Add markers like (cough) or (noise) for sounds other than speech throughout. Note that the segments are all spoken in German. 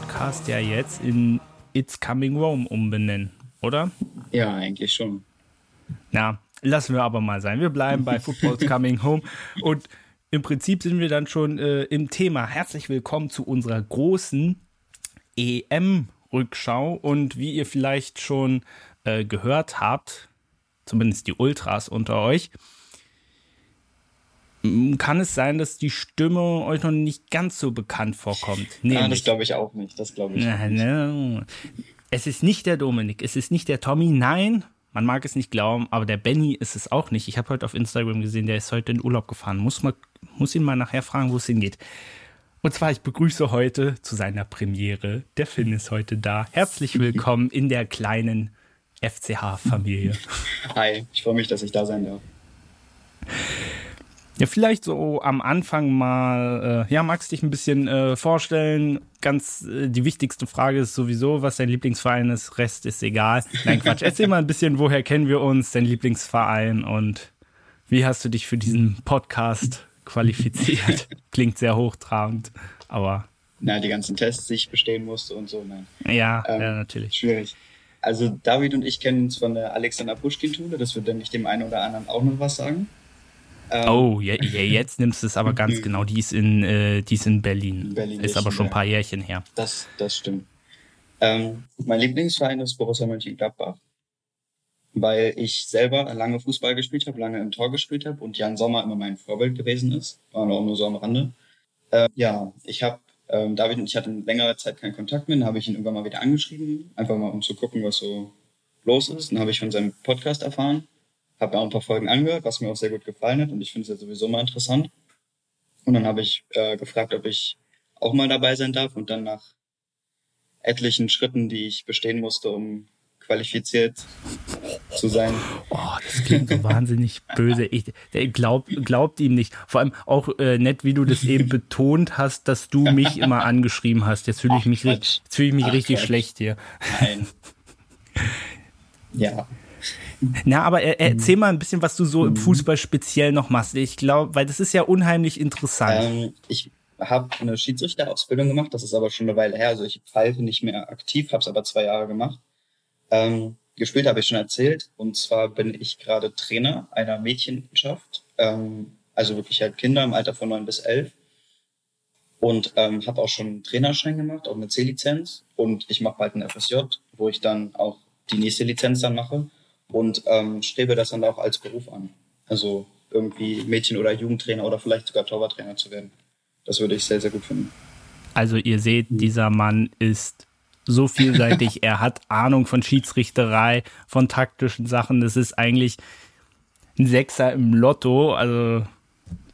Podcast ja jetzt in It's Coming Home umbenennen, oder? Ja, eigentlich schon. Na, lassen wir aber mal sein. Wir bleiben bei Football's (laughs) Coming Home und im Prinzip sind wir dann schon äh, im Thema. Herzlich willkommen zu unserer großen EM-Rückschau und wie ihr vielleicht schon äh, gehört habt, zumindest die Ultras unter euch, kann es sein, dass die Stimme euch noch nicht ganz so bekannt vorkommt. Nein, das glaube ich auch nicht. Das glaube ich na, nicht. Es ist nicht der Dominik, es ist nicht der Tommy. Nein, man mag es nicht glauben, aber der Benny ist es auch nicht. Ich habe heute auf Instagram gesehen, der ist heute in Urlaub gefahren. Muss, mal, muss ihn mal nachher fragen, wo es hingeht. Und zwar, ich begrüße heute zu seiner Premiere. Der Finn ist heute da. Herzlich willkommen in der kleinen FCH-Familie. Hi, ich freue mich, dass ich da sein darf. Ja, vielleicht so am Anfang mal, äh, ja, magst du dich ein bisschen äh, vorstellen? Ganz, äh, die wichtigste Frage ist sowieso, was dein Lieblingsverein ist. Rest ist egal. Nein, (laughs) Quatsch. Erzähl mal ein bisschen, woher kennen wir uns, dein Lieblingsverein und wie hast du dich für diesen Podcast qualifiziert? (laughs) Klingt sehr hochtrabend, aber. Na, die ganzen Tests, die ich bestehen musste und so, nein. Ja, ähm, ja, natürlich. Schwierig. Also David und ich kennen uns von der Alexander Puschkin-Schule, das wird dann nicht dem einen oder anderen auch noch was sagen. Ähm, oh, ja, ja, jetzt nimmst du es aber ganz genau. Die ist in, äh, die ist in Berlin. Berlin ist aber schon ein paar Jährchen her. Das, das stimmt. Ähm, mein Lieblingsverein ist Borussia Mönchengladbach, weil ich selber lange Fußball gespielt habe, lange im Tor gespielt habe und Jan Sommer immer mein Vorbild gewesen ist. War auch nur so am Rande. Äh, ja, ich habe ähm, David und ich hatten längere Zeit keinen Kontakt mehr, dann habe ich ihn irgendwann mal wieder angeschrieben, einfach mal um zu gucken, was so los ist. Dann habe ich von seinem Podcast erfahren habe mir auch ein paar Folgen angehört, was mir auch sehr gut gefallen hat und ich finde es ja sowieso mal interessant. Und dann habe ich äh, gefragt, ob ich auch mal dabei sein darf und dann nach etlichen Schritten, die ich bestehen musste, um qualifiziert zu sein. Oh, das klingt so wahnsinnig (laughs) böse. Ich, glaub, glaubt ihm nicht. Vor allem auch äh, nett, wie du das eben betont hast, dass du mich immer angeschrieben hast. Jetzt fühle ich mich, jetzt fühl ich mich Ach, richtig Quatsch. schlecht hier. Nein. (laughs) Ja, na, aber er, erzähl mal ein bisschen, was du so im mhm. Fußball speziell noch machst. Ich glaube, weil das ist ja unheimlich interessant. Ähm, ich habe eine Schiedsrichterausbildung gemacht, das ist aber schon eine Weile her. Also ich pfeife nicht mehr aktiv, habe es aber zwei Jahre gemacht. Ähm, gespielt habe ich schon erzählt. Und zwar bin ich gerade Trainer einer Mädchenschaft. Ähm, also wirklich halt Kinder im Alter von neun bis elf. Und ähm, habe auch schon einen Trainerschein gemacht, auch eine C-Lizenz. Und ich mache bald einen FSJ, wo ich dann auch die nächste Lizenz dann mache und ähm, strebe das dann auch als Beruf an. Also irgendwie Mädchen- oder Jugendtrainer oder vielleicht sogar Torwarttrainer zu werden. Das würde ich sehr, sehr gut finden. Also ihr seht, dieser Mann ist so vielseitig. (laughs) er hat Ahnung von Schiedsrichterei, von taktischen Sachen. Das ist eigentlich ein Sechser im Lotto. Also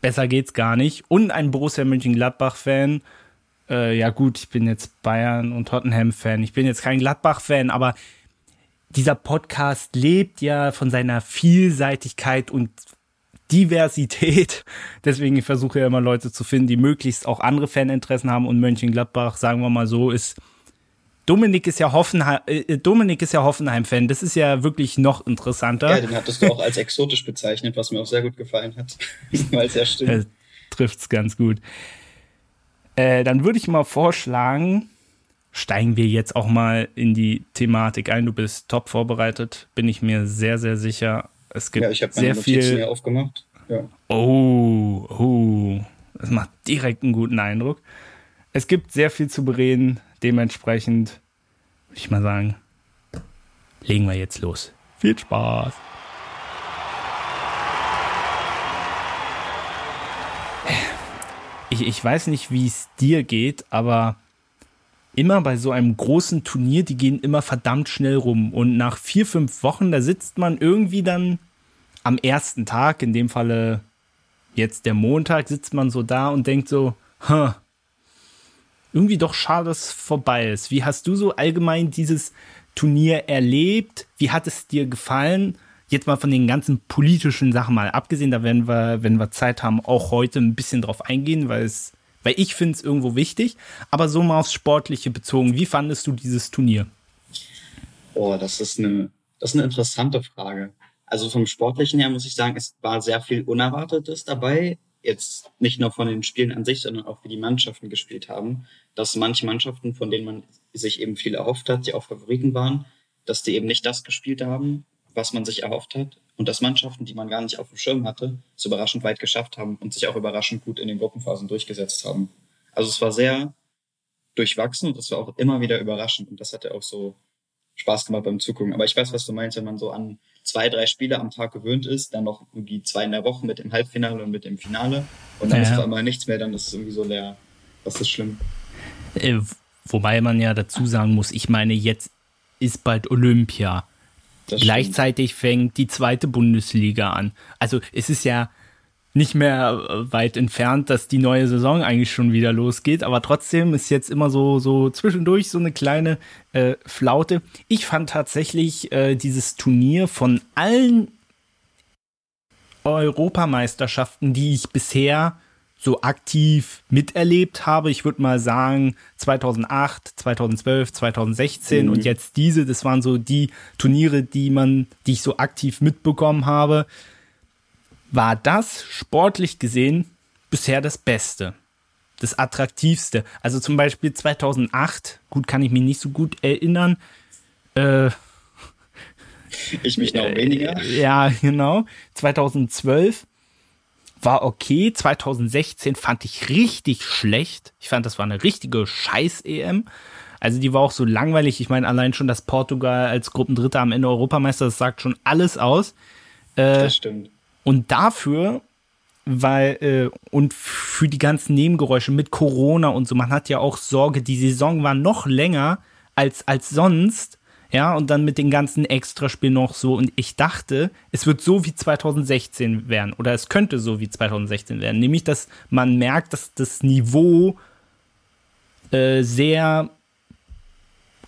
besser geht's gar nicht. Und ein Borussia Mönchengladbach-Fan. Äh, ja gut, ich bin jetzt Bayern und Tottenham-Fan. Ich bin jetzt kein Gladbach-Fan, aber dieser Podcast lebt ja von seiner Vielseitigkeit und Diversität. (laughs) Deswegen versuche ich ja immer Leute zu finden, die möglichst auch andere Faninteressen haben und Mönchengladbach, sagen wir mal so, ist Dominik ist ja Hoffenheim, äh, Dominik ist ja Hoffenheim-Fan. Das ist ja wirklich noch interessanter. Ja, den hattest du auch als exotisch bezeichnet, was mir auch sehr gut gefallen hat. (laughs) Weil es ja stimmt. Äh, trifft's ganz gut. Äh, dann würde ich mal vorschlagen, steigen wir jetzt auch mal in die Thematik ein. Du bist top vorbereitet, bin ich mir sehr, sehr sicher. Es gibt ja, ich sehr viel. Hier aufgemacht. Ja. Oh, oh, das macht direkt einen guten Eindruck. Es gibt sehr viel zu bereden. Dementsprechend würde ich mal sagen, legen wir jetzt los. Viel Spaß. Ich, ich weiß nicht, wie es dir geht, aber immer bei so einem großen Turnier, die gehen immer verdammt schnell rum. Und nach vier, fünf Wochen, da sitzt man irgendwie dann am ersten Tag, in dem Falle jetzt der Montag, sitzt man so da und denkt so, huh, irgendwie doch schade, dass es vorbei ist. Wie hast du so allgemein dieses Turnier erlebt? Wie hat es dir gefallen? Jetzt mal von den ganzen politischen Sachen mal abgesehen, da werden wir, wenn wir Zeit haben, auch heute ein bisschen drauf eingehen, weil es weil ich finde es irgendwo wichtig, aber so mal aufs Sportliche bezogen. Wie fandest du dieses Turnier? Oh, das ist eine, das ist eine interessante Frage. Also vom Sportlichen her muss ich sagen, es war sehr viel Unerwartetes dabei. jetzt nicht nur von den Spielen an sich, sondern auch wie die Mannschaften gespielt haben, dass manche Mannschaften, von denen man sich eben viel erhofft hat, die auch Favoriten waren, dass die eben nicht das gespielt haben, was man sich erhofft hat. Und dass Mannschaften, die man gar nicht auf dem Schirm hatte, es überraschend weit geschafft haben und sich auch überraschend gut in den Gruppenphasen durchgesetzt haben. Also es war sehr durchwachsen und es war auch immer wieder überraschend. Und das hatte auch so Spaß gemacht beim Zugucken. Aber ich weiß, was du meinst, wenn man so an zwei, drei Spiele am Tag gewöhnt ist, dann noch irgendwie zwei in der Woche mit dem Halbfinale und mit dem Finale und dann ja. ist auf einmal nichts mehr, dann ist es irgendwie so leer. Das ist schlimm. Äh, wobei man ja dazu sagen muss, ich meine, jetzt ist bald Olympia. Das Gleichzeitig stimmt. fängt die zweite Bundesliga an. Also es ist ja nicht mehr äh, weit entfernt, dass die neue Saison eigentlich schon wieder losgeht. Aber trotzdem ist jetzt immer so, so zwischendurch so eine kleine äh, Flaute. Ich fand tatsächlich äh, dieses Turnier von allen Europameisterschaften, die ich bisher so aktiv miterlebt habe. Ich würde mal sagen 2008, 2012, 2016 mhm. und jetzt diese, das waren so die Turniere, die man, die ich so aktiv mitbekommen habe war das sportlich gesehen bisher das Beste, das attraktivste. Also zum Beispiel 2008, gut kann ich mich nicht so gut erinnern. Äh, ich mich noch weniger. Äh, ja, genau. 2012 war okay. 2016 fand ich richtig schlecht. Ich fand, das war eine richtige Scheiß-EM. Also die war auch so langweilig. Ich meine, allein schon, dass Portugal als Gruppendritter am Ende Europameister, das sagt schon alles aus. Äh, das stimmt. Und dafür, weil, äh, und für die ganzen Nebengeräusche mit Corona und so, man hat ja auch Sorge, die Saison war noch länger als, als sonst. Ja, und dann mit den ganzen Extraspielen noch so. Und ich dachte, es wird so wie 2016 werden. Oder es könnte so wie 2016 werden. Nämlich, dass man merkt, dass das Niveau äh, sehr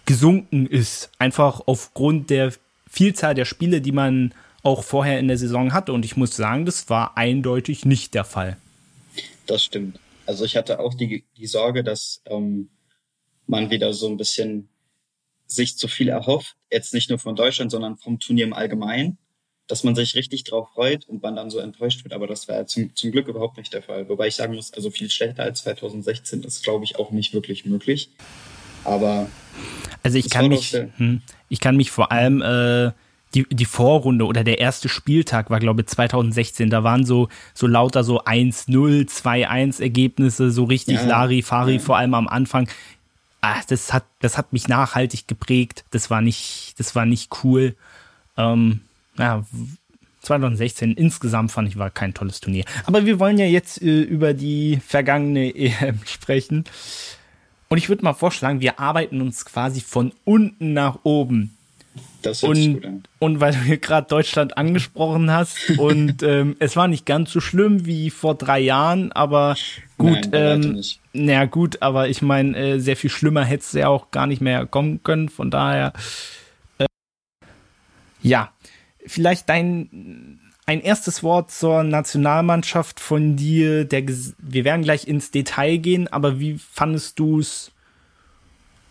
gesunken ist. Einfach aufgrund der Vielzahl der Spiele, die man auch vorher in der Saison hatte. Und ich muss sagen, das war eindeutig nicht der Fall. Das stimmt. Also ich hatte auch die, die Sorge, dass ähm, man wieder so ein bisschen sich zu viel erhofft, jetzt nicht nur von Deutschland, sondern vom Turnier im Allgemeinen, dass man sich richtig drauf freut und man dann so enttäuscht wird. Aber das war zum, zum Glück überhaupt nicht der Fall. Wobei ich sagen muss, also viel schlechter als 2016 ist, glaube ich, auch nicht wirklich möglich. Aber also ich kann mich, hm, ich kann mich vor allem äh, die, die Vorrunde oder der erste Spieltag war, glaube ich, 2016. Da waren so, so lauter so 1-0, 2-1 Ergebnisse, so richtig ja, Larifari, ja. vor allem am Anfang. Ah, das hat, das hat mich nachhaltig geprägt. Das war nicht, das war nicht cool. Ähm, ja, 2016 insgesamt fand ich war kein tolles Turnier. Aber wir wollen ja jetzt äh, über die vergangene EM (laughs) sprechen. Und ich würde mal vorschlagen, wir arbeiten uns quasi von unten nach oben das und, gut an. und weil du hier gerade Deutschland angesprochen hast (laughs) und ähm, es war nicht ganz so schlimm wie vor drei Jahren, aber gut, Nein, ähm, naja gut, aber ich meine, äh, sehr viel schlimmer hätte es ja auch gar nicht mehr kommen können, von daher äh, ja, vielleicht dein ein erstes Wort zur Nationalmannschaft von dir. Der, wir werden gleich ins Detail gehen, aber wie fandest du es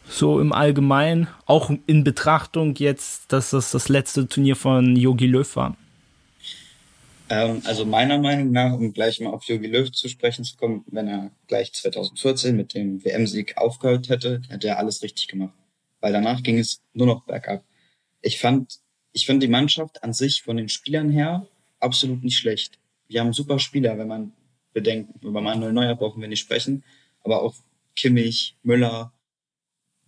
so im Allgemeinen, auch in Betrachtung jetzt, dass das das letzte Turnier von Yogi Löw war? Ähm, also meiner Meinung nach, um gleich mal auf Yogi Löw zu sprechen zu kommen, wenn er gleich 2014 mit dem WM-Sieg aufgehört hätte, hätte er alles richtig gemacht. Weil danach ging es nur noch bergab. Ich fand, ich fand die Mannschaft an sich von den Spielern her absolut nicht schlecht. Wir haben super Spieler, wenn man bedenkt, über Manuel Neuer brauchen wir nicht sprechen, aber auch Kimmich, Müller,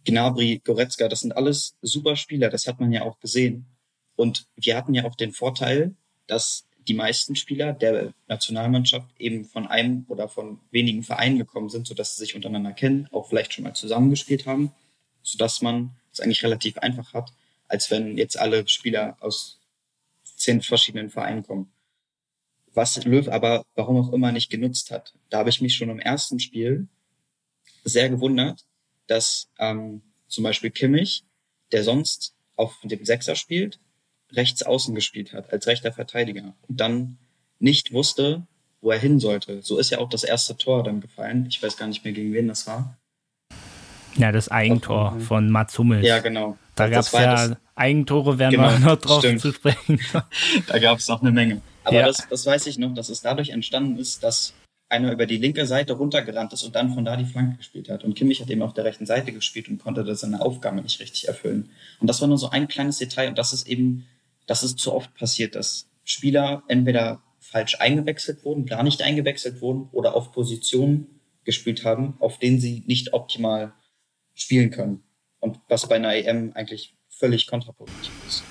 Gnabry, Goretzka, das sind alles super Spieler, das hat man ja auch gesehen. Und wir hatten ja auch den Vorteil, dass die meisten Spieler der Nationalmannschaft eben von einem oder von wenigen Vereinen gekommen sind, sodass sie sich untereinander kennen, auch vielleicht schon mal zusammengespielt haben, sodass man es eigentlich relativ einfach hat, als wenn jetzt alle Spieler aus zehn verschiedenen Vereinen kommen. Was Löw aber warum auch immer nicht genutzt hat. Da habe ich mich schon im ersten Spiel sehr gewundert, dass ähm, zum Beispiel Kimmich, der sonst auf dem Sechser spielt, rechts außen gespielt hat, als rechter Verteidiger und dann nicht wusste, wo er hin sollte. So ist ja auch das erste Tor dann gefallen. Ich weiß gar nicht mehr, gegen wen das war. Ja, das Eigentor von Mats Hummels. Ja, genau. Da gab es ja das, Eigentore, werden genau, wir noch drauf stimmt. zu sprechen. (laughs) da gab es noch eine Menge. Aber ja. das, das weiß ich noch, dass es dadurch entstanden ist, dass einer über die linke Seite runtergerannt ist und dann von da die Flanke gespielt hat. Und Kimmich hat eben auf der rechten Seite gespielt und konnte da seine Aufgabe nicht richtig erfüllen. Und das war nur so ein kleines Detail und das ist eben, das ist zu oft passiert, dass Spieler entweder falsch eingewechselt wurden, gar nicht eingewechselt wurden oder auf Positionen gespielt haben, auf denen sie nicht optimal spielen können. Und was bei einer EM eigentlich völlig kontraproduktiv ist.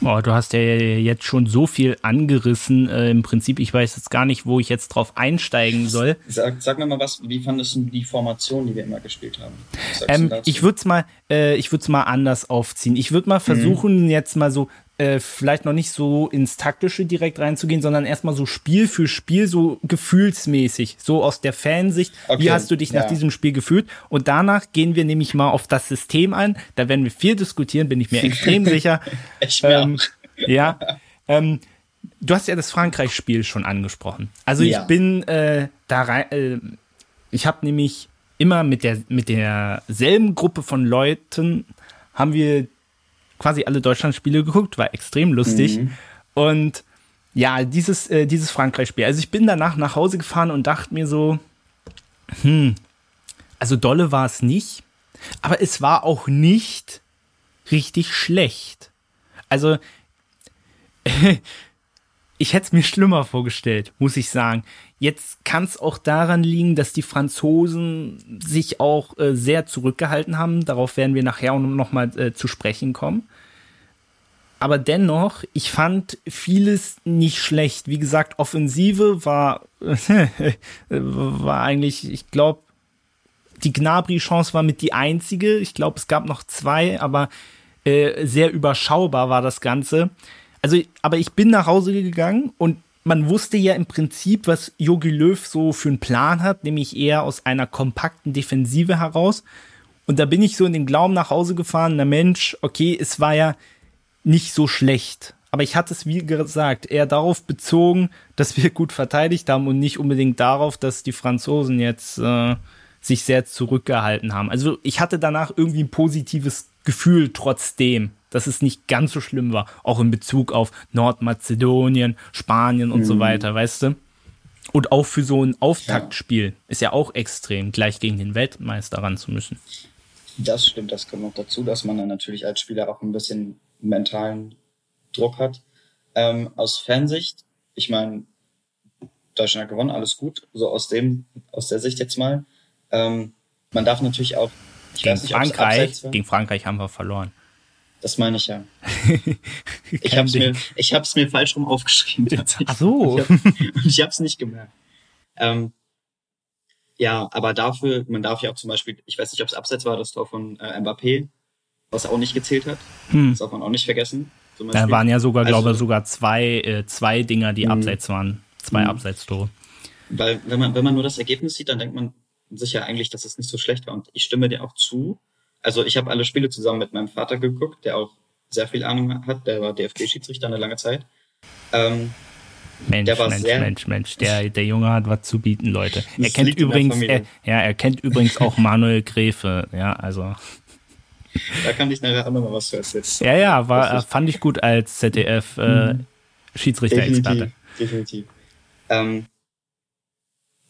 Boah, du hast ja jetzt schon so viel angerissen. Äh, Im Prinzip, ich weiß jetzt gar nicht, wo ich jetzt drauf einsteigen soll. Sag, sag mir mal was, wie fandest du die Formation, die wir immer gespielt haben? Ähm, ich würde es mal, äh, ich würde mal anders aufziehen. Ich würde mal versuchen, mhm. jetzt mal so äh, vielleicht noch nicht so ins Taktische direkt reinzugehen, sondern erstmal so Spiel für Spiel, so gefühlsmäßig, so aus der Fansicht. Okay. Wie hast du dich ja. nach diesem Spiel gefühlt? Und danach gehen wir nämlich mal auf das System ein. Da werden wir viel diskutieren, bin ich mir extrem (laughs) sicher. Ich ähm, ja. Ähm, du hast ja das Frankreich-Spiel schon angesprochen. Also ich ja. bin äh, da rein. Äh, ich habe nämlich immer mit der mit derselben Gruppe von Leuten haben wir quasi alle Deutschlandspiele geguckt, war extrem lustig. Mhm. Und ja, dieses, äh, dieses Frankreich-Spiel. Also ich bin danach nach Hause gefahren und dachte mir so, hm, also dolle war es nicht, aber es war auch nicht richtig schlecht. Also (laughs) ich hätte es mir schlimmer vorgestellt, muss ich sagen. Jetzt kann es auch daran liegen, dass die Franzosen sich auch äh, sehr zurückgehalten haben. Darauf werden wir nachher auch noch mal äh, zu sprechen kommen. Aber dennoch, ich fand vieles nicht schlecht. Wie gesagt, Offensive war, (laughs) war eigentlich, ich glaube, die Gnabry-Chance war mit die einzige. Ich glaube, es gab noch zwei, aber äh, sehr überschaubar war das Ganze. Also, aber ich bin nach Hause gegangen und man wusste ja im Prinzip, was Jogi Löw so für einen Plan hat, nämlich eher aus einer kompakten Defensive heraus. Und da bin ich so in den Glauben nach Hause gefahren, na Mensch, okay, es war ja nicht so schlecht. Aber ich hatte es, wie gesagt, eher darauf bezogen, dass wir gut verteidigt haben und nicht unbedingt darauf, dass die Franzosen jetzt äh, sich sehr zurückgehalten haben. Also ich hatte danach irgendwie ein positives Gefühl trotzdem dass es nicht ganz so schlimm war, auch in Bezug auf Nordmazedonien, Spanien und mhm. so weiter, weißt du? Und auch für so ein Auftaktspiel ja. ist ja auch extrem, gleich gegen den Weltmeister ran zu müssen. Das stimmt, das kommt noch dazu, dass man dann natürlich als Spieler auch ein bisschen mentalen Druck hat. Ähm, aus Fansicht, ich meine, Deutschland hat gewonnen, alles gut. So aus dem, aus der Sicht jetzt mal. Ähm, man darf natürlich auch. Gegen, nicht, Frankreich, gegen Frankreich haben wir verloren. Das meine ich ja. (laughs) ich habe es mir, ich hab's mir falsch rum aufgeschrieben. Ach so. (laughs) Ich habe es nicht gemerkt. Ähm, ja, aber dafür, man darf ja auch zum Beispiel, ich weiß nicht, ob es abseits war, das Tor von äh, Mbappé, was auch nicht gezählt hat. Hm. Das darf man auch nicht vergessen. Da waren ja sogar, also, glaube ich, sogar zwei, äh, zwei Dinger, die mh. abseits waren. Zwei mh. Abseitstore. Weil, wenn man, wenn man nur das Ergebnis sieht, dann denkt man sich ja eigentlich, dass es nicht so schlecht war. Und ich stimme dir auch zu, also ich habe alle Spiele zusammen mit meinem Vater geguckt, der auch sehr viel Ahnung hat. Der war DFB-Schiedsrichter eine lange Zeit. Ähm, Mensch, Mensch, Mensch, Mensch, der, der Junge hat was zu bieten, Leute. Er kennt übrigens, er, ja, er kennt übrigens auch Manuel Gräfe, ja, also. Da kann ich nachher auch nochmal was zu erzählen. Ja, ja, war, fand ich gut als ZDF äh, mhm. Schiedsrichter-Experte. Definitiv, definitiv. Ähm,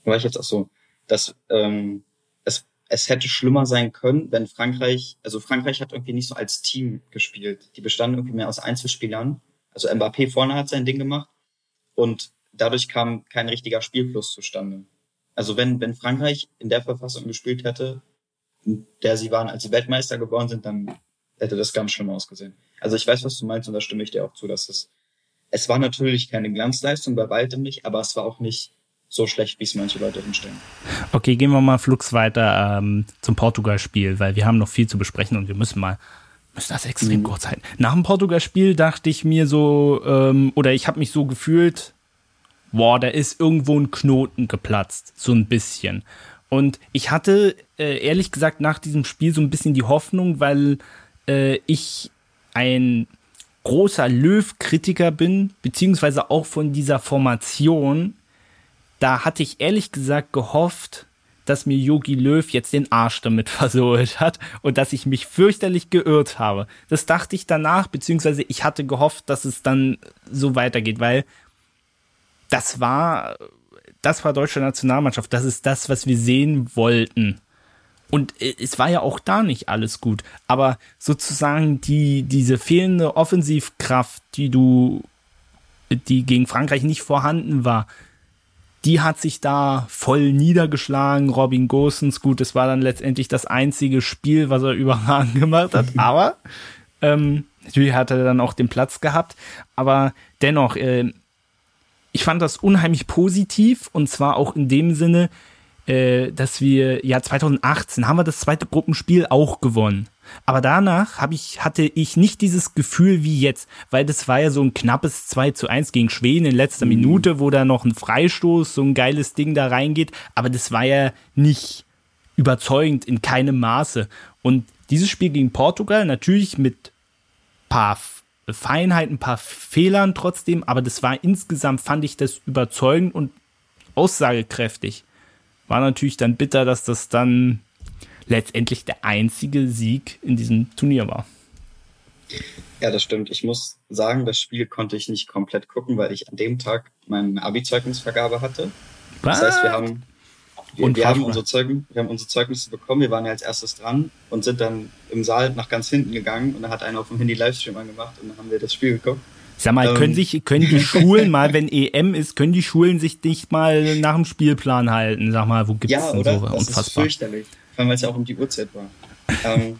war ich jetzt auch so, dass ähm, es es hätte schlimmer sein können, wenn Frankreich, also Frankreich hat irgendwie nicht so als Team gespielt. Die bestanden irgendwie mehr aus Einzelspielern. Also Mbappé vorne hat sein Ding gemacht und dadurch kam kein richtiger Spielfluss zustande. Also wenn, wenn Frankreich in der Verfassung gespielt hätte, in der sie waren, als sie Weltmeister geworden sind, dann hätte das ganz schlimm ausgesehen. Also ich weiß, was du meinst und da stimme ich dir auch zu, dass es, es war natürlich keine Glanzleistung bei weitem nicht, aber es war auch nicht so schlecht, wie es manche Leute hinstellen. Okay, gehen wir mal flugs weiter ähm, zum Portugal-Spiel, weil wir haben noch viel zu besprechen und wir müssen mal müssen das extrem mhm. kurz halten. Nach dem Portugal-Spiel dachte ich mir so, ähm, oder ich habe mich so gefühlt, boah, da ist irgendwo ein Knoten geplatzt, so ein bisschen. Und ich hatte äh, ehrlich gesagt nach diesem Spiel so ein bisschen die Hoffnung, weil äh, ich ein großer Löw-Kritiker bin, beziehungsweise auch von dieser Formation da hatte ich ehrlich gesagt gehofft, dass mir Yogi Löw jetzt den Arsch damit (laughs) versohlt hat und dass ich mich fürchterlich geirrt habe. Das dachte ich danach, beziehungsweise ich hatte gehofft, dass es dann so weitergeht, weil das war, das war deutsche Nationalmannschaft, das ist das, was wir sehen wollten. Und äh, es war ja auch da nicht alles gut. Aber sozusagen die, diese fehlende Offensivkraft, die du, die gegen Frankreich nicht vorhanden war, die hat sich da voll niedergeschlagen. Robin Gosens, gut, es war dann letztendlich das einzige Spiel, was er (laughs) überragend gemacht hat. Aber ähm, natürlich hat er dann auch den Platz gehabt. Aber dennoch, äh, ich fand das unheimlich positiv und zwar auch in dem Sinne, äh, dass wir, ja, 2018 haben wir das zweite Gruppenspiel auch gewonnen. Aber danach hab ich, hatte ich nicht dieses Gefühl wie jetzt, weil das war ja so ein knappes 2 zu 1 gegen Schweden in letzter mhm. Minute, wo da noch ein Freistoß, so ein geiles Ding da reingeht. Aber das war ja nicht überzeugend in keinem Maße. Und dieses Spiel gegen Portugal, natürlich mit paar Feinheiten, paar Fehlern trotzdem, aber das war insgesamt, fand ich das überzeugend und aussagekräftig. War natürlich dann bitter, dass das dann letztendlich der einzige Sieg in diesem Turnier war. Ja, das stimmt. Ich muss sagen, das Spiel konnte ich nicht komplett gucken, weil ich an dem Tag meine Abi-Zeugnisvergabe hatte. Was? Das heißt, wir haben, wir, wir haben, unsere Zeugn, wir haben unsere Zeugnisse bekommen, wir waren ja als erstes dran und sind dann im Saal nach ganz hinten gegangen und da hat einer auf dem Handy Livestream angemacht und dann haben wir das Spiel geguckt. Sag mal, können, ähm. sich, können die Schulen mal, wenn EM ist, können die Schulen sich nicht mal nach dem Spielplan halten? Sag mal, wo gibt's ja, denn oder? so? Das Unfassbar. ist fürchterlich. Vor allem, weil es ja auch um die Uhrzeit war. ähm,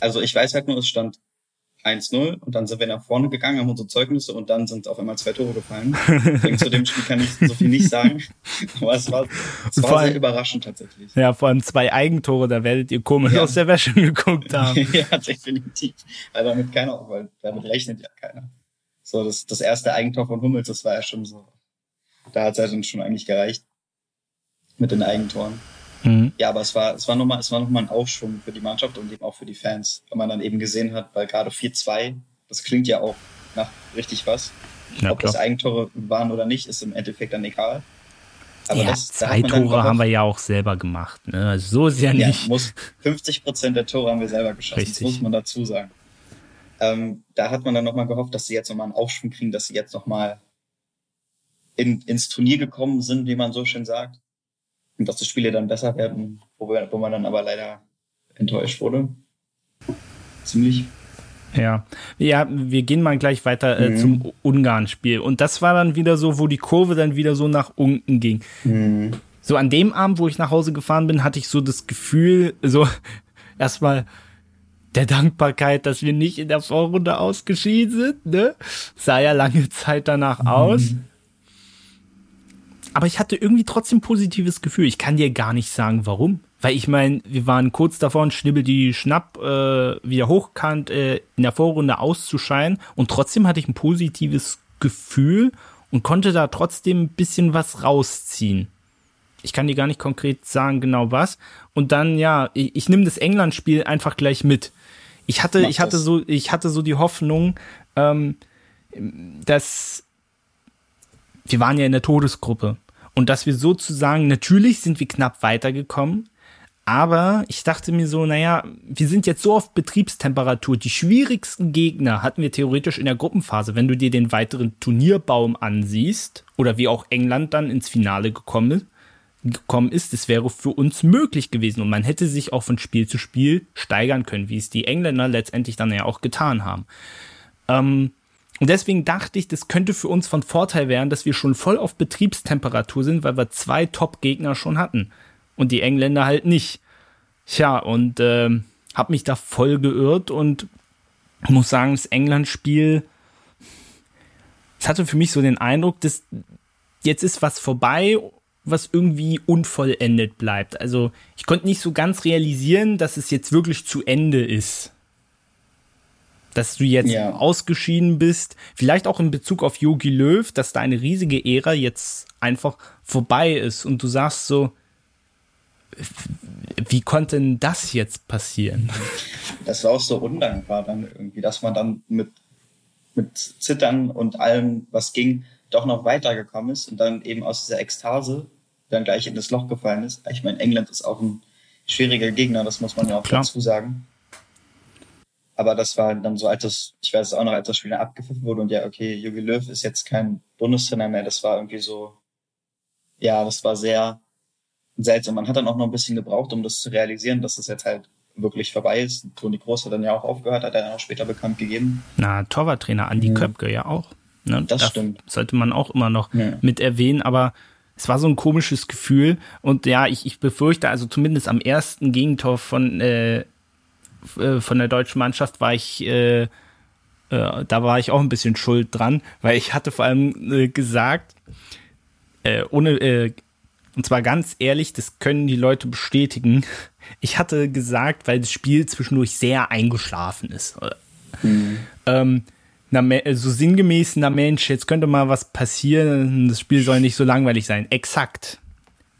also ich weiß halt nur, es stand 1-0 und dann sind wir nach vorne gegangen, haben unsere Zeugnisse und dann sind auf einmal zwei Tore gefallen. Deswegen zu dem Spiel kann ich so viel nicht sagen. Aber es war, es war allem, sehr überraschend tatsächlich. Ja, vor allem zwei Eigentore, da werdet ihr komisch ja. aus der Wäsche geguckt haben. (laughs) ja, definitiv. Weil damit keiner, weil damit rechnet ja keiner. So, das, das erste Eigentor von Hummels, das war ja schon so. Da hat es ja dann schon eigentlich gereicht. Mit den Eigentoren. Mhm. Ja, aber es war, es war nochmal, es war nochmal ein Aufschwung für die Mannschaft und eben auch für die Fans, wenn man dann eben gesehen hat, weil gerade 4-2, das klingt ja auch nach richtig was. Ja, Ob klar. das Eigentore waren oder nicht, ist im Endeffekt dann egal. Aber ja, das, zwei da Tore haben wir ja auch selber gemacht. Ne? Also so ist ja nicht. Ja, muss, 50 Prozent der Tore haben wir selber geschossen. Richtig. Das muss man dazu sagen. Ähm, da hat man dann nochmal gehofft, dass sie jetzt nochmal einen Aufschwung kriegen, dass sie jetzt nochmal in, ins Turnier gekommen sind, wie man so schön sagt und dass die Spiele dann besser werden, wo, wir, wo man dann aber leider enttäuscht wurde. Ziemlich. Ja, ja, wir gehen mal gleich weiter äh, mhm. zum Ungarn-Spiel. Und das war dann wieder so, wo die Kurve dann wieder so nach unten ging. Mhm. So an dem Abend, wo ich nach Hause gefahren bin, hatte ich so das Gefühl, so (laughs) erstmal der Dankbarkeit, dass wir nicht in der Vorrunde ausgeschieden sind, ne? Sah ja lange Zeit danach mhm. aus aber ich hatte irgendwie trotzdem positives Gefühl. Ich kann dir gar nicht sagen, warum. Weil ich meine, wir waren kurz davor, Schnibbel die Schnapp äh, wieder hochkant äh, in der Vorrunde auszuscheiden und trotzdem hatte ich ein positives Gefühl und konnte da trotzdem ein bisschen was rausziehen. Ich kann dir gar nicht konkret sagen, genau was. Und dann, ja, ich, ich nehme das England-Spiel einfach gleich mit. Ich hatte, ich hatte so, ich hatte so die Hoffnung, ähm, dass wir waren ja in der Todesgruppe und dass wir sozusagen, natürlich sind wir knapp weitergekommen, aber ich dachte mir so, naja, wir sind jetzt so auf Betriebstemperatur. Die schwierigsten Gegner hatten wir theoretisch in der Gruppenphase. Wenn du dir den weiteren Turnierbaum ansiehst oder wie auch England dann ins Finale gekommen ist, gekommen ist, das wäre für uns möglich gewesen und man hätte sich auch von Spiel zu Spiel steigern können, wie es die Engländer letztendlich dann ja auch getan haben. Ähm, und deswegen dachte ich, das könnte für uns von Vorteil werden, dass wir schon voll auf Betriebstemperatur sind, weil wir zwei Top-Gegner schon hatten. Und die Engländer halt nicht. Tja, und äh, habe mich da voll geirrt und muss sagen, das England-Spiel, es hatte für mich so den Eindruck, dass jetzt ist was vorbei, was irgendwie unvollendet bleibt. Also ich konnte nicht so ganz realisieren, dass es jetzt wirklich zu Ende ist dass du jetzt ja. ausgeschieden bist, vielleicht auch in Bezug auf Yogi Löw, dass da eine riesige Ära jetzt einfach vorbei ist und du sagst so, wie konnte denn das jetzt passieren? Das war auch so undankbar dann irgendwie, dass man dann mit, mit Zittern und allem, was ging, doch noch weitergekommen ist und dann eben aus dieser Ekstase dann gleich in das Loch gefallen ist. Ich meine, England ist auch ein schwieriger Gegner, das muss man ja auch Klar. dazu sagen. Aber das war dann so, als das, ich weiß es auch noch, als das Spiel dann abgepfiffen wurde und ja, okay, Jogi Löw ist jetzt kein Bundestrainer mehr, das war irgendwie so, ja, das war sehr seltsam. Man hat dann auch noch ein bisschen gebraucht, um das zu realisieren, dass es jetzt halt wirklich vorbei ist. Toni Groß hat dann ja auch aufgehört, hat er dann auch später bekannt gegeben. Na, Torwarttrainer Andi ja. Köpke ja auch. Ne? Das, das stimmt. Sollte man auch immer noch ja. mit erwähnen, aber es war so ein komisches Gefühl. Und ja, ich, ich befürchte, also zumindest am ersten Gegentor von, äh, äh von der deutschen Mannschaft war ich, äh, äh, da war ich auch ein bisschen schuld dran, weil ich hatte vor allem äh, gesagt, äh, ohne, und zwar ganz ehrlich, das können die Leute bestätigen. (laughs) Ich hatte gesagt, weil das Spiel zwischendurch sehr eingeschlafen ist. Mhm. Ähm, na, so sinngemäß, na Mensch, jetzt könnte mal was passieren, das Spiel soll nicht so langweilig sein. Exakt.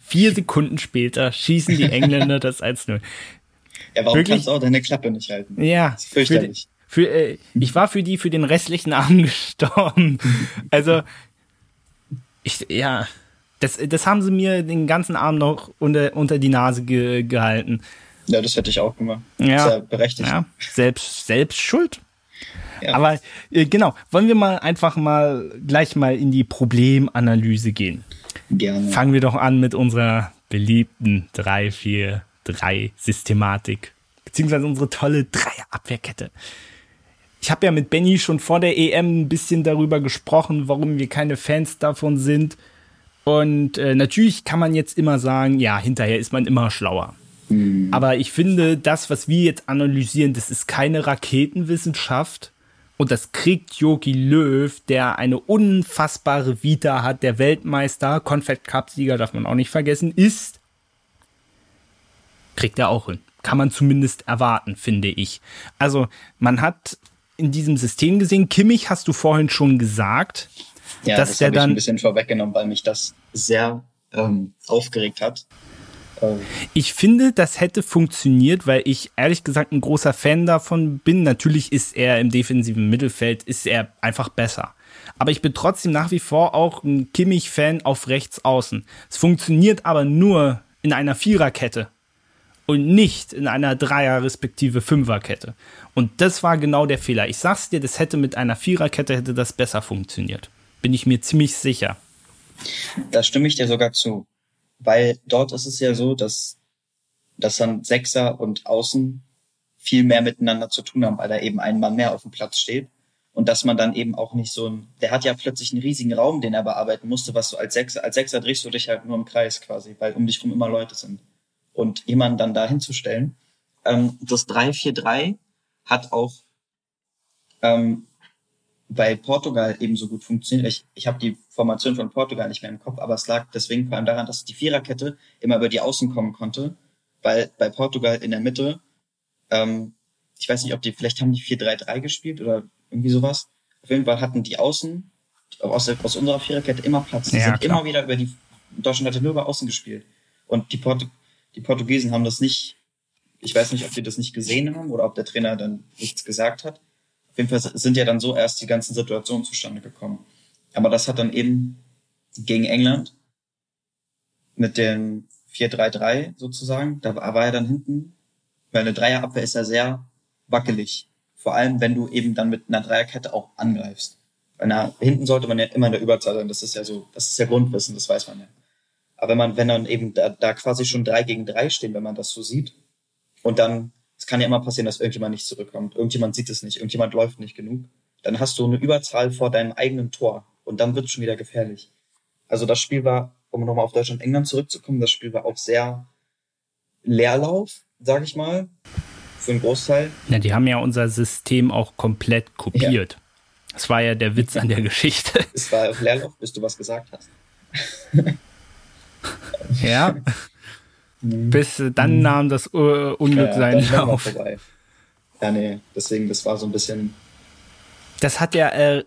Vier Sekunden später schießen die Engländer (laughs) das 1-0. Ja, warum Wirklich? kannst du auch deine Klappe nicht halten? Ja. Das ist fürchterlich. Für, für, äh, ich war für die für den restlichen (laughs) Abend gestorben. Also, ich, ja, das, das haben sie mir den ganzen Abend noch unter, unter die Nase ge, gehalten. Ja, das hätte ich auch gemacht. Ja, Sehr berechtigt. Ja, selbst, selbst schuld. Ja. Aber äh, genau, wollen wir mal einfach mal gleich mal in die Problemanalyse gehen. Gerne. Fangen wir doch an mit unserer beliebten 3-4-3-Systematik. Beziehungsweise unsere tolle Dreier-Abwehrkette. Ich habe ja mit Benny schon vor der EM ein bisschen darüber gesprochen, warum wir keine Fans davon sind. Und äh, natürlich kann man jetzt immer sagen, ja, hinterher ist man immer schlauer. Mhm. Aber ich finde, das, was wir jetzt analysieren, das ist keine Raketenwissenschaft. Und das kriegt Jogi Löw, der eine unfassbare Vita hat, der Weltmeister, Confed Cup-Sieger darf man auch nicht vergessen, ist, kriegt er auch hin. Kann man zumindest erwarten, finde ich. Also, man hat in diesem System gesehen, Kimmich hast du vorhin schon gesagt, ja, dass das der dann ich ein bisschen vorweggenommen, weil mich das sehr ähm, aufgeregt hat. Ähm. Ich finde, das hätte funktioniert, weil ich ehrlich gesagt ein großer Fan davon bin. Natürlich ist er im defensiven Mittelfeld ist er einfach besser. Aber ich bin trotzdem nach wie vor auch ein Kimmich-Fan auf rechts außen. Es funktioniert aber nur in einer Viererkette und nicht in einer Dreier- respektive Fünferkette. Und das war genau der Fehler. Ich sag's dir, das hätte mit einer Viererkette hätte das besser funktioniert bin ich mir ziemlich sicher. Da stimme ich dir sogar zu. Weil dort ist es ja so, dass, dass dann Sechser und Außen viel mehr miteinander zu tun haben, weil da eben ein Mann mehr auf dem Platz steht. Und dass man dann eben auch nicht so ein, der hat ja plötzlich einen riesigen Raum, den er bearbeiten musste, was du als Sechser, als Sechser drehst du dich halt nur im Kreis quasi, weil um dich rum immer Leute sind. Und jemanden dann da hinzustellen. Ähm, das 3-4-3 hat auch ähm, bei Portugal eben so gut funktioniert. Ich, ich habe die Formation von Portugal nicht mehr im Kopf, aber es lag deswegen vor allem daran, dass die Viererkette immer über die Außen kommen konnte, weil bei Portugal in der Mitte, ähm, ich weiß nicht, ob die, vielleicht haben die 4-3-3 gespielt oder irgendwie sowas. Auf jeden Fall hatten die Außen aus, der, aus unserer Viererkette immer Platz. Die ja, sind klar. immer wieder über die, Deutschland hatte nur über Außen gespielt. Und die, Portu die Portugiesen haben das nicht, ich weiß nicht, ob die das nicht gesehen haben oder ob der Trainer dann nichts gesagt hat. Auf jeden Fall sind ja dann so erst die ganzen Situationen zustande gekommen. Aber das hat dann eben gegen England mit dem 4-3-3 sozusagen, da war er dann hinten, weil eine Dreierabwehr ist ja sehr wackelig. Vor allem, wenn du eben dann mit einer Dreierkette auch angreifst. Weil na, hinten sollte man ja immer in der Überzahl sein. Das ist ja so, das ist ja Grundwissen, das weiß man ja. Aber wenn man, wenn dann eben da, da quasi schon drei gegen drei stehen, wenn man das so sieht, und dann es kann ja immer passieren, dass irgendjemand nicht zurückkommt. Irgendjemand sieht es nicht, irgendjemand läuft nicht genug. Dann hast du eine Überzahl vor deinem eigenen Tor und dann wird es schon wieder gefährlich. Also das Spiel war, um nochmal auf Deutschland-England zurückzukommen, das Spiel war auch sehr Leerlauf, sage ich mal, für einen Großteil. Ja, die haben ja unser System auch komplett kopiert. Ja. Das war ja der Witz an der Geschichte. Es war auf Leerlauf, bis du was gesagt hast. (laughs) ja. Mhm. Bis dann mhm. nahm das uh, Unglück ja, seinen Lauf. Ja, nee, deswegen, das war so ein bisschen. Das hat ja äh,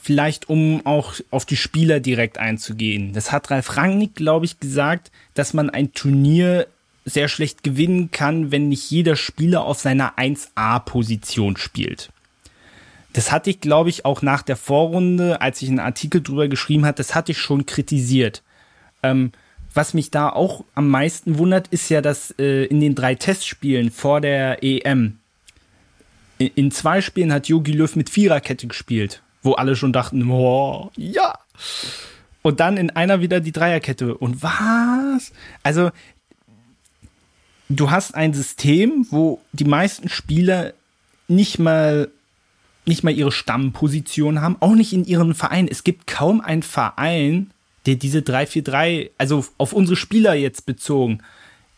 vielleicht, um auch auf die Spieler direkt einzugehen. Das hat Ralf Rangnick, glaube ich, gesagt, dass man ein Turnier sehr schlecht gewinnen kann, wenn nicht jeder Spieler auf seiner 1A-Position spielt. Das hatte ich, glaube ich, auch nach der Vorrunde, als ich einen Artikel drüber geschrieben habe, das hatte ich schon kritisiert. Ähm, was mich da auch am meisten wundert, ist ja, dass äh, in den drei Testspielen vor der EM in, in zwei Spielen hat Jogi Löw mit Viererkette gespielt, wo alle schon dachten, oh, ja. Und dann in einer wieder die Dreierkette. Und was? Also, du hast ein System, wo die meisten Spieler nicht mal nicht mal ihre Stammposition haben, auch nicht in ihren Verein. Es gibt kaum einen Verein, der diese 3-4-3, also auf unsere Spieler jetzt bezogen,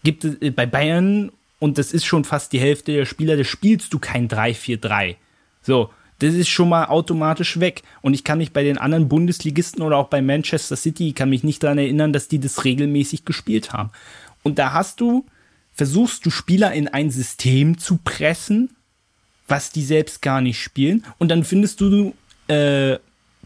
gibt es äh, bei Bayern, und das ist schon fast die Hälfte der Spieler, da spielst du kein 3-4-3. So, das ist schon mal automatisch weg. Und ich kann mich bei den anderen Bundesligisten oder auch bei Manchester City, kann mich nicht daran erinnern, dass die das regelmäßig gespielt haben. Und da hast du, versuchst du Spieler in ein System zu pressen, was die selbst gar nicht spielen. Und dann findest du äh,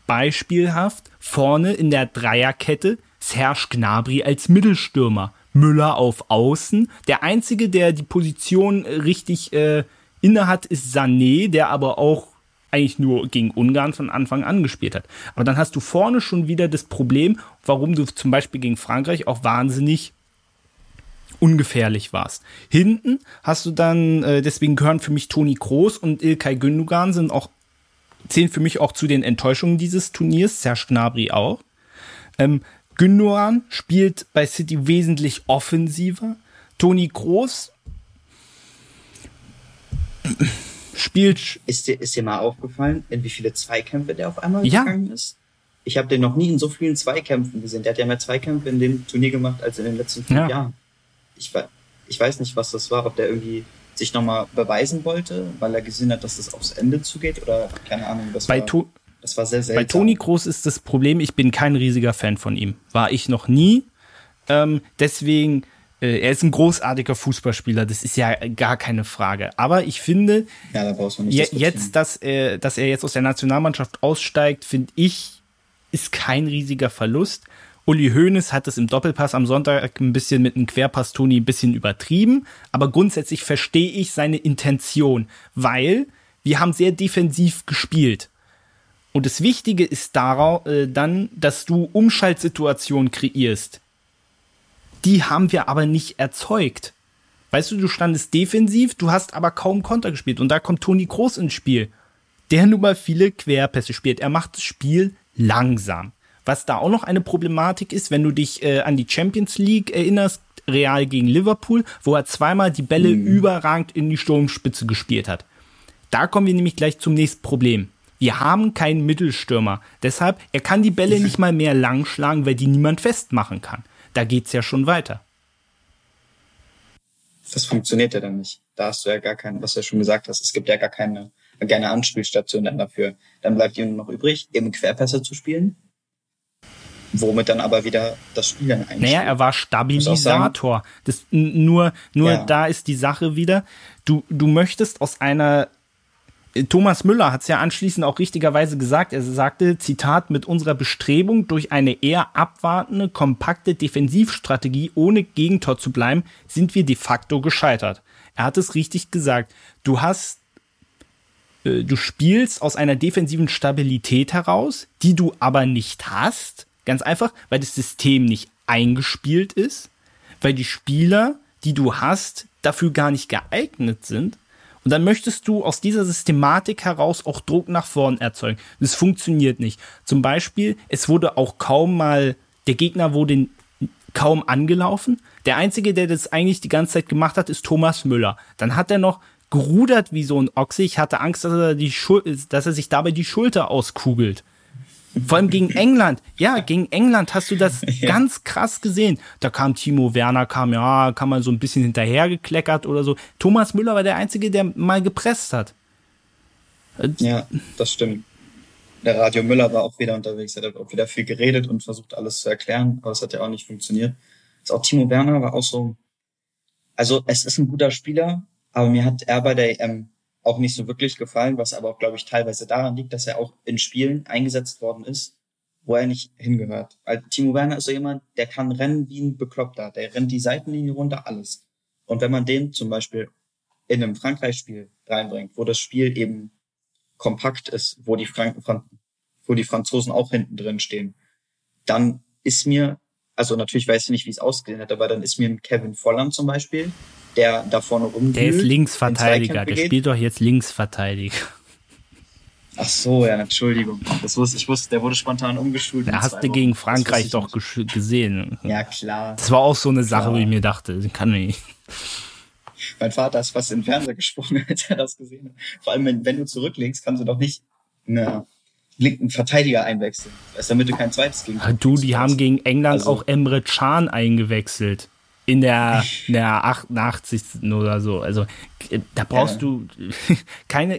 beispielhaft vorne in der Dreierkette Serge Gnabry als Mittelstürmer. Müller auf Außen. Der einzige, der die Position richtig äh, inne hat, ist Sané, der aber auch eigentlich nur gegen Ungarn von Anfang an gespielt hat. Aber dann hast du vorne schon wieder das Problem, warum du zum Beispiel gegen Frankreich auch wahnsinnig ungefährlich warst. Hinten hast du dann, äh, deswegen gehören für mich Toni Kroos und Ilkay Gündogan sind auch, zählen für mich auch zu den Enttäuschungen dieses Turniers, Serge Gnabry auch. Ähm, Gündogan spielt bei City wesentlich offensiver. Toni Kroos spielt. Ist dir, ist dir mal aufgefallen, in wie viele Zweikämpfe der auf einmal ja. gegangen ist? Ich habe den noch nie in so vielen Zweikämpfen gesehen. Der hat ja mehr Zweikämpfe in dem Turnier gemacht als in den letzten fünf ja. Jahren ich, ich weiß nicht, was das war, ob der irgendwie sich nochmal beweisen wollte, weil er gesehen hat, dass das aufs Ende zugeht oder keine Ahnung. Das bei war, das war sehr seltsam. Bei Toni Kroos ist das Problem, ich bin kein riesiger Fan von ihm. War ich noch nie. Ähm, deswegen, äh, er ist ein großartiger Fußballspieler, das ist ja gar keine Frage. Aber ich finde, ja, da brauchst du nicht jetzt, dass er, dass er jetzt aus der Nationalmannschaft aussteigt, finde ich, ist kein riesiger Verlust. Uli Hoeneß hat es im Doppelpass am Sonntag ein bisschen mit einem Querpass Toni ein bisschen übertrieben, aber grundsätzlich verstehe ich seine Intention, weil wir haben sehr defensiv gespielt. Und das Wichtige ist darauf, äh, dann, dass du Umschaltsituationen kreierst. Die haben wir aber nicht erzeugt. Weißt du, du standest defensiv, du hast aber kaum Konter gespielt. Und da kommt Toni Groß ins Spiel, der nun mal viele Querpässe spielt. Er macht das Spiel langsam. Was da auch noch eine Problematik ist, wenn du dich äh, an die Champions League erinnerst, Real gegen Liverpool, wo er zweimal die Bälle mhm. überragend in die Sturmspitze gespielt hat. Da kommen wir nämlich gleich zum nächsten Problem. Wir haben keinen Mittelstürmer. Deshalb, er kann die Bälle nicht mal mehr lang schlagen, weil die niemand festmachen kann. Da geht's ja schon weiter. Das funktioniert ja dann nicht. Da hast du ja gar keinen, was du ja schon gesagt hast, es gibt ja gar keine, keine Anspielstation dann dafür. Dann bleibt ihm noch übrig, eben Querpässe zu spielen womit dann aber wieder das Spiel dann einsteigt. Naja, er war Stabilisator. Das, nur nur ja. da ist die Sache wieder, du, du möchtest aus einer Thomas Müller hat es ja anschließend auch richtigerweise gesagt. Er sagte, Zitat, mit unserer Bestrebung durch eine eher abwartende, kompakte Defensivstrategie ohne Gegentor zu bleiben, sind wir de facto gescheitert. Er hat es richtig gesagt. Du hast, äh, du spielst aus einer defensiven Stabilität heraus, die du aber nicht hast Ganz einfach, weil das System nicht eingespielt ist, weil die Spieler, die du hast, dafür gar nicht geeignet sind. Und dann möchtest du aus dieser Systematik heraus auch Druck nach vorn erzeugen. Das funktioniert nicht. Zum Beispiel, es wurde auch kaum mal, der Gegner wurde kaum angelaufen. Der Einzige, der das eigentlich die ganze Zeit gemacht hat, ist Thomas Müller. Dann hat er noch gerudert wie so ein Ochse. Ich hatte Angst, dass er, die dass er sich dabei die Schulter auskugelt. Vor allem gegen England. Ja, gegen England hast du das (laughs) ja. ganz krass gesehen. Da kam Timo Werner, kam ja, kam mal so ein bisschen hinterhergekleckert oder so. Thomas Müller war der Einzige, der mal gepresst hat. Ja, das stimmt. Der Radio Müller war auch wieder unterwegs, er hat auch wieder viel geredet und versucht alles zu erklären, aber es hat ja auch nicht funktioniert. Also auch Timo Werner war auch so, also es ist ein guter Spieler, aber mir hat er bei der EM auch nicht so wirklich gefallen, was aber auch, glaube ich, teilweise daran liegt, dass er auch in Spielen eingesetzt worden ist, wo er nicht hingehört. Weil Timo Werner ist so jemand, der kann rennen wie ein Bekloppter. Der rennt die Seitenlinie runter, alles. Und wenn man den zum Beispiel in einem Frankreich-Spiel reinbringt, wo das Spiel eben kompakt ist, wo die, Frank wo die Franzosen auch hinten drin stehen, dann ist mir, also natürlich weiß ich nicht, wie es ausgesehen hat, aber dann ist mir Kevin Volland zum Beispiel der da vorne rumgeht. Der ist Linksverteidiger, der spielt doch jetzt Linksverteidiger. Ach so, ja, Entschuldigung. Das wusste, ich wusste, der wurde spontan umgeschult. Da hast du gegen Frankreich doch gesehen. Ja, klar. Das war auch so eine Sache, klar. wo ich mir dachte, kann nicht. Mein Vater ist fast in den Fernseher gesprungen, (laughs) als er das gesehen hat. Vor allem, wenn, wenn du zurücklegst, kannst du doch nicht eine linken Verteidiger einwechseln. Erst damit du kein zweites gegen. Du, die haben gegen England also, auch Emre Can eingewechselt. In der, in der 88. oder so. Also da brauchst ja. du (laughs) keine.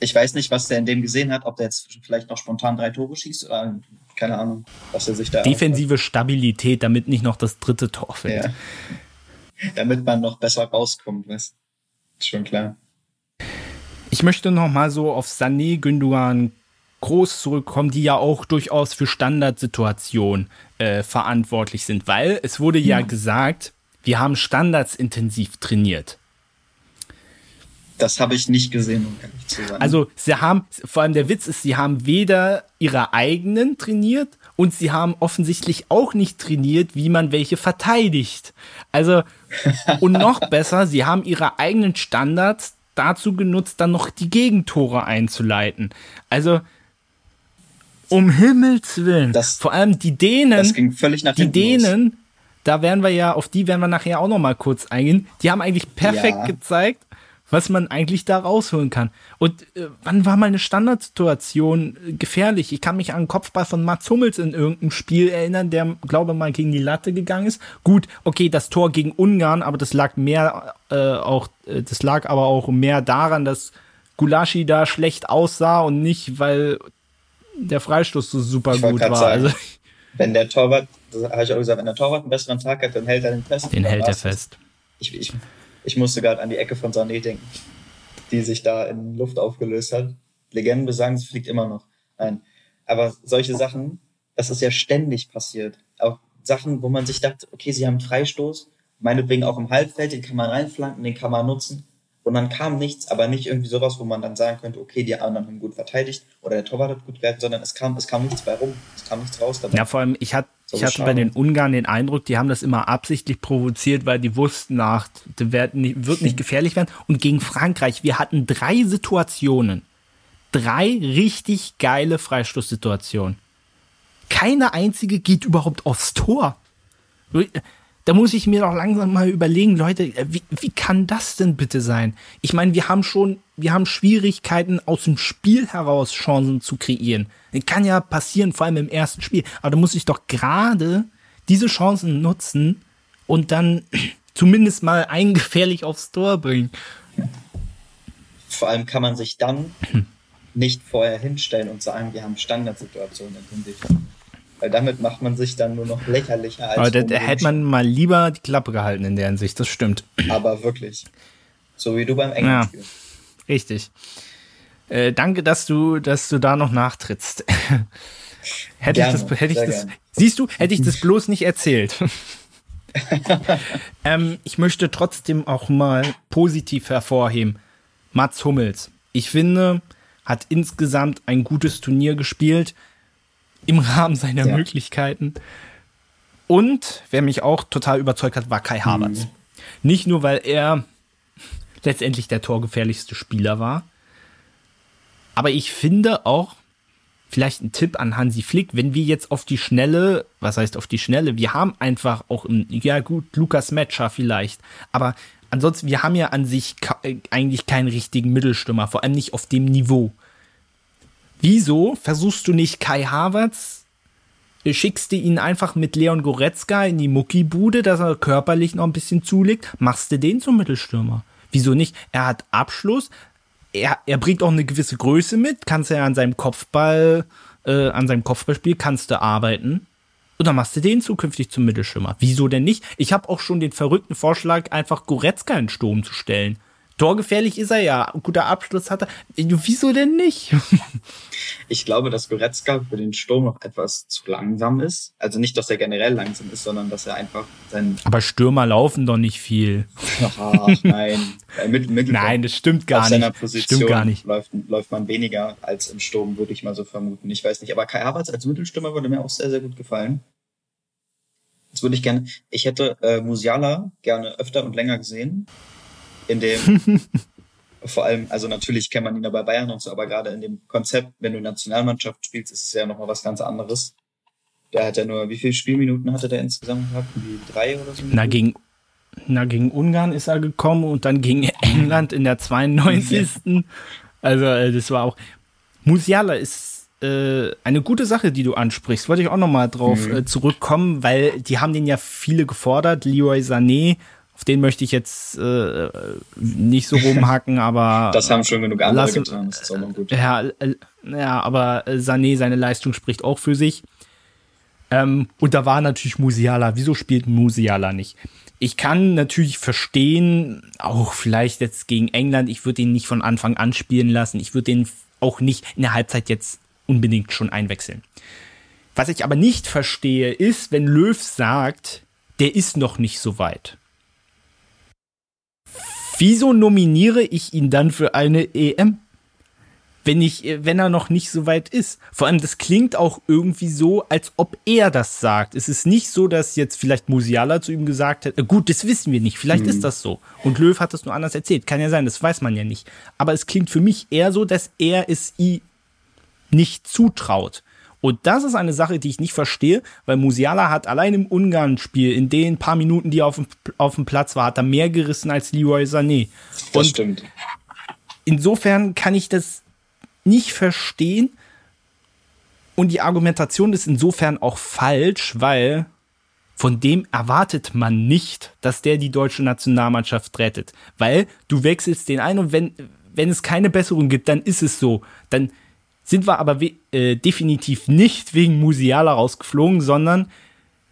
Ich weiß nicht, was der in dem gesehen hat, ob der jetzt vielleicht noch spontan drei Tore schießt oder keine Ahnung, was er sich da. Defensive aufhört. Stabilität, damit nicht noch das dritte Tor fällt. Ja. Damit man noch besser rauskommt, weißt Ist schon klar. Ich möchte noch mal so auf Sané, Gündogan, Groß zurückkommen, die ja auch durchaus für Standardsituationen äh, verantwortlich sind, weil es wurde ja, ja gesagt, wir haben Standards intensiv trainiert. Das habe ich nicht gesehen, um ehrlich zu sein. Also, sie haben, vor allem der Witz ist, sie haben weder ihre eigenen trainiert und sie haben offensichtlich auch nicht trainiert, wie man welche verteidigt. Also, und noch (laughs) besser, sie haben ihre eigenen Standards dazu genutzt, dann noch die Gegentore einzuleiten. Also, um Himmels Willen. Das, Vor allem die Dänen. Das ging völlig nach Die Dänen, los. da werden wir ja, auf die werden wir nachher auch noch mal kurz eingehen. Die haben eigentlich perfekt ja. gezeigt, was man eigentlich da rausholen kann. Und äh, wann war mal eine Standardsituation äh, gefährlich? Ich kann mich an einen Kopfball von Mats Hummels in irgendeinem Spiel erinnern, der, glaube mal, gegen die Latte gegangen ist. Gut, okay, das Tor gegen Ungarn, aber das lag mehr äh, auch, äh, das lag aber auch mehr daran, dass Gulaschi da schlecht aussah und nicht, weil der Freistoß so super ich gut war. Sagen, also, wenn der Torwart, das habe ich auch gesagt, wenn der Torwart einen besseren Tag hat, dann hält er den fest. Den hält er fest. Ich, ich, ich musste gerade an die Ecke von Sané denken, die sich da in Luft aufgelöst hat. Legenden besagen, sie fliegt immer noch. Nein. Aber solche Sachen, das ist ja ständig passiert. Auch Sachen, wo man sich dachte, okay, sie haben einen Freistoß, meinetwegen auch im Halbfeld, den kann man reinflanken, den kann man nutzen. Und dann kam nichts, aber nicht irgendwie sowas, wo man dann sagen könnte, okay, die anderen haben gut verteidigt oder der Torwart hat gut gehalten, sondern es kam, es kam nichts bei rum. Es kam nichts raus dabei. Ja, vor allem, ich, hat, so ich hatte bei den Ungarn den Eindruck, die haben das immer absichtlich provoziert, weil die wussten nach, das wird nicht, wird nicht (laughs) gefährlich werden. Und gegen Frankreich, wir hatten drei Situationen. Drei richtig geile Freistoßsituationen. Keine einzige geht überhaupt aufs Tor da muss ich mir doch langsam mal überlegen, Leute, äh, wie, wie kann das denn bitte sein? Ich meine, wir haben schon, wir haben Schwierigkeiten aus dem Spiel heraus Chancen zu kreieren. Das kann ja passieren, vor allem im ersten Spiel. Aber da muss ich doch gerade diese Chancen nutzen und dann (clears throat) zumindest mal eingefährlich aufs Tor bringen. Vor allem kann man sich dann nicht vorher hinstellen und sagen, wir haben Standardsituationen in Hinsicht weil damit macht man sich dann nur noch lächerlicher als. Aber da hätte man mal lieber die Klappe gehalten in der Hinsicht, das stimmt. Aber wirklich. So wie du beim Englisch. Ja, richtig. Äh, danke, dass du, dass du da noch nachtrittst. hätte gerne, ich das, hätte ich das, siehst du, hätte ich das bloß nicht erzählt. (laughs) ähm, ich möchte trotzdem auch mal positiv hervorheben. Mats Hummels. Ich finde, hat insgesamt ein gutes Turnier gespielt im Rahmen seiner ja. Möglichkeiten. Und wer mich auch total überzeugt hat, war Kai Havertz. Mhm. Nicht nur, weil er letztendlich der torgefährlichste Spieler war, aber ich finde auch, vielleicht ein Tipp an Hansi Flick, wenn wir jetzt auf die Schnelle, was heißt auf die Schnelle, wir haben einfach auch, im, ja gut, Lukas Metscher vielleicht, aber ansonsten, wir haben ja an sich eigentlich keinen richtigen Mittelstürmer, vor allem nicht auf dem Niveau. Wieso versuchst du nicht Kai Havertz? Schickst du ihn einfach mit Leon Goretzka in die Muckibude, dass er körperlich noch ein bisschen zulegt? Machst du den zum Mittelstürmer? Wieso nicht? Er hat Abschluss, er, er bringt auch eine gewisse Größe mit, kannst ja an seinem Kopfball, äh, an seinem Kopfballspiel kannst du arbeiten. Und dann machst du den zukünftig zum Mittelschirmer. Wieso denn nicht? Ich habe auch schon den verrückten Vorschlag, einfach Goretzka in Sturm zu stellen. Torgefährlich ist er ja. Guter Abschluss hat er. Wieso denn nicht? (laughs) ich glaube, dass Goretzka für den Sturm noch etwas zu langsam ist. Also nicht, dass er generell langsam ist, sondern dass er einfach sein. Aber Stürmer laufen doch nicht viel. Ach, nein. Mit, nein, das stimmt gar auf seiner nicht. Position stimmt gar nicht. Läuft, läuft man weniger als im Sturm, würde ich mal so vermuten. Ich weiß nicht. Aber Kai Havertz als Mittelstürmer würde mir auch sehr, sehr gut gefallen. Das würde ich gerne. Ich hätte äh, Musiala gerne öfter und länger gesehen in dem (laughs) Vor allem, also natürlich kennt man ihn ja bei Bayern und so, aber gerade in dem Konzept, wenn du Nationalmannschaft spielst, ist es ja nochmal was ganz anderes. Der hat ja nur, wie viele Spielminuten hatte der insgesamt gehabt? Wie drei oder so? Na, gegen, na, gegen Ungarn ist er gekommen und dann gegen (laughs) England in der 92. Ja. Also, äh, das war auch. Musiala ist äh, eine gute Sache, die du ansprichst. Wollte ich auch nochmal drauf mhm. äh, zurückkommen, weil die haben den ja viele gefordert. Leroy Sané, auf den möchte ich jetzt äh, nicht so (laughs) rumhacken, aber. Das haben schon genug andere lass, getan, das ist auch mal gut. Ja, äh, ja, aber Sané, seine Leistung spricht auch für sich. Ähm, und da war natürlich Musiala. Wieso spielt Musiala nicht? Ich kann natürlich verstehen, auch vielleicht jetzt gegen England, ich würde ihn nicht von Anfang an spielen lassen. Ich würde ihn auch nicht in der Halbzeit jetzt unbedingt schon einwechseln. Was ich aber nicht verstehe, ist, wenn Löw sagt, der ist noch nicht so weit. Wieso nominiere ich ihn dann für eine EM? wenn ich, wenn er noch nicht so weit ist. Vor allem, das klingt auch irgendwie so, als ob er das sagt. Es ist nicht so, dass jetzt vielleicht Musiala zu ihm gesagt hat, äh, gut, das wissen wir nicht, vielleicht mhm. ist das so. Und Löw hat das nur anders erzählt. Kann ja sein, das weiß man ja nicht. Aber es klingt für mich eher so, dass er es ihm nicht zutraut. Und das ist eine Sache, die ich nicht verstehe, weil Musiala hat allein im Ungarn-Spiel, in den paar Minuten, die er auf dem, auf dem Platz war, hat er mehr gerissen als Leroy Sané. Und das stimmt. Insofern kann ich das nicht verstehen. Und die Argumentation ist insofern auch falsch, weil von dem erwartet man nicht, dass der die deutsche Nationalmannschaft rettet. Weil du wechselst den ein und wenn, wenn es keine Besserung gibt, dann ist es so. Dann sind wir aber äh, definitiv nicht wegen Musiala rausgeflogen, sondern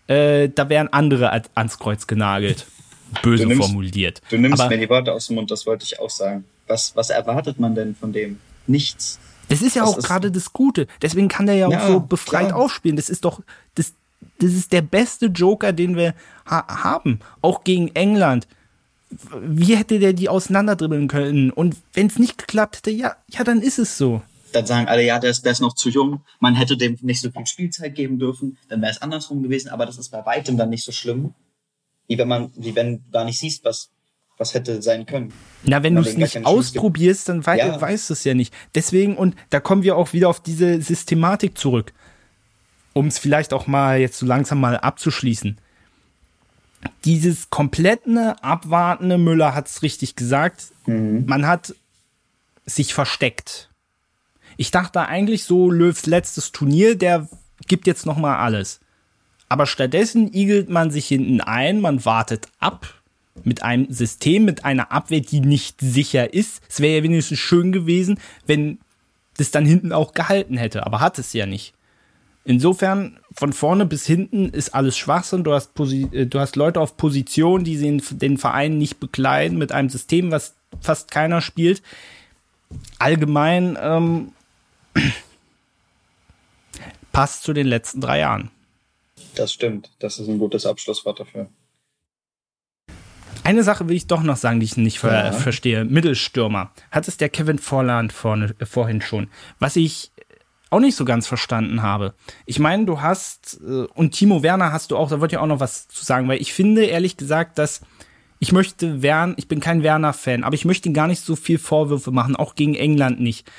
äh, da wären andere ans Kreuz genagelt. (laughs) Böse du nimmst, formuliert. Du nimmst aber, mir die Worte aus dem Mund, das wollte ich auch sagen. Was, was erwartet man denn von dem? Nichts. Das ist ja das auch gerade das Gute. Deswegen kann der ja, ja auch so befreit klar. aufspielen. Das ist doch, das, das ist der beste Joker, den wir ha haben. Auch gegen England. Wie hätte der die auseinanderdribbeln können? Und wenn es nicht geklappt hätte, ja, ja, dann ist es so. Dann sagen alle, ja, der ist, der ist noch zu jung. Man hätte dem nicht so viel Spielzeit geben dürfen. Dann wäre es andersrum gewesen. Aber das ist bei weitem dann nicht so schlimm, wie wenn man, wie wenn du gar nicht siehst, was, was hätte sein können. Na, wenn du es nicht ausprobierst, dann wei ja. weißt du es ja nicht. Deswegen, und da kommen wir auch wieder auf diese Systematik zurück. Um es vielleicht auch mal jetzt so langsam mal abzuschließen. Dieses komplette abwartende, Müller hat es richtig gesagt, mhm. man hat sich versteckt. Ich dachte eigentlich so, Löws letztes Turnier, der gibt jetzt noch mal alles. Aber stattdessen igelt man sich hinten ein, man wartet ab, mit einem System, mit einer Abwehr, die nicht sicher ist. Es wäre ja wenigstens schön gewesen, wenn das dann hinten auch gehalten hätte, aber hat es ja nicht. Insofern, von vorne bis hinten ist alles Schwachsinn. Du hast, Posi äh, du hast Leute auf Position, die den, den Verein nicht bekleiden, mit einem System, was fast keiner spielt. Allgemein ähm, passt zu den letzten drei Jahren. Das stimmt. Das ist ein gutes Abschlusswort dafür. Eine Sache will ich doch noch sagen, die ich nicht ver ja. verstehe. Mittelstürmer. Hat es der Kevin Vorland vorne, äh, vorhin schon. Was ich auch nicht so ganz verstanden habe. Ich meine, du hast, äh, und Timo Werner hast du auch, da wollte ich auch noch was zu sagen, weil ich finde, ehrlich gesagt, dass ich möchte Werner, ich bin kein Werner-Fan, aber ich möchte ihm gar nicht so viel Vorwürfe machen, auch gegen England nicht.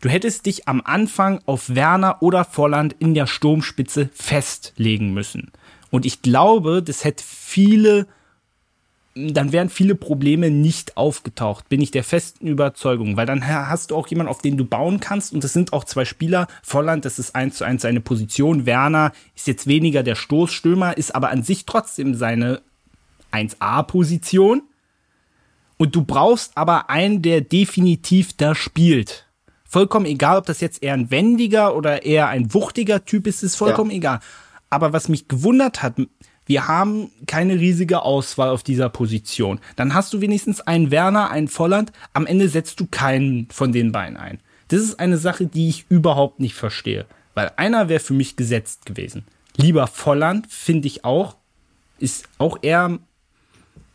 Du hättest dich am Anfang auf Werner oder Vorland in der Sturmspitze festlegen müssen. Und ich glaube, das hätte viele dann wären viele Probleme nicht aufgetaucht, bin ich der festen Überzeugung, weil dann hast du auch jemanden, auf den du bauen kannst und das sind auch zwei Spieler. Volland, das ist eins zu eins seine Position. Werner ist jetzt weniger der Stoßstürmer, ist aber an sich trotzdem seine 1A-Position. Und du brauchst aber einen, der definitiv da spielt. Vollkommen egal, ob das jetzt eher ein wendiger oder eher ein wuchtiger Typ ist, ist vollkommen ja. egal. Aber was mich gewundert hat, wir haben keine riesige Auswahl auf dieser Position. Dann hast du wenigstens einen Werner, einen Volland. Am Ende setzt du keinen von den beiden ein. Das ist eine Sache, die ich überhaupt nicht verstehe. Weil einer wäre für mich gesetzt gewesen. Lieber Volland, finde ich auch. Ist auch eher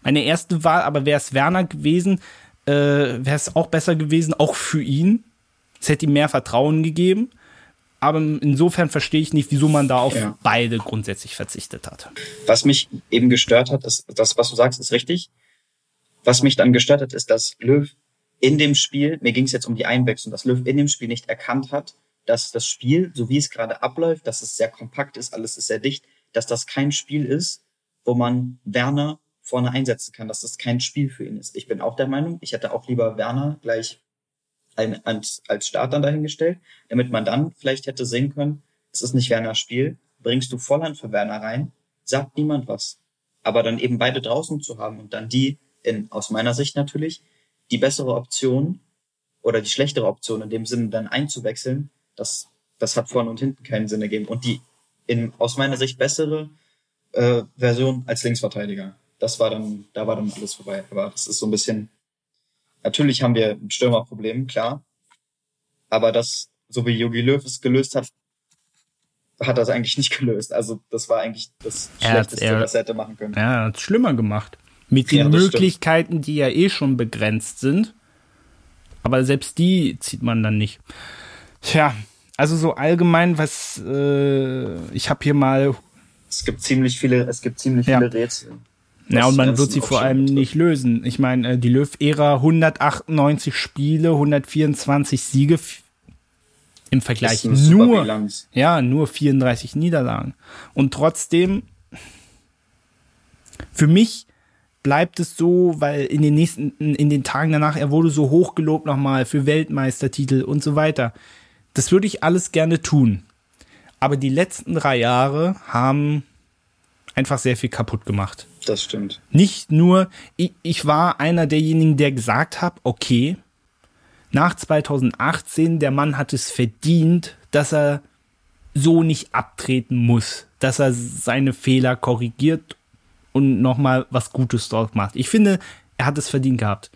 meine erste Wahl, aber wäre es Werner gewesen, äh, wäre es auch besser gewesen, auch für ihn. Es hätte ihm mehr Vertrauen gegeben aber insofern verstehe ich nicht, wieso man da auf ja. beide grundsätzlich verzichtet hat. Was mich eben gestört hat, ist, das, was du sagst, ist richtig. Was mich dann gestört hat, ist, dass Löw in dem Spiel, mir ging es jetzt um die Einwechslung, dass Löw in dem Spiel nicht erkannt hat, dass das Spiel, so wie es gerade abläuft, dass es sehr kompakt ist, alles ist sehr dicht, dass das kein Spiel ist, wo man Werner vorne einsetzen kann, dass das kein Spiel für ihn ist. Ich bin auch der Meinung, ich hätte auch lieber Werner gleich ein, als, als Starter dahingestellt, damit man dann vielleicht hätte sehen können, es ist nicht Werners Spiel, bringst du Volland für Werner rein, sagt niemand was. Aber dann eben beide draußen zu haben und dann die, in, aus meiner Sicht natürlich, die bessere Option oder die schlechtere Option in dem Sinne dann einzuwechseln, das, das hat vorne und hinten keinen Sinn ergeben. Und die in, aus meiner Sicht bessere äh, Version als Linksverteidiger. Das war dann, da war dann alles vorbei. Aber das ist so ein bisschen, natürlich haben wir ein Stürmerproblem, klar. Aber das, so wie Jogi Löw es gelöst hat, hat das eigentlich nicht (laughs) gelöst. Also das war eigentlich das er Schlechteste, er, was er hätte machen können. Er hat es schlimmer gemacht. Mit den ja, Möglichkeiten, stimmt. die ja eh schon begrenzt sind. Aber selbst die zieht man dann nicht. Tja, also so allgemein, was äh, ich habe hier mal. Es gibt ziemlich viele, es gibt ziemlich ja. viele Rätsel. Ja, und man wird sie vor allem betrifft. nicht lösen. Ich meine, äh, die Löw-Ära 198 Spiele, 124 Siege im Vergleich nur, ja, nur 34 Niederlagen. Und trotzdem, für mich bleibt es so, weil in den nächsten, in den Tagen danach, er wurde so hochgelobt nochmal für Weltmeistertitel und so weiter. Das würde ich alles gerne tun. Aber die letzten drei Jahre haben einfach sehr viel kaputt gemacht. Das stimmt. Nicht nur, ich, ich war einer derjenigen, der gesagt hat, okay, nach 2018, der Mann hat es verdient, dass er so nicht abtreten muss, dass er seine Fehler korrigiert und nochmal was Gutes dort macht. Ich finde, er hat es verdient gehabt.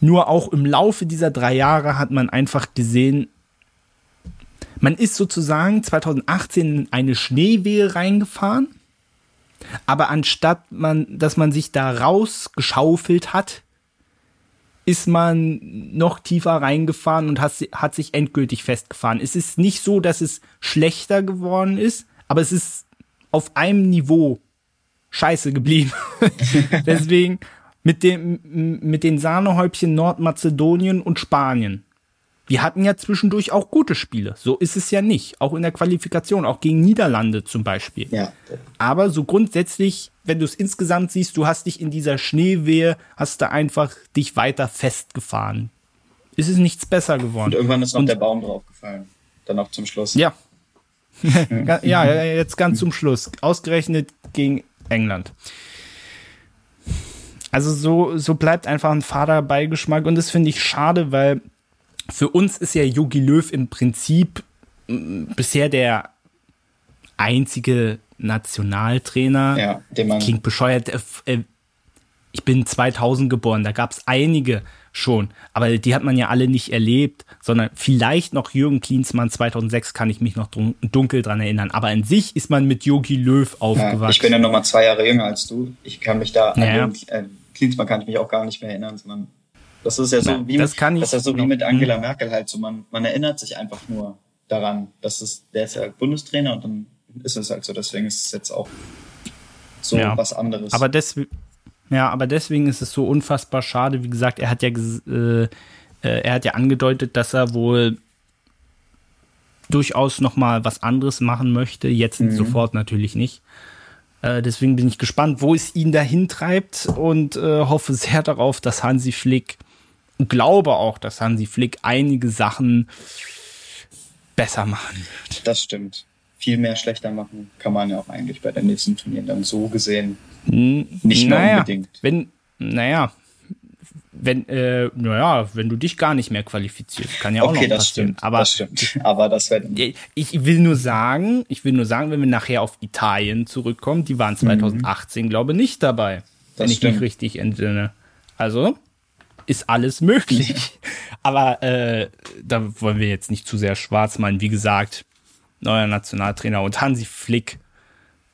Nur auch im Laufe dieser drei Jahre hat man einfach gesehen, man ist sozusagen 2018 in eine Schneewehe reingefahren, aber anstatt man, dass man sich da rausgeschaufelt hat, ist man noch tiefer reingefahren und hat, hat sich endgültig festgefahren. Es ist nicht so, dass es schlechter geworden ist, aber es ist auf einem Niveau scheiße geblieben. (laughs) Deswegen mit dem, mit den Sahnehäubchen Nordmazedonien und Spanien. Wir hatten ja zwischendurch auch gute Spiele. So ist es ja nicht. Auch in der Qualifikation, auch gegen Niederlande zum Beispiel. Ja. Aber so grundsätzlich, wenn du es insgesamt siehst, du hast dich in dieser Schneewehe, hast du einfach dich weiter festgefahren. Ist es nichts besser geworden. Und irgendwann ist noch und, der Baum draufgefallen. Dann auch zum Schluss. (laughs) Ja. ja, jetzt ganz zum Schluss. Ausgerechnet gegen England. Also so, so bleibt einfach ein fader Beigeschmack und das finde ich schade, weil für uns ist ja Yogi Löw im Prinzip bisher der einzige Nationaltrainer. Ja, den man klingt bescheuert. Äh, äh, ich bin 2000 geboren, da gab es einige schon, aber die hat man ja alle nicht erlebt, sondern vielleicht noch Jürgen Klinsmann 2006 kann ich mich noch dunkel dran erinnern. Aber an sich ist man mit Yogi Löw aufgewachsen. Ja, ich bin ja noch mal zwei Jahre jünger als du. Ich kann mich da ja. an äh, Klinsmann kann ich mich auch gar nicht mehr erinnern, sondern das ist ja so Nein, wie das, kann das ist ja so wie mit Angela Merkel halt so man man erinnert sich einfach nur daran, dass es der ist ja Bundestrainer und dann ist es halt so. Deswegen ist es jetzt auch so ja. was anderes. Aber deswegen ja, aber deswegen ist es so unfassbar schade. Wie gesagt, er hat ja, äh, äh, er hat ja angedeutet, dass er wohl durchaus noch mal was anderes machen möchte. Jetzt mhm. sofort natürlich nicht. Äh, deswegen bin ich gespannt, wo es ihn dahin treibt und äh, hoffe sehr darauf, dass Hansi Flick, glaube auch, dass Hansi Flick einige Sachen besser machen wird. Das stimmt. Viel mehr schlechter machen kann man ja auch eigentlich bei den nächsten Turnieren dann so gesehen nicht mehr naja, unbedingt. Wenn, naja, wenn, äh, naja, wenn du dich gar nicht mehr qualifizierst, kann ja auch okay, noch passieren. Stimmt, aber das stimmt. Aber das wäre ich will nur sagen, ich will nur sagen, wenn wir nachher auf Italien zurückkommen, die waren 2018, mhm. glaube nicht dabei, das wenn ich stimmt. mich richtig entsinne. Also ist alles möglich. (laughs) aber äh, da wollen wir jetzt nicht zu sehr schwarz malen. Wie gesagt, neuer Nationaltrainer und Hansi Flick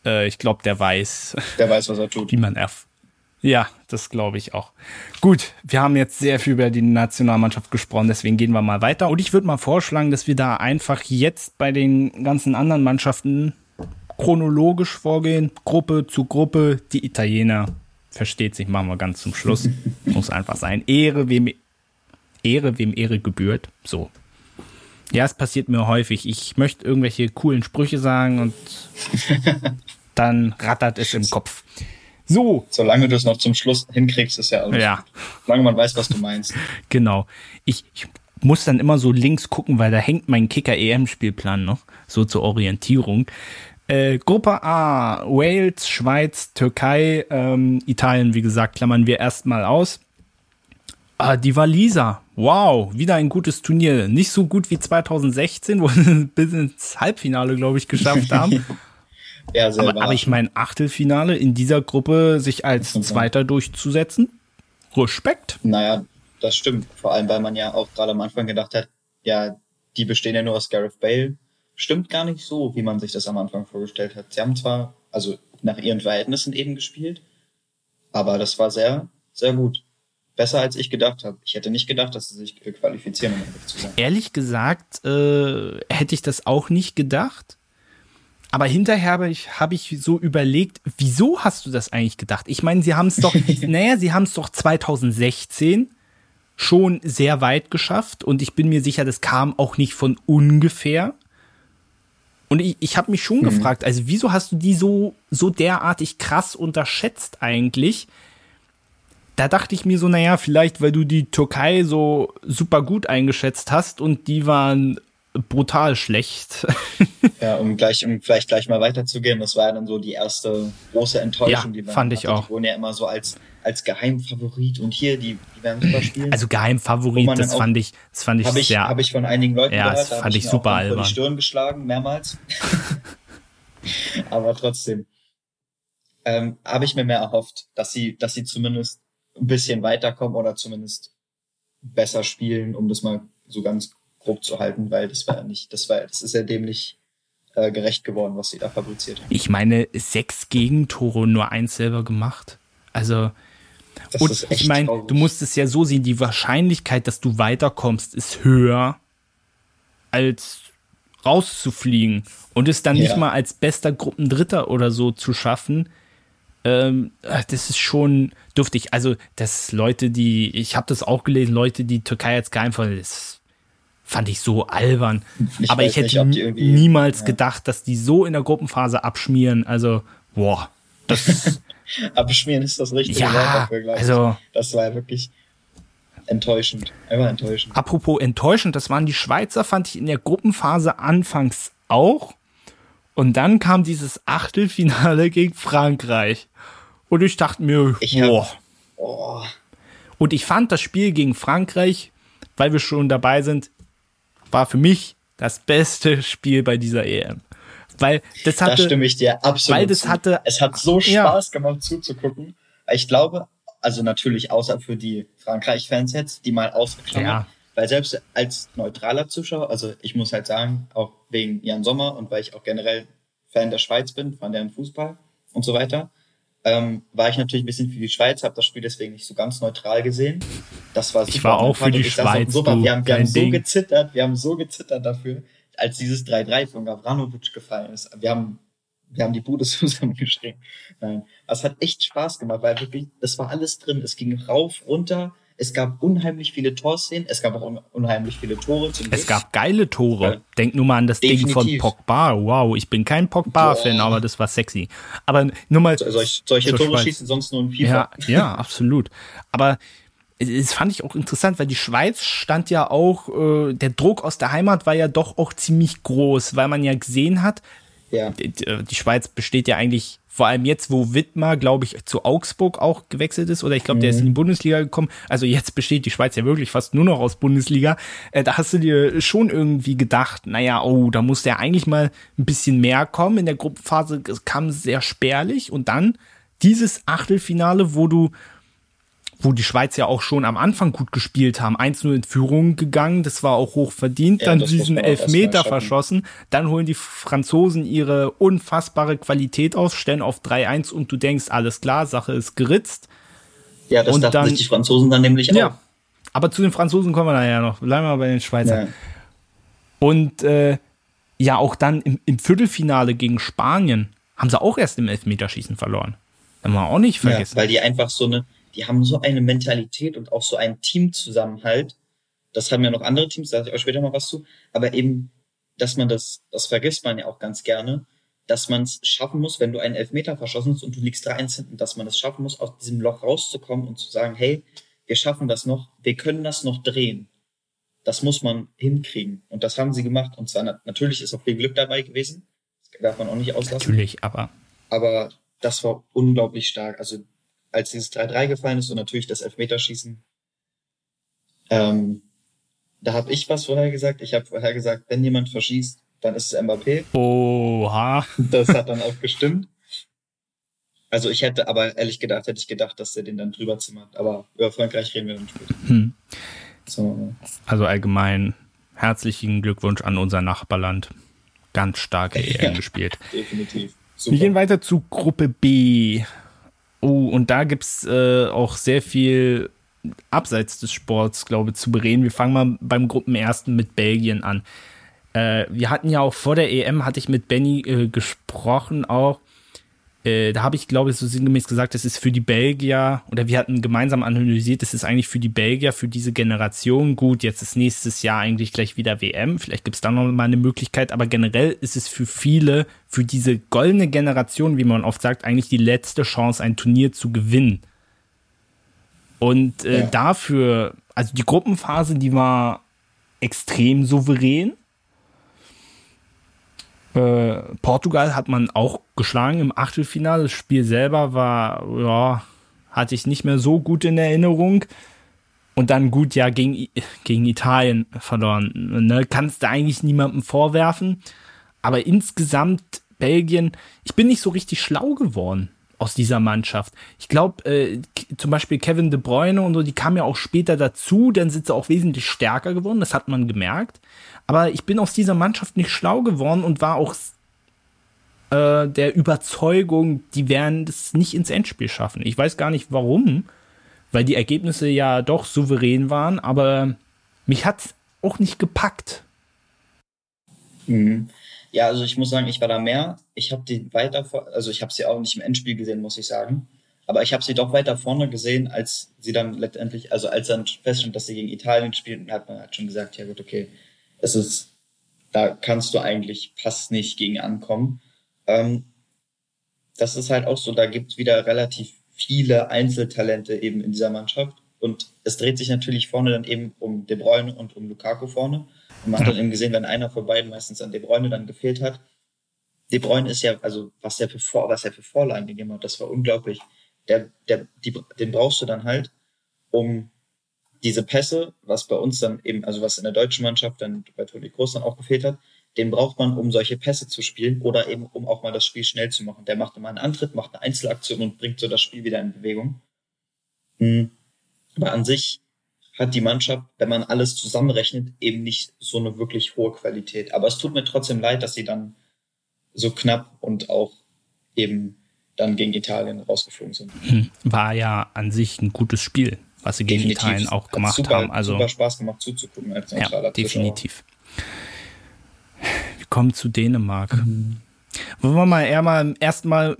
äh, ich glaube, der weiß. Der weiß, was er tut. (laughs) Wie man erf. Ja, das glaube ich auch. Gut, wir haben jetzt sehr viel über die Nationalmannschaft gesprochen, deswegen gehen wir mal weiter. Und ich würde mal vorschlagen, dass wir da einfach jetzt bei den ganzen anderen Mannschaften chronologisch vorgehen, Gruppe zu Gruppe. Die Italiener, versteht sich, machen wir ganz zum Schluss. (laughs) Muss einfach sein. Ehre, wem Ehre, wem Ehre gebührt. So. Ja, es passiert mir häufig. Ich möchte irgendwelche coolen Sprüche sagen und (laughs) dann rattert es im Kopf. So. Solange du es noch zum Schluss hinkriegst, ist ja alles. Ja. Solange man weiß, was du meinst. (laughs) Genau. Ich, ich muss dann immer so links gucken, weil da hängt mein Kicker-EM-Spielplan noch, so zur Orientierung. Äh, Gruppe A, Wales, Schweiz, Türkei, ähm, Italien, wie gesagt, klammern wir erstmal aus. Ah, die Waliser, wow, wieder ein gutes Turnier. Nicht so gut wie 2016, wo (laughs) sie bis ins Halbfinale, glaube ich, geschafft haben. (laughs) Ja, aber, aber ich meine, Achtelfinale in dieser Gruppe sich als Zweiter durchzusetzen, Respekt. Naja, das stimmt. Vor allem, weil man ja auch gerade am Anfang gedacht hat, ja, die bestehen ja nur aus Gareth Bale. Stimmt gar nicht so, wie man sich das am Anfang vorgestellt hat. Sie haben zwar, also nach ihren Verhältnissen eben gespielt, aber das war sehr, sehr gut. Besser als ich gedacht habe. Ich hätte nicht gedacht, dass sie sich qualifizieren, um ehrlich zu sein. Ehrlich gesagt, äh, hätte ich das auch nicht gedacht. Aber hinterher habe ich, hab ich so überlegt, wieso hast du das eigentlich gedacht? Ich meine, sie haben es doch, (laughs) naja, sie haben es doch 2016 schon sehr weit geschafft und ich bin mir sicher, das kam auch nicht von ungefähr. Und ich, ich habe mich schon mhm. gefragt, also wieso hast du die so, so derartig krass unterschätzt eigentlich? Da dachte ich mir so, naja, vielleicht, weil du die Türkei so super gut eingeschätzt hast und die waren brutal schlecht. ja, um gleich, um vielleicht gleich mal weiterzugehen, das war ja dann so die erste große Enttäuschung, ja, die man fand ich hatte. auch. Die wurden ja immer so als, als Geheimfavorit und hier, die, die werden super spielen. Also Geheimfavorit, das fand ich, das fand ich hab ich, sehr. Habe ich von einigen Leuten ja, gehört. das fand ich, ich super albern. die Stirn geschlagen, mehrmals. (laughs) Aber trotzdem. Ähm, habe ich mir mehr erhofft, dass sie, dass sie zumindest ein bisschen weiterkommen oder zumindest besser spielen, um das mal so ganz grob zu halten, weil das war ja nicht, das war, das ist ja dem nicht äh, gerecht geworden, was sie da fabriziert haben. Ich meine, sechs Gegentore nur eins selber gemacht. Also, Das und ich meine, du musst es ja so sehen, die Wahrscheinlichkeit, dass du weiterkommst, ist höher, als rauszufliegen. Und es dann Ja. nicht mal als bester Gruppendritter oder so zu schaffen, ähm, das ist schon dürftig. Also, dass Leute, die, ich habe das auch gelesen, Leute, die Türkei als Geheimfall, das fand ich so albern. Ich Aber ich hätte nicht, niemals ja. gedacht, dass die so in der Gruppenphase abschmieren. Also, boah, das, (laughs) (laughs) Abschmieren ist das richtige Ja, Wort dafür, glaube also- ich. Das war ja wirklich enttäuschend. Einfach enttäuschend. apropos enttäuschend, das waren die Schweizer, fand ich in der Gruppenphase anfangs auch. Und dann kam dieses Achtelfinale (laughs) gegen Frankreich. Und ich dachte mir, Ich hab- boah. Oh, Und ich fand das Spiel gegen Frankreich, weil wir schon dabei sind, war für mich das beste Spiel bei dieser EM. Weil das da hatte, stimme ich dir absolut weil das zu. hatte- es hat so Ja. Spaß gemacht zuzugucken. Ich glaube, also natürlich außer für die Frankreich-Fans jetzt, die mal ausgeklammert, Ja. weil selbst als neutraler Zuschauer, also ich muss halt sagen, auch wegen Jan Sommer und weil ich auch generell Fan der Schweiz bin, von deren Fußball und so weiter, ähm, war ich natürlich ein bisschen für die Schweiz, habe das Spiel deswegen nicht so ganz neutral gesehen. Das war super. Ich war auch für die Schweiz, du, Wir haben, wir haben so Ding. gezittert, wir haben so gezittert dafür, als dieses 3-3 von Gavranovic gefallen ist. Wir haben, wir haben die Bude (laughs) zusammengeschrien. Nein, es hat echt Spaß gemacht, weil wirklich, das war alles drin. Es ging rauf, runter. Es gab unheimlich viele Torszenen. Es gab auch un unheimlich viele Tore. Zum es Glück. gab geile Tore. Ja. Denk nur mal an das Ding von Definitiv. Pogba. Wow, ich bin kein Pogba-Fan, aber das war sexy. Aber nur mal. Solch, solche zur Tore schießen sonst nur in FIFA. Ja, ja, (laughs) absolut. Aber es fand ich auch interessant, weil die Schweiz stand ja auch, äh, der Druck aus der Heimat war ja doch auch ziemlich groß, weil man ja gesehen hat, ja. die, die Schweiz besteht ja eigentlich, vor allem jetzt, wo Wittmar, glaube ich, zu Augsburg auch gewechselt ist, oder ich glaube, der ist in die Bundesliga gekommen. Also jetzt besteht die Schweiz ja wirklich fast nur noch aus Bundesliga. Äh, da hast du dir schon irgendwie gedacht, naja, oh, da muss der eigentlich mal ein bisschen mehr kommen. In der Gruppenphase kam es sehr spärlich und dann dieses Achtelfinale, wo du wo die Schweiz ja auch schon am Anfang gut gespielt haben, 1-0 in Führung gegangen, das war auch hoch verdient, Ja, dann diesen Elfmeter verschossen, dann holen die Franzosen ihre unfassbare Qualität auf, stellen auf 3-1 und du denkst, alles klar, Sache ist geritzt. ja, das Und dachten dann- sich die Franzosen dann nämlich auch. Aber zu den Franzosen kommen wir nachher noch, bleiben wir bei den Schweizern. Ja. Und äh, ja, auch dann im, im Viertelfinale gegen Spanien haben sie auch erst im Elfmeterschießen verloren. Haben wir auch nicht vergessen. Ja, weil die einfach so eine, die haben so eine Mentalität und auch so einen Teamzusammenhalt. das haben ja noch andere Teams, da sage ich auch später mal was zu, aber eben, dass man das, das vergisst man ja auch ganz gerne, dass man es schaffen muss, wenn du einen Elfmeter verschossen hast und du liegst 3-1 hinten, dass man es schaffen muss, aus diesem Loch rauszukommen und zu sagen, hey, wir schaffen das noch, wir können das noch drehen. Das muss man hinkriegen. Und das haben sie gemacht. Und zwar natürlich ist auch viel Glück dabei gewesen. Das darf man auch nicht auslassen. Natürlich, aber. Aber das war unglaublich stark. Also als dieses 3-3 gefallen ist und natürlich das Elfmeterschießen, ähm, da habe ich was vorher gesagt. Ich habe vorher gesagt, wenn jemand verschießt, dann ist es Mbappé. Oha. Das hat dann (laughs) auch gestimmt. Also ich hätte aber ehrlich gedacht, hätte ich gedacht, dass er den dann drüber zimmert. Aber über Frankreich reden wir dann später. Hm. So. Also allgemein herzlichen Glückwunsch an unser Nachbarland. Ganz starke (laughs) EM gespielt. Definitiv. Super. Wir gehen weiter zu Gruppe B. Oh, und da gibt's äh, auch sehr viel abseits des Sports, glaube ich, zu bereden. Wir fangen mal beim Gruppenersten mit Belgien an. Äh, wir hatten ja auch vor der EM, hatte ich mit Benny äh, gesprochen auch, äh, da habe ich, glaube ich, so sinngemäß gesagt, das ist für die Belgier, oder wir hatten gemeinsam analysiert, das ist eigentlich für die Belgier, für diese Generation gut. Jetzt ist nächstes Jahr eigentlich gleich wieder WM. Vielleicht gibt es da noch mal eine Möglichkeit, aber generell ist es für viele, für diese goldene Generation, wie man oft sagt, eigentlich die letzte Chance, ein Turnier zu gewinnen. Und äh, ja. dafür, also die Gruppenphase, die war extrem souverän. Äh, Portugal hat man auch geschlagen im Achtelfinale. Das Spiel selber war, ja, hatte ich nicht mehr so gut in Erinnerung. Und dann gut, ja, gegen, gegen Italien verloren. Ne? Kannst du eigentlich niemandem vorwerfen. Aber insgesamt Belgien, ich bin nicht so richtig schlau geworden aus dieser Mannschaft. Ich glaube, äh, zum Beispiel Kevin De Bruyne und so, die kamen ja auch später dazu, dann sind sie auch wesentlich stärker geworden, das hat man gemerkt. Aber ich bin aus dieser Mannschaft nicht schlau geworden und war auch äh, der Überzeugung, die werden das nicht ins Endspiel schaffen. Ich weiß gar nicht warum, weil die Ergebnisse ja doch souverän waren, aber mich hat auch nicht gepackt. Mhm. Ja, also ich muss sagen, ich war da mehr. Ich habe die weiter, also ich habe sie auch nicht im Endspiel gesehen, muss ich sagen. Aber ich habe sie doch weiter vorne gesehen, als sie dann letztendlich, also als dann feststand, dass sie gegen Italien spielten, hat man halt schon gesagt, ja gut, okay, es ist, da kannst du eigentlich fast nicht gegen ankommen. Ähm, das ist halt auch so, da gibt es wieder relativ viele Einzeltalente eben in dieser Mannschaft. Und es dreht sich natürlich vorne dann eben um De Bruyne und um Lukaku vorne. Und man hat dann eben gesehen, wenn einer von beiden meistens an De Bruyne dann gefehlt hat. De Bruyne ist ja, also was er für, Vor was er für Vorlagen gegeben hat, das war unglaublich. Der, der, die, den brauchst du dann halt, um diese Pässe, was bei uns dann eben, also was in der deutschen Mannschaft dann bei Toni Kroos dann auch gefehlt hat, den braucht man, um solche Pässe zu spielen oder eben um auch mal das Spiel schnell zu machen. Der macht immer einen Antritt, macht eine Einzelaktion und bringt so das Spiel wieder in Bewegung. Hm. Aber an sich hat die Mannschaft, wenn man alles zusammenrechnet, eben nicht so eine wirklich hohe Qualität. Aber es tut mir trotzdem leid, dass sie dann so knapp und auch eben dann gegen Italien rausgeflogen sind. Hm. War ja an sich ein gutes Spiel was sie gegen definitiv. Italien auch gemacht super, haben. Also super Spaß gemacht zuzugucken als neutraler ja, definitiv. Wir kommen zu Dänemark. Mhm. Wollen wir mal eher mal erstmal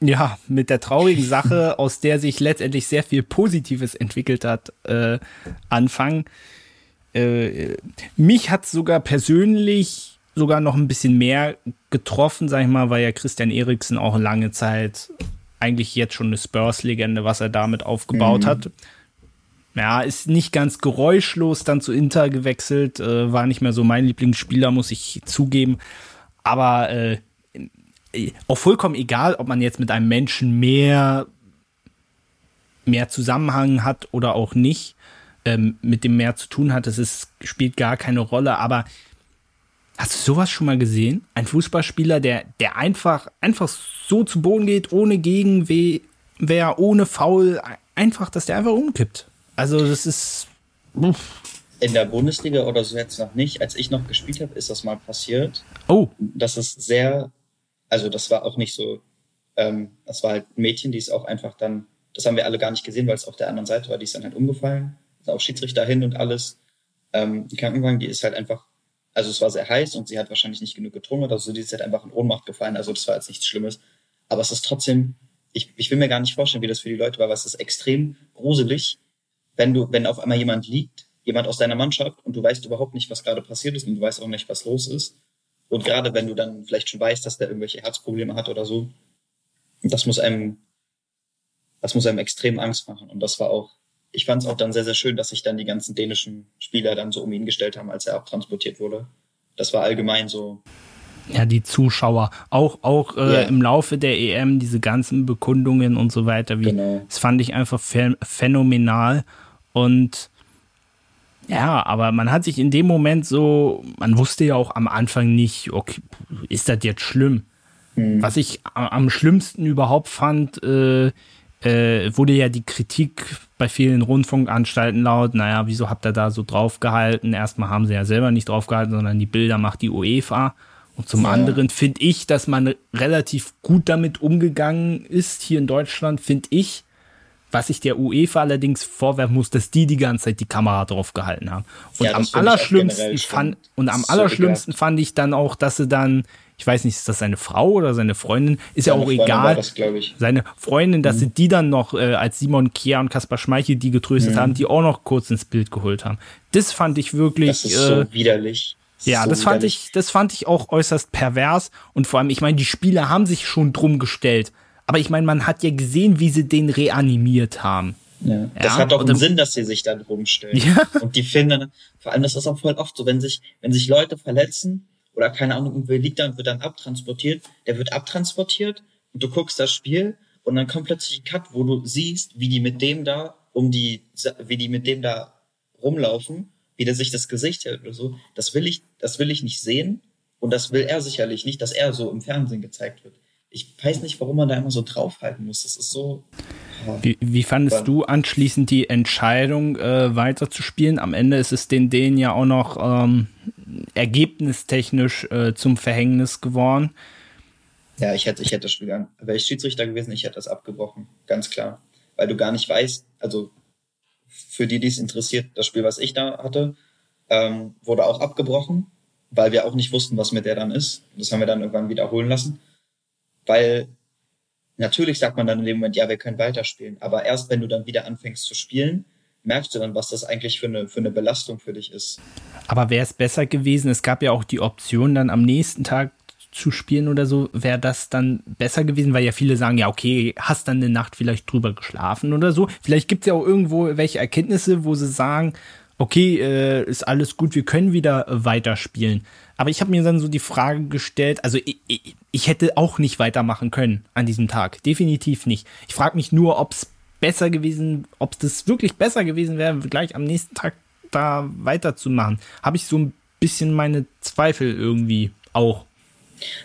ja, mit der traurigen Sache, (laughs) aus der sich letztendlich sehr viel Positives entwickelt hat, äh, anfangen. Äh, mich hat sogar persönlich sogar noch ein bisschen mehr getroffen, sag ich mal, weil ja Christian Eriksen auch lange Zeit eigentlich jetzt schon eine Spurs-Legende, was er damit aufgebaut mhm. hat ja, ist nicht ganz geräuschlos dann zu Inter gewechselt, äh, war nicht mehr so mein Lieblingsspieler, muss ich zugeben. Aber äh, auch vollkommen egal, ob man jetzt mit einem Menschen mehr, mehr Zusammenhang hat oder auch nicht, ähm, mit dem mehr zu tun hat, das ist, spielt gar keine Rolle. Aber hast du sowas schon mal gesehen? Ein Fußballspieler, der, der einfach, einfach so zu Boden geht, ohne Gegenwehr, ohne Foul, einfach, dass der einfach umkippt. Also das ist. In der Bundesliga oder so jetzt noch nicht. Als ich noch gespielt habe, ist das mal passiert. Oh. Das ist sehr, also das war auch nicht so, ähm, das war halt ein Mädchen, die ist auch einfach dann, das haben wir alle gar nicht gesehen, weil es auf der anderen Seite war, die ist dann halt umgefallen. Ist auch Schiedsrichter hin und alles. Ähm, die Krankenwagen, die ist halt einfach, also es war sehr heiß und sie hat wahrscheinlich nicht genug getrunken oder so, die ist halt einfach in Ohnmacht gefallen. Also das war jetzt nichts Schlimmes. Aber es ist trotzdem, ich, ich will mir gar nicht vorstellen, wie das für die Leute war, weil es ist extrem gruselig wenn du, wenn auf einmal jemand liegt jemand aus deiner Mannschaft und du weißt überhaupt nicht, was gerade passiert ist und du weißt auch nicht, was los ist. Und gerade wenn du dann vielleicht schon weißt, dass der irgendwelche Herzprobleme hat oder so, das muss einem, das muss einem extrem Angst machen. Und das war auch, ich fand es auch dann sehr, sehr schön, dass sich dann die ganzen dänischen Spieler dann so um ihn gestellt haben, als er abtransportiert wurde. Das war allgemein so. Ja, die Zuschauer, auch, auch äh, yeah. im Laufe der EM, diese ganzen Bekundungen und so weiter, wie, genau. das fand ich einfach phänomenal. Und ja, aber man hat sich in dem Moment so, man wusste ja auch am Anfang nicht, okay, ist das jetzt schlimm? Mhm. Was ich am schlimmsten überhaupt fand, äh, äh, wurde ja die Kritik bei vielen Rundfunkanstalten laut, naja, wieso habt ihr da so draufgehalten? Erstmal haben sie ja selber nicht draufgehalten, sondern die Bilder macht die UEFA. Und zum ja. anderen finde ich, dass man relativ gut damit umgegangen ist hier in Deutschland, finde ich. Was ich der UEFA allerdings vorwerfen muss, dass die die ganze Zeit die Kamera drauf gehalten haben. Und ja, am allerschlimmsten fand, und am allerschlimmsten fand ich dann auch, dass sie dann, ich weiß nicht, ist das seine Frau oder seine Freundin, ist seine ja auch Freundin egal. Das, seine Freundin, dass mhm. sie die dann noch, äh, als Simon Kier und Kaspar Schmeichel die getröstet mhm. haben, die auch noch kurz ins Bild geholt haben. Das fand ich wirklich. Das ist äh, so widerlich. Ja, so das fand ich, das fand ich auch äußerst pervers. Und vor allem, ich meine, die Spieler haben sich schon drum gestellt. Aber ich meine, man hat ja gesehen, wie sie den reanimiert haben. Ja. Das hat doch einen Sinn, dass sie sich dann rumstellen. Ja. Und die finden, vor allem das ist auch voll oft so, wenn sich, wenn sich Leute verletzen oder keine Ahnung, irgendwer liegt da und wird dann abtransportiert, der wird abtransportiert und du guckst das Spiel und dann kommt plötzlich ein Cut, wo du siehst, wie die mit dem da um die, wie die mit dem da rumlaufen, wie der sich das Gesicht hält oder so. Das will ich, das will ich nicht sehen und das will er sicherlich nicht, dass er so im Fernsehen gezeigt wird ich weiß nicht, warum man da immer so draufhalten muss. Das ist so. Ja. Wie, wie fandest ja. du anschließend die Entscheidung, äh, weiterzuspielen? Am Ende ist es den Dänen ja auch noch ähm, ergebnistechnisch äh, zum Verhängnis geworden. Ja, ich hätte, ich hätte das Spiel, wäre ich Schiedsrichter gewesen, ich hätte das abgebrochen, ganz klar. Weil du gar nicht weißt, also für die, die es interessiert, das Spiel, was ich da hatte, ähm, wurde auch abgebrochen, weil wir auch nicht wussten, was mit der dann ist. Das haben wir dann irgendwann wiederholen lassen weil natürlich sagt man dann in dem Moment, ja, wir können weiterspielen. Aber erst wenn du dann wieder anfängst zu spielen, merkst du dann, was das eigentlich für eine, für eine Belastung für dich ist. Aber wäre es besser gewesen, es gab ja auch die Option, dann am nächsten Tag zu spielen oder so, wäre das dann besser gewesen, weil ja viele sagen, ja, okay, hast dann eine Nacht vielleicht drüber geschlafen oder so. Vielleicht gibt es ja auch irgendwo welche Erkenntnisse, wo sie sagen, okay, äh, ist alles gut, wir können wieder weiterspielen. Aber ich habe mir dann so die Frage gestellt, also ich, ich, ich, hätte auch nicht weitermachen können an diesem Tag. Definitiv nicht. Ich frage mich nur, ob es besser gewesen, ob das wirklich besser gewesen wäre, gleich am nächsten Tag da weiterzumachen. Habe ich so ein bisschen meine Zweifel irgendwie auch.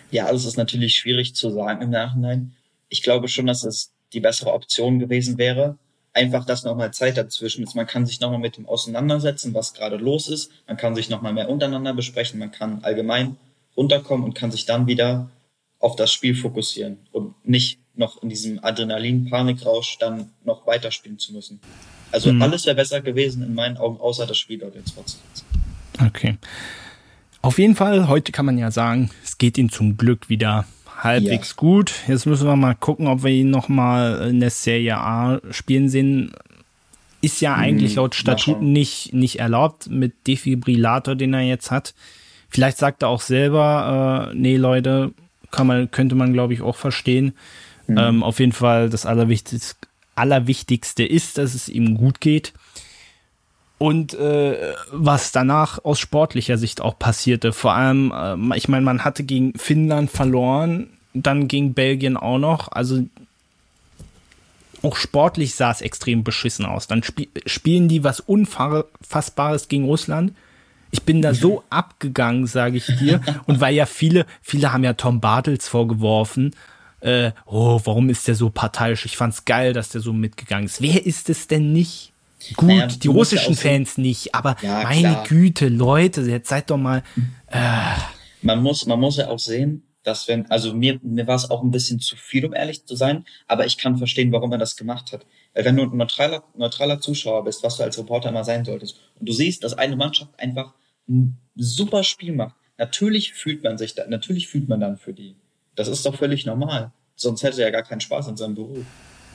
Ja, also es ist natürlich schwierig zu sagen im Nachhinein. Ich glaube schon, dass es die bessere Option gewesen wäre einfach, dass nochmal Zeit dazwischen ist. Man kann sich nochmal mit dem auseinandersetzen, was gerade los ist. Man kann sich nochmal mehr untereinander besprechen. Man kann allgemein runterkommen und kann sich dann wieder auf das Spiel fokussieren und nicht noch in diesem Adrenalin-Panikrausch dann noch weiterspielen zu müssen. Also mhm. alles wäre besser gewesen in meinen Augen, außer das Spiel dort jetzt fortzusetzen. Okay. Auf jeden Fall, heute kann man ja sagen, es geht ihm zum Glück wieder halbwegs ja. gut. Jetzt müssen wir mal gucken, ob wir ihn noch mal in der Serie A spielen sehen. Ist ja eigentlich hm, laut Statuten nicht, nicht erlaubt mit Defibrillator, den er jetzt hat. Vielleicht sagt er auch selber, äh, nee, Leute, kann man, könnte man, glaube ich, auch verstehen. Mhm. Ähm, auf jeden Fall das Allerwichtigste, Allerwichtigste ist, dass es ihm gut geht. Und äh, was danach aus sportlicher Sicht auch passierte, vor allem, äh, ich meine, man hatte gegen Finnland verloren, dann gegen Belgien auch noch. Also auch sportlich sah es extrem beschissen aus. Dann sp spielen die was Unfassbares gegen Russland. Ich bin da so (laughs) abgegangen, sage ich dir. Und weil ja viele, viele haben ja Tom Bartels vorgeworfen, äh, oh, warum ist der so parteiisch? Ich fand's geil, dass der so mitgegangen ist. Wer ist es denn nicht? Gut, naja, die russischen Fans nicht, aber ja, meine klar. Güte, Leute, jetzt seid doch mal. Äh. Man muss, man muss ja auch sehen, dass wenn, also mir, mir war es auch ein bisschen zu viel, um ehrlich zu sein, aber ich kann verstehen, warum er das gemacht hat. Weil wenn du ein neutraler, neutraler Zuschauer bist, was du als Reporter immer sein solltest, und du siehst, dass eine Mannschaft einfach ein super Spiel macht, natürlich fühlt man sich da, natürlich fühlt man dann für die. Das ist doch völlig normal. Sonst hätte er ja gar keinen Spaß in seinem Beruf.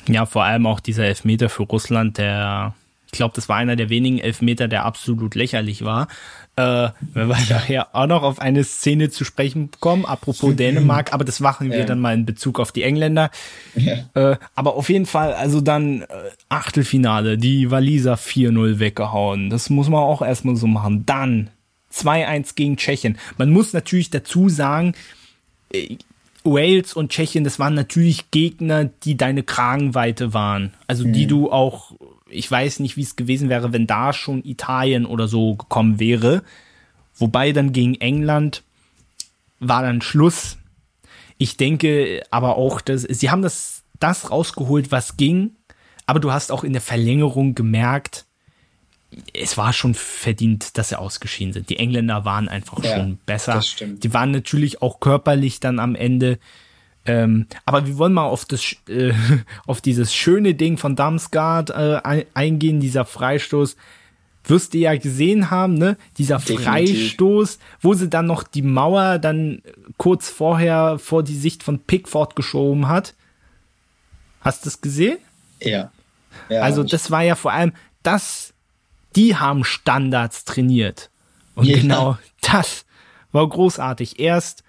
Ja, vor allem auch dieser Elfmeter für Russland, der Ich glaube, das war einer der wenigen Elfmeter, der absolut lächerlich war. Äh, wenn wir nachher auch noch auf eine Szene zu sprechen kommen, apropos Dänemark, aber das machen wir ja. dann mal in Bezug auf die Engländer. Ja. Äh, aber auf jeden Fall, also dann äh, Achtelfinale, die Waliser 4-0 weggehauen. Das muss man auch erstmal so machen. Dann 2-1 gegen Tschechien. Man muss natürlich dazu sagen, äh, Wales und Tschechien, das waren natürlich Gegner, die deine Kragenweite waren. Also die mhm. du auch, ich weiß nicht, wie es gewesen wäre, wenn da schon Italien oder so gekommen wäre. Wobei dann gegen England war dann Schluss. Ich denke aber auch, dass sie haben das, das rausgeholt, was ging. Aber du hast auch in der Verlängerung gemerkt, es war schon verdient, dass sie ausgeschieden sind. Die Engländer waren einfach ja, schon besser. Das stimmt. Die waren natürlich auch körperlich dann am Ende. Ähm, aber wir wollen mal auf das, äh, (laughs) auf dieses schöne Ding von Damsgaard äh, eingehen, dieser Freistoß. Wirst du ja gesehen haben, ne? Dieser Definitiv. Freistoß, wo sie dann noch die Mauer dann kurz vorher vor die Sicht von Pickford geschoben hat. Hast du es gesehen? Ja. ja also das war ja vor allem das die haben Standards trainiert. Und ja. genau das war großartig. Erst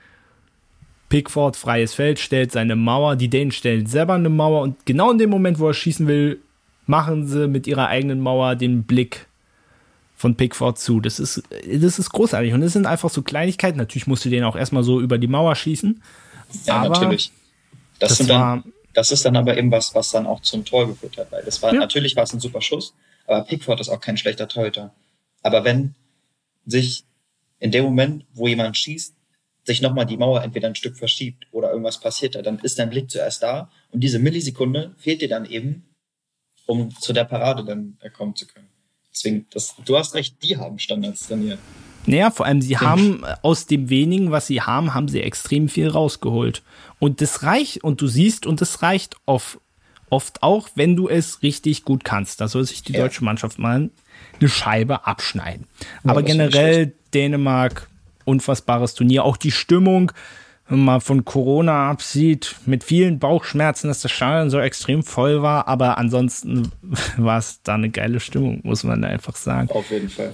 Pickford, freies Feld, stellt seine Mauer, die Dänen stellen selber eine Mauer und genau in dem Moment, wo er schießen will, machen sie mit ihrer eigenen Mauer den Blick von Pickford zu. Das ist, das ist großartig und das sind einfach so Kleinigkeiten. Natürlich musst du den auch erstmal so über die Mauer schießen. Ja, aber natürlich. Das, das, war, dann, das ist dann aber eben was, was dann auch zum Tor geführt hat, weil das war, ja. natürlich war es ein super Schuss, aber Pickford ist auch kein schlechter Torhüter. Aber wenn sich in dem Moment, wo jemand schießt, sich nochmal die Mauer entweder ein Stück verschiebt oder irgendwas passiert, dann ist dein Blick zuerst da und diese Millisekunde fehlt dir dann eben, um zu der Parade dann kommen zu können. Deswegen, das, du hast recht, die haben Standards trainiert. Naja, vor allem, sie haben aus dem wenigen, was sie haben, haben sie extrem viel rausgeholt. Und das reicht, und du siehst, und das reicht auf oft auch, wenn du es richtig gut kannst. Da soll sich die ja. deutsche Mannschaft mal eine Scheibe abschneiden. Ja, Aber generell Dänemark, unfassbares Turnier. Auch die Stimmung, wenn man von Corona absieht, mit vielen Bauchschmerzen, dass das Stadion so extrem voll war. Aber ansonsten (laughs) war es da eine geile Stimmung, muss man einfach sagen. Auf jeden Fall.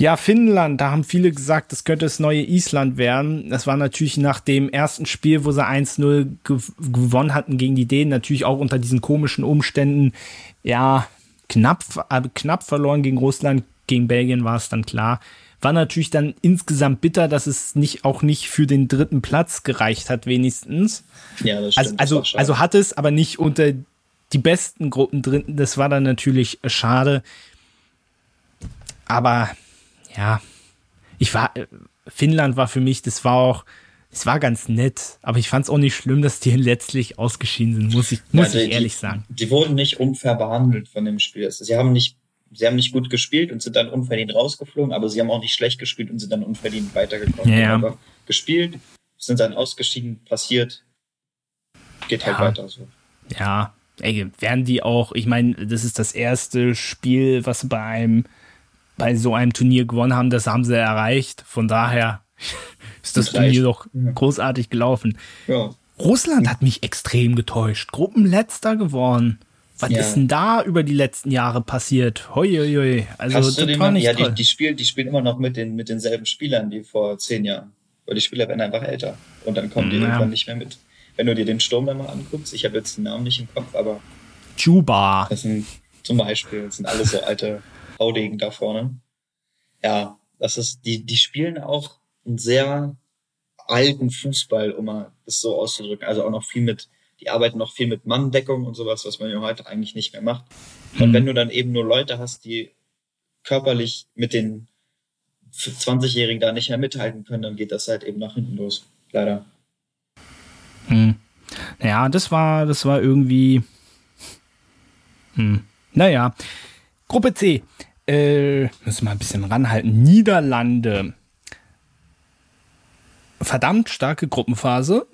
Ja, Finnland, da haben viele gesagt, das könnte das neue Island werden. Das war natürlich nach dem ersten Spiel, wo sie 1-0 gew gewonnen hatten gegen die Dänen, natürlich auch unter diesen komischen Umständen, ja, knapp, äh, knapp verloren gegen Russland, gegen Belgien war es dann klar. War natürlich dann insgesamt bitter, dass es nicht auch nicht für den dritten Platz gereicht hat, wenigstens. Ja, das stimmt. Also, also, also hat es, aber nicht unter die besten Gruppen drin. Das war dann natürlich schade. Aber ja, ich war, Finnland war für mich, das war auch, es war ganz nett, aber ich fand es auch nicht schlimm, dass die (laughs) letztlich ausgeschieden sind, muss ich, muss ja, die, ich ehrlich sagen. Die wurden nicht unfair behandelt von dem Spiel. Also sie haben nicht, sie haben nicht gut gespielt und sind dann unverdient rausgeflogen, aber sie haben auch nicht schlecht gespielt und sind dann unverdient weitergekommen. Ja, ja. gespielt, sind dann ausgeschieden, passiert, geht halt ja. weiter so. Ja, ey, werden die auch, ich meine, das ist das erste Spiel, was bei einem bei so einem Turnier gewonnen haben, das haben sie erreicht. Von daher (laughs) ist das Vielleicht. Turnier doch großartig gelaufen. Ja. Russland hat mich extrem getäuscht. Gruppenletzter geworden. Was ja. ist denn da über die letzten Jahre passiert? Hoi, hoi, hoi. Also, Hast das war nicht ja, toll. Die, die, spielen, die spielen immer noch mit, den, mit denselben Spielern wie vor zehn Jahren. Weil die Spieler werden einfach älter. Und dann kommen die ja. irgendwann nicht mehr mit. Wenn du dir den Sturm dann mal anguckst, ich habe jetzt den Namen nicht im Kopf, aber. Juba. Das sind zum Beispiel, das sind alles so alte Haudegen da vorne. Ja, das ist, die, die spielen auch einen sehr alten Fußball, um mal das so auszudrücken. Also auch noch viel mit, die arbeiten noch viel mit Manndeckung und sowas, was man ja heute eigentlich nicht mehr macht. Und mhm. wenn du dann eben nur Leute hast, die körperlich mit den 20-Jährigen da nicht mehr mithalten können, dann geht das halt eben nach hinten los. Leider. Hm. Ja, das war, das war irgendwie. Hm. Naja. Gruppe C. Äh, müssen wir ein bisschen ranhalten. Niederlande. Verdammt starke Gruppenphase.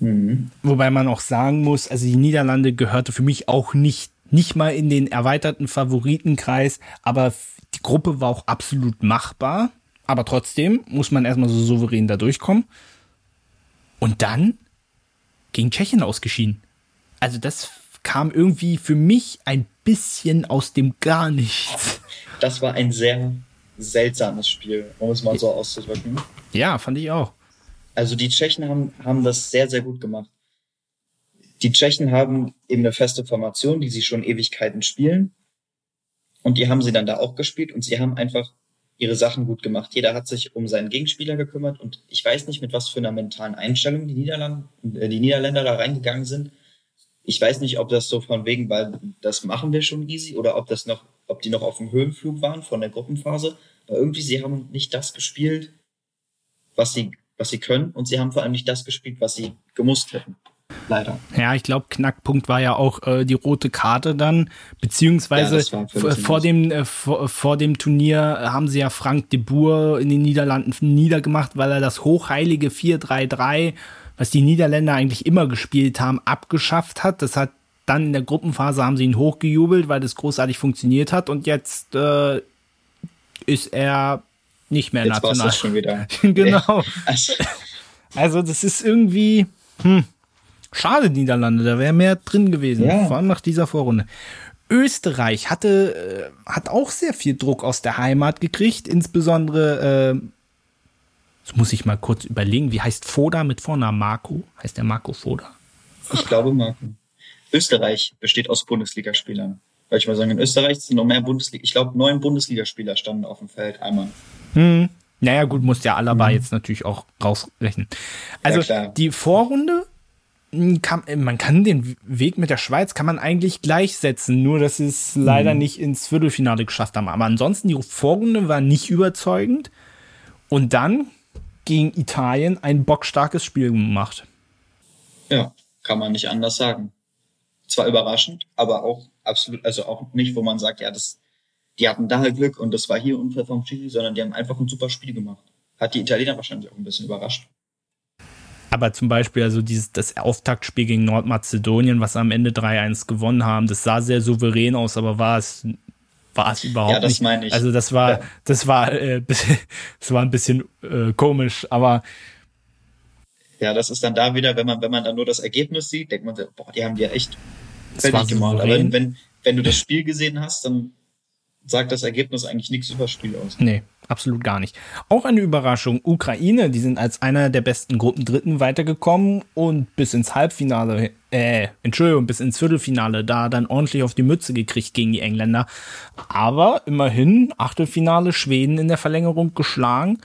Mhm. Wobei man auch sagen muss, also die Niederlande gehörte für mich auch nicht, nicht mal in den erweiterten Favoritenkreis, aber die Gruppe war auch absolut machbar. Aber trotzdem muss man erstmal so souverän da durchkommen. Und dann gegen Tschechien ausgeschieden. Also das kam irgendwie für mich ein bisschen aus dem gar nichts. Das war ein sehr seltsames Spiel, um es mal so auszudrücken. Ja, fand ich auch. Also die Tschechen haben, haben das sehr, sehr gut gemacht. Die Tschechen haben eben eine feste Formation, die sie schon Ewigkeiten spielen. Und die haben sie dann da auch gespielt und sie haben einfach ihre Sachen gut gemacht. Jeder hat sich um seinen Gegenspieler gekümmert und ich weiß nicht, mit was für einer mentalen Einstellung die Niederländer, äh, die Niederländer da reingegangen sind. Ich weiß nicht, ob das so von wegen, weil das machen wir schon easy oder ob das noch, ob die noch auf dem Höhenflug waren von der Gruppenphase. Aber irgendwie, sie haben nicht das gespielt, was sie, was sie können. Und sie haben vor allem nicht das gespielt, was sie gemusst hätten. Leider. Ja, ich glaube, Knackpunkt war ja auch äh, die rote Karte dann, beziehungsweise ja, vor, dem, äh, vor, vor, dem Turnier haben sie ja Frank de Boer in den Niederlanden niedergemacht, weil er das hochheilige 4-3-3, was die Niederländer eigentlich immer gespielt haben, abgeschafft hat. Das hat dann in der Gruppenphase haben sie ihn hochgejubelt, weil das großartig funktioniert hat. Und jetzt äh, ist er nicht mehr jetzt national. Schon wieder. (laughs) genau. Also das ist irgendwie, hm, Schade, Niederlande, da wäre mehr drin gewesen, ja. vor allem nach dieser Vorrunde. Österreich hatte, äh, hat auch sehr viel Druck aus der Heimat gekriegt, insbesondere, äh, das muss ich mal kurz überlegen, wie heißt Foda mit Vornamen Marco? Heißt der Marco Foda? Ich glaube Marco. Österreich besteht aus Bundesligaspielern. Weil ich mal sagen, in Österreich sind noch mehr Bundesliga, ich glaube neun Bundesligaspieler standen auf dem Feld einmal. Hm. Naja, gut, muss der Alaba mhm. jetzt natürlich auch rausrechnen. Also ja, die Vorrunde kann, man kann den Weg mit der Schweiz kann man eigentlich gleichsetzen, nur dass sie es mhm. leider nicht ins Viertelfinale geschafft haben. Aber ansonsten, die Vorrunde war nicht überzeugend. Und dann gegen Italien ein bockstarkes Spiel gemacht. Ja, kann man nicht anders sagen. Zwar überraschend, aber auch absolut, also auch nicht, wo man sagt, ja, das, die hatten da halt Glück und das war hier unfair vom Chili, sondern die haben einfach ein super Spiel gemacht. Hat die Italiener wahrscheinlich auch ein bisschen überrascht. Aber zum Beispiel, also dieses, das Auftaktspiel gegen Nordmazedonien, was am Ende 3-1 gewonnen haben, das sah sehr souverän aus, aber war es, war es überhaupt nicht. Ja, das nicht. meine ich. Also das war, ja. das war, äh, (laughs) das war ein bisschen äh, komisch, aber ja, das ist dann da wieder, wenn man, wenn man dann nur das Ergebnis sieht, denkt man, boah, die haben die ja echt fertig gemacht. Aber wenn, wenn du das Spiel gesehen hast, dann sagt das Ergebnis eigentlich nichts über Spiel aus. Nee, absolut gar nicht. Auch eine Überraschung. Ukraine, die sind als einer der besten Gruppendritten weitergekommen und bis ins Halbfinale, äh, Entschuldigung, bis ins Viertelfinale da dann ordentlich auf die Mütze gekriegt gegen die Engländer. Aber immerhin Achtelfinale Schweden in der Verlängerung geschlagen.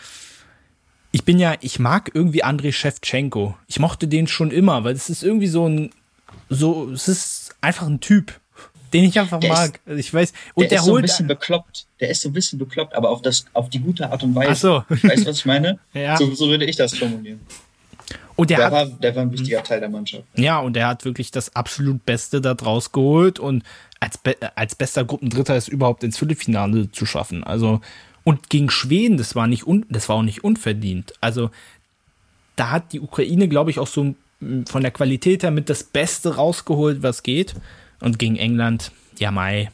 Ich bin ja, ich mag irgendwie Andrei Shevchenko. Ich mochte den schon immer, weil es ist irgendwie so ein, so, es ist einfach ein Typ den ich einfach der mag. Ist, ich weiß. Und der, der ist so ein bisschen bekloppt. Der ist so ein bisschen bekloppt, aber auf das, auf die gute Art und Weise. Ach so. (laughs) Weißt du, was ich meine? (laughs) ja. So, so würde ich das formulieren. Und der, der, hat, war, der war ein wichtiger Teil der Mannschaft. Ja, und der hat wirklich das absolut Beste da draus geholt und als, Be als bester Gruppendritter ist überhaupt ins Viertelfinale zu schaffen. Also, und gegen Schweden, das war nicht, un das war auch nicht unverdient. Also, da hat die Ukraine, glaube ich, auch so von der Qualität her mit das Beste rausgeholt, was geht. Und gegen England, ja, Mai.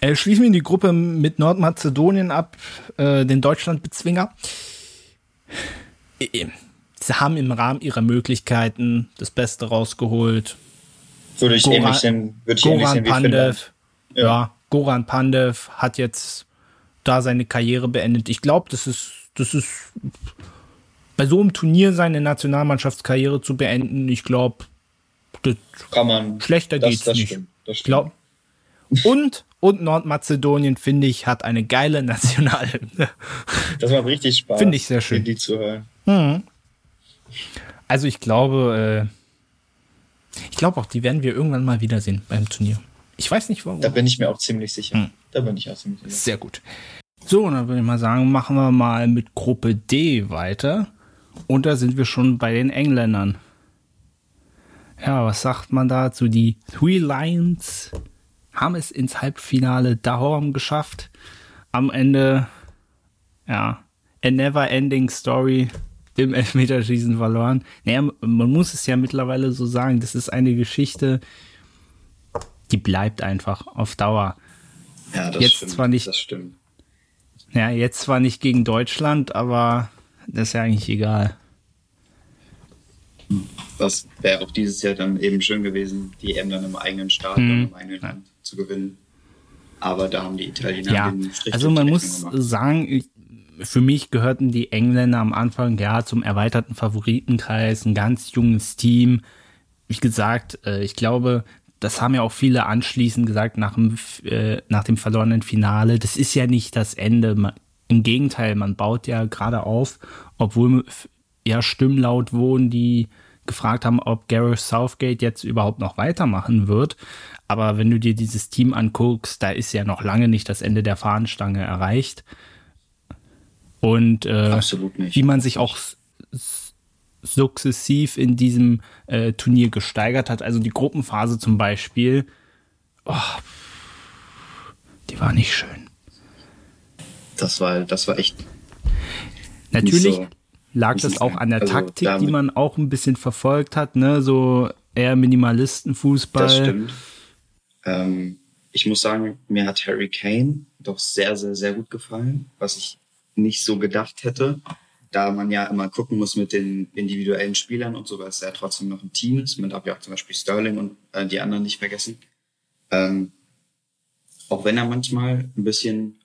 Äh, schließen wir die Gruppe mit Nordmazedonien ab, äh, den Deutschlandbezwinger. Äh, sie haben im Rahmen ihrer Möglichkeiten das Beste rausgeholt. Würde ich Goran, ähnlich sehen, würde ich Goran ähnlich sehen wie Pandev, ja. ja, Goran Pandev hat jetzt da seine Karriere beendet. Ich glaube, das ist, das ist bei so einem Turnier seine Nationalmannschaftskarriere zu beenden. Ich glaube, das Kann man. Schlechter das, geht's das nicht. Stimmt, das stimmt. Glaub, und, und Nordmazedonien, finde ich, hat eine geile (laughs) Nationalhymne. Das macht richtig Spaß. Finde ich sehr schön. Die zu hören. Mhm. Also ich glaube, äh, ich glaube auch, die werden wir irgendwann mal wiedersehen beim Turnier. Ich weiß nicht warum. Da bin ich mir auch ziemlich sicher. Mhm. Da bin ich auch ziemlich sicher. Sehr gut. So, dann würde ich mal sagen, machen wir mal mit Gruppe D weiter. Und da sind wir schon bei den Engländern ja, was sagt man dazu? Die Three Lions haben es ins Halbfinale darum geschafft. Am Ende, ja, a never ending story im Elfmeterschießen verloren. Naja, man muss es ja mittlerweile so sagen, das ist eine Geschichte, die bleibt einfach auf Dauer. Ja, das jetzt stimmt. Zwar nicht, das stimmt. Ja, jetzt zwar nicht gegen Deutschland, aber das ist ja eigentlich egal. Das wäre auch dieses Jahr dann eben schön gewesen, die EM dann im eigenen Stadion, hm. im eigenen Land zu gewinnen. Aber da haben die Italiener ja, den Strich Also man muss gemacht. sagen, für mich gehörten die Engländer am Anfang ja zum erweiterten Favoritenkreis, ein ganz junges Team. Wie gesagt, äh, ich glaube, das haben ja auch viele anschließend gesagt nach dem, äh, nach dem verlorenen Finale. Das ist ja nicht das Ende. Im Gegenteil, man baut ja gerade auf, obwohl ja Stimmen laut wurden, die gefragt haben, ob Gareth Southgate jetzt überhaupt noch weitermachen wird. Aber wenn du dir dieses Team anguckst, da ist ja noch lange nicht das Ende der Fahnenstange erreicht. Und äh, wie man sich auch sukzessiv in diesem äh, Turnier gesteigert hat. Also die Gruppenphase zum Beispiel, oh, die war nicht schön. Das war, das war echt. Natürlich so, lag das auch an der also Taktik, die man auch ein bisschen verfolgt hat, ne? So eher Minimalistenfußball. Das stimmt. Ähm, ich muss sagen, mir hat Harry Kane doch sehr, sehr, sehr gut gefallen, was ich nicht so gedacht hätte da man ja immer gucken muss mit den individuellen Spielern und so, weil es ja trotzdem noch ein Team ist. Man darf ja auch zum Beispiel Sterling und äh, die anderen nicht vergessen. Ähm, auch wenn er manchmal ein bisschen,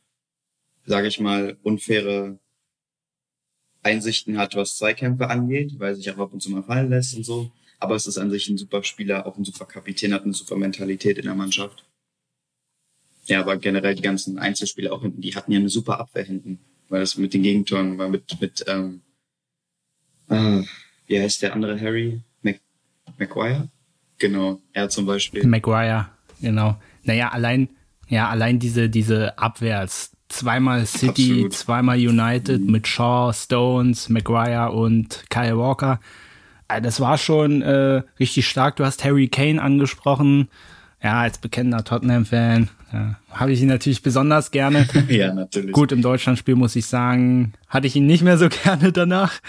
sage ich mal, unfaire Einsichten hat, was Zweikämpfe angeht, weil sich auch ab und zu mal fallen lässt und so. Aber es ist an sich ein super Spieler, auch ein super Kapitän, hat eine super Mentalität in der Mannschaft. Ja, aber generell die ganzen Einzelspieler auch hinten, die hatten ja eine super Abwehr hinten weil das mit den Gegentoren war mit, mit ähm, äh, wie heißt der andere Harry? Mac Maguire? Genau, er zum Beispiel. Maguire, genau. Naja, allein, ja, allein diese, diese Abwehr, zweimal City, Absolut. zweimal United mit Shaw, Stones, Maguire und Kyle Walker. Äh, das war schon äh, richtig stark. Du hast Harry Kane angesprochen. Ja, als bekennender Tottenham-Fan ja, habe ich ihn natürlich besonders gerne. (laughs) ja, natürlich. Gut, im Deutschlandspiel muss ich sagen, hatte ich ihn nicht mehr so (laughs) gerne danach.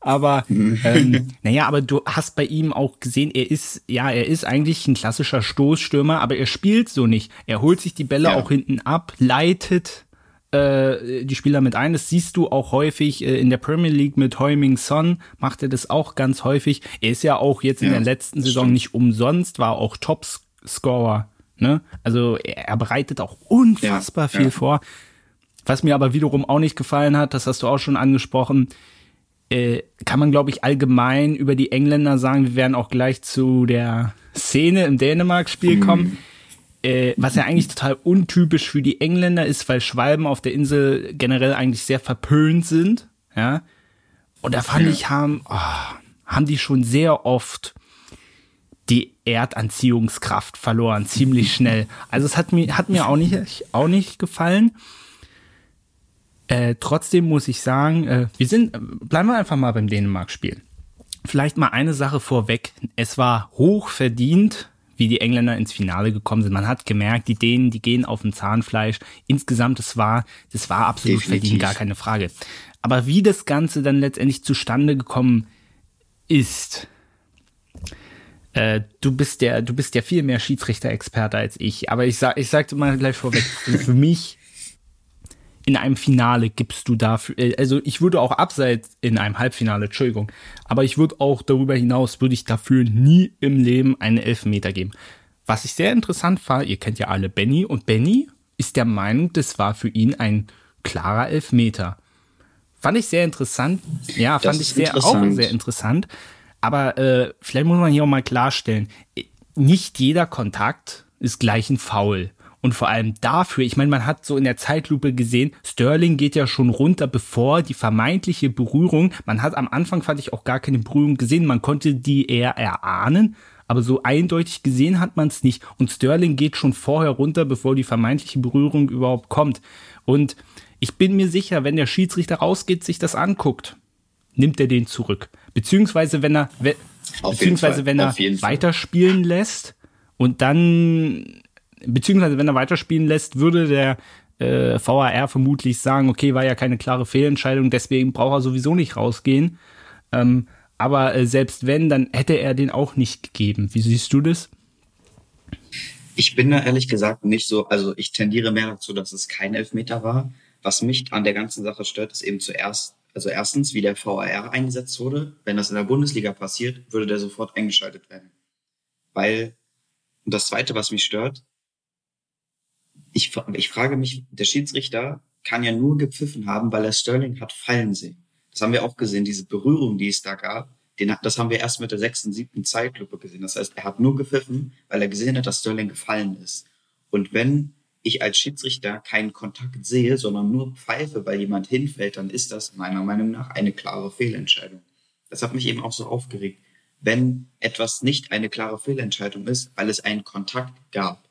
Aber (laughs) ähm, naja, aber du hast bei ihm auch gesehen, er ist, ja, er ist eigentlich ein klassischer Stoßstürmer, aber er spielt so nicht. Er holt sich die Bälle ja. auch hinten ab, leitet äh, die Spieler mit ein. Das siehst du auch häufig äh, in der Premier League mit Heuming Son, macht er das auch ganz häufig. Er ist ja auch jetzt ja, in der letzten Saison stimmt. nicht umsonst, war auch Topscorer Ne? Also er, er bereitet auch unfassbar ja, viel ja. vor. Was mir aber wiederum auch nicht gefallen hat, das hast du auch schon angesprochen, äh, kann man, glaube ich, allgemein über die Engländer sagen. Wir werden auch gleich zu der Szene im Dänemark-Spiel mhm. kommen. Äh, was ja eigentlich total untypisch für die Engländer ist, weil Schwalben auf der Insel generell eigentlich sehr verpönt sind. Ja. Und da fand ich, haben, oh, haben die schon sehr oft die Erdanziehungskraft verloren, ziemlich (laughs) schnell. Also es hat mir, hat mir auch nicht, auch nicht gefallen. Äh, trotzdem muss ich sagen, äh, wir sind, bleiben wir einfach mal beim Dänemark-Spiel. Vielleicht mal eine Sache vorweg. Es war hoch verdient, wie die Engländer ins Finale gekommen sind. Man hat gemerkt, die Dänen, die gehen auf dem Zahnfleisch. Insgesamt, das war, das war absolut Definitiv. verdient, gar keine Frage. Aber wie das Ganze dann letztendlich zustande gekommen ist, äh, du bist der, du bist ja viel mehr Schiedsrichter-Experte als ich. Aber ich sag, ich sagte mal gleich vorweg, für mich in einem Finale gibst du dafür, äh, also ich würde auch abseits in einem Halbfinale, Entschuldigung, aber ich würde auch darüber hinaus, würde ich dafür nie im Leben einen Elfmeter geben. Was ich sehr interessant fand, ihr kennt ja alle Benny und Benny ist der Meinung, das war für ihn ein klarer Elfmeter. Fand ich sehr interessant. Ja, fand das ich sehr auch sehr interessant. Aber äh, vielleicht muss man hier auch mal klarstellen, nicht jeder Kontakt ist gleich ein Foul. Und vor allem dafür, ich meine, man hat so in der Zeitlupe gesehen, Sterling geht ja schon runter, bevor die vermeintliche Berührung, man hat am Anfang, fand ich, auch gar keine Berührung gesehen, man konnte die eher erahnen, aber so eindeutig gesehen hat man es nicht. Und Sterling geht schon vorher runter, bevor die vermeintliche Berührung überhaupt kommt. Und ich bin mir sicher, wenn der Schiedsrichter rausgeht, sich das anguckt, nimmt er den zurück. Beziehungsweise wenn er, we, beziehungsweise wenn er weiterspielen lässt und dann, beziehungsweise wenn er weiterspielen lässt, würde der äh, VAR vermutlich sagen, okay, war ja keine klare Fehlentscheidung, deswegen braucht er sowieso nicht rausgehen. Ähm, aber äh, selbst wenn, dann hätte er den auch nicht gegeben. Wie siehst du das? Ich bin da ehrlich gesagt nicht so, also ich tendiere mehr dazu, dass es kein Elfmeter war. Was mich an der ganzen Sache stört, ist eben zuerst Also erstens, wie der VAR eingesetzt wurde. Wenn das in der Bundesliga passiert, würde der sofort eingeschaltet werden. Weil, und das Zweite, was mich stört, ich, ich frage mich, der Schiedsrichter kann ja nur gepfiffen haben, weil er Sterling hat fallen sehen. Das haben wir auch gesehen, diese Berührung, die es da gab, den, das haben wir erst mit der sechsten, siebten Zeitlupe gesehen. Das heißt, er hat nur gepfiffen, weil er gesehen hat, dass Sterling gefallen ist. Und wenn ich als Schiedsrichter keinen Kontakt sehe, sondern nur pfeife, weil jemand hinfällt, dann ist das meiner Meinung nach eine klare Fehlentscheidung. Das hat mich eben auch so aufgeregt. Wenn etwas nicht eine klare Fehlentscheidung ist, weil es einen Kontakt gab,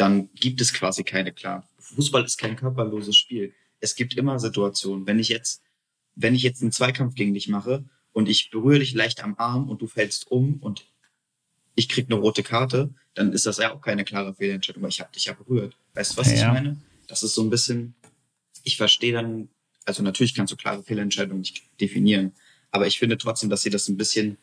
dann gibt es quasi keine klaren. Fußball ist kein körperloses Spiel. Es gibt immer Situationen. Wenn ich jetzt, wenn ich jetzt einen Zweikampf gegen dich mache und ich berühre dich leicht am Arm und du fällst um und ich krieg eine rote Karte, dann ist das ja auch keine klare Fehlentscheidung, weil ich habe dich ja berührt. Weißt du, was ja. ich meine? Das ist so ein bisschen, ich verstehe dann, also natürlich kannst du klare Fehlentscheidungen nicht definieren, aber ich finde trotzdem, dass sie das ein bisschen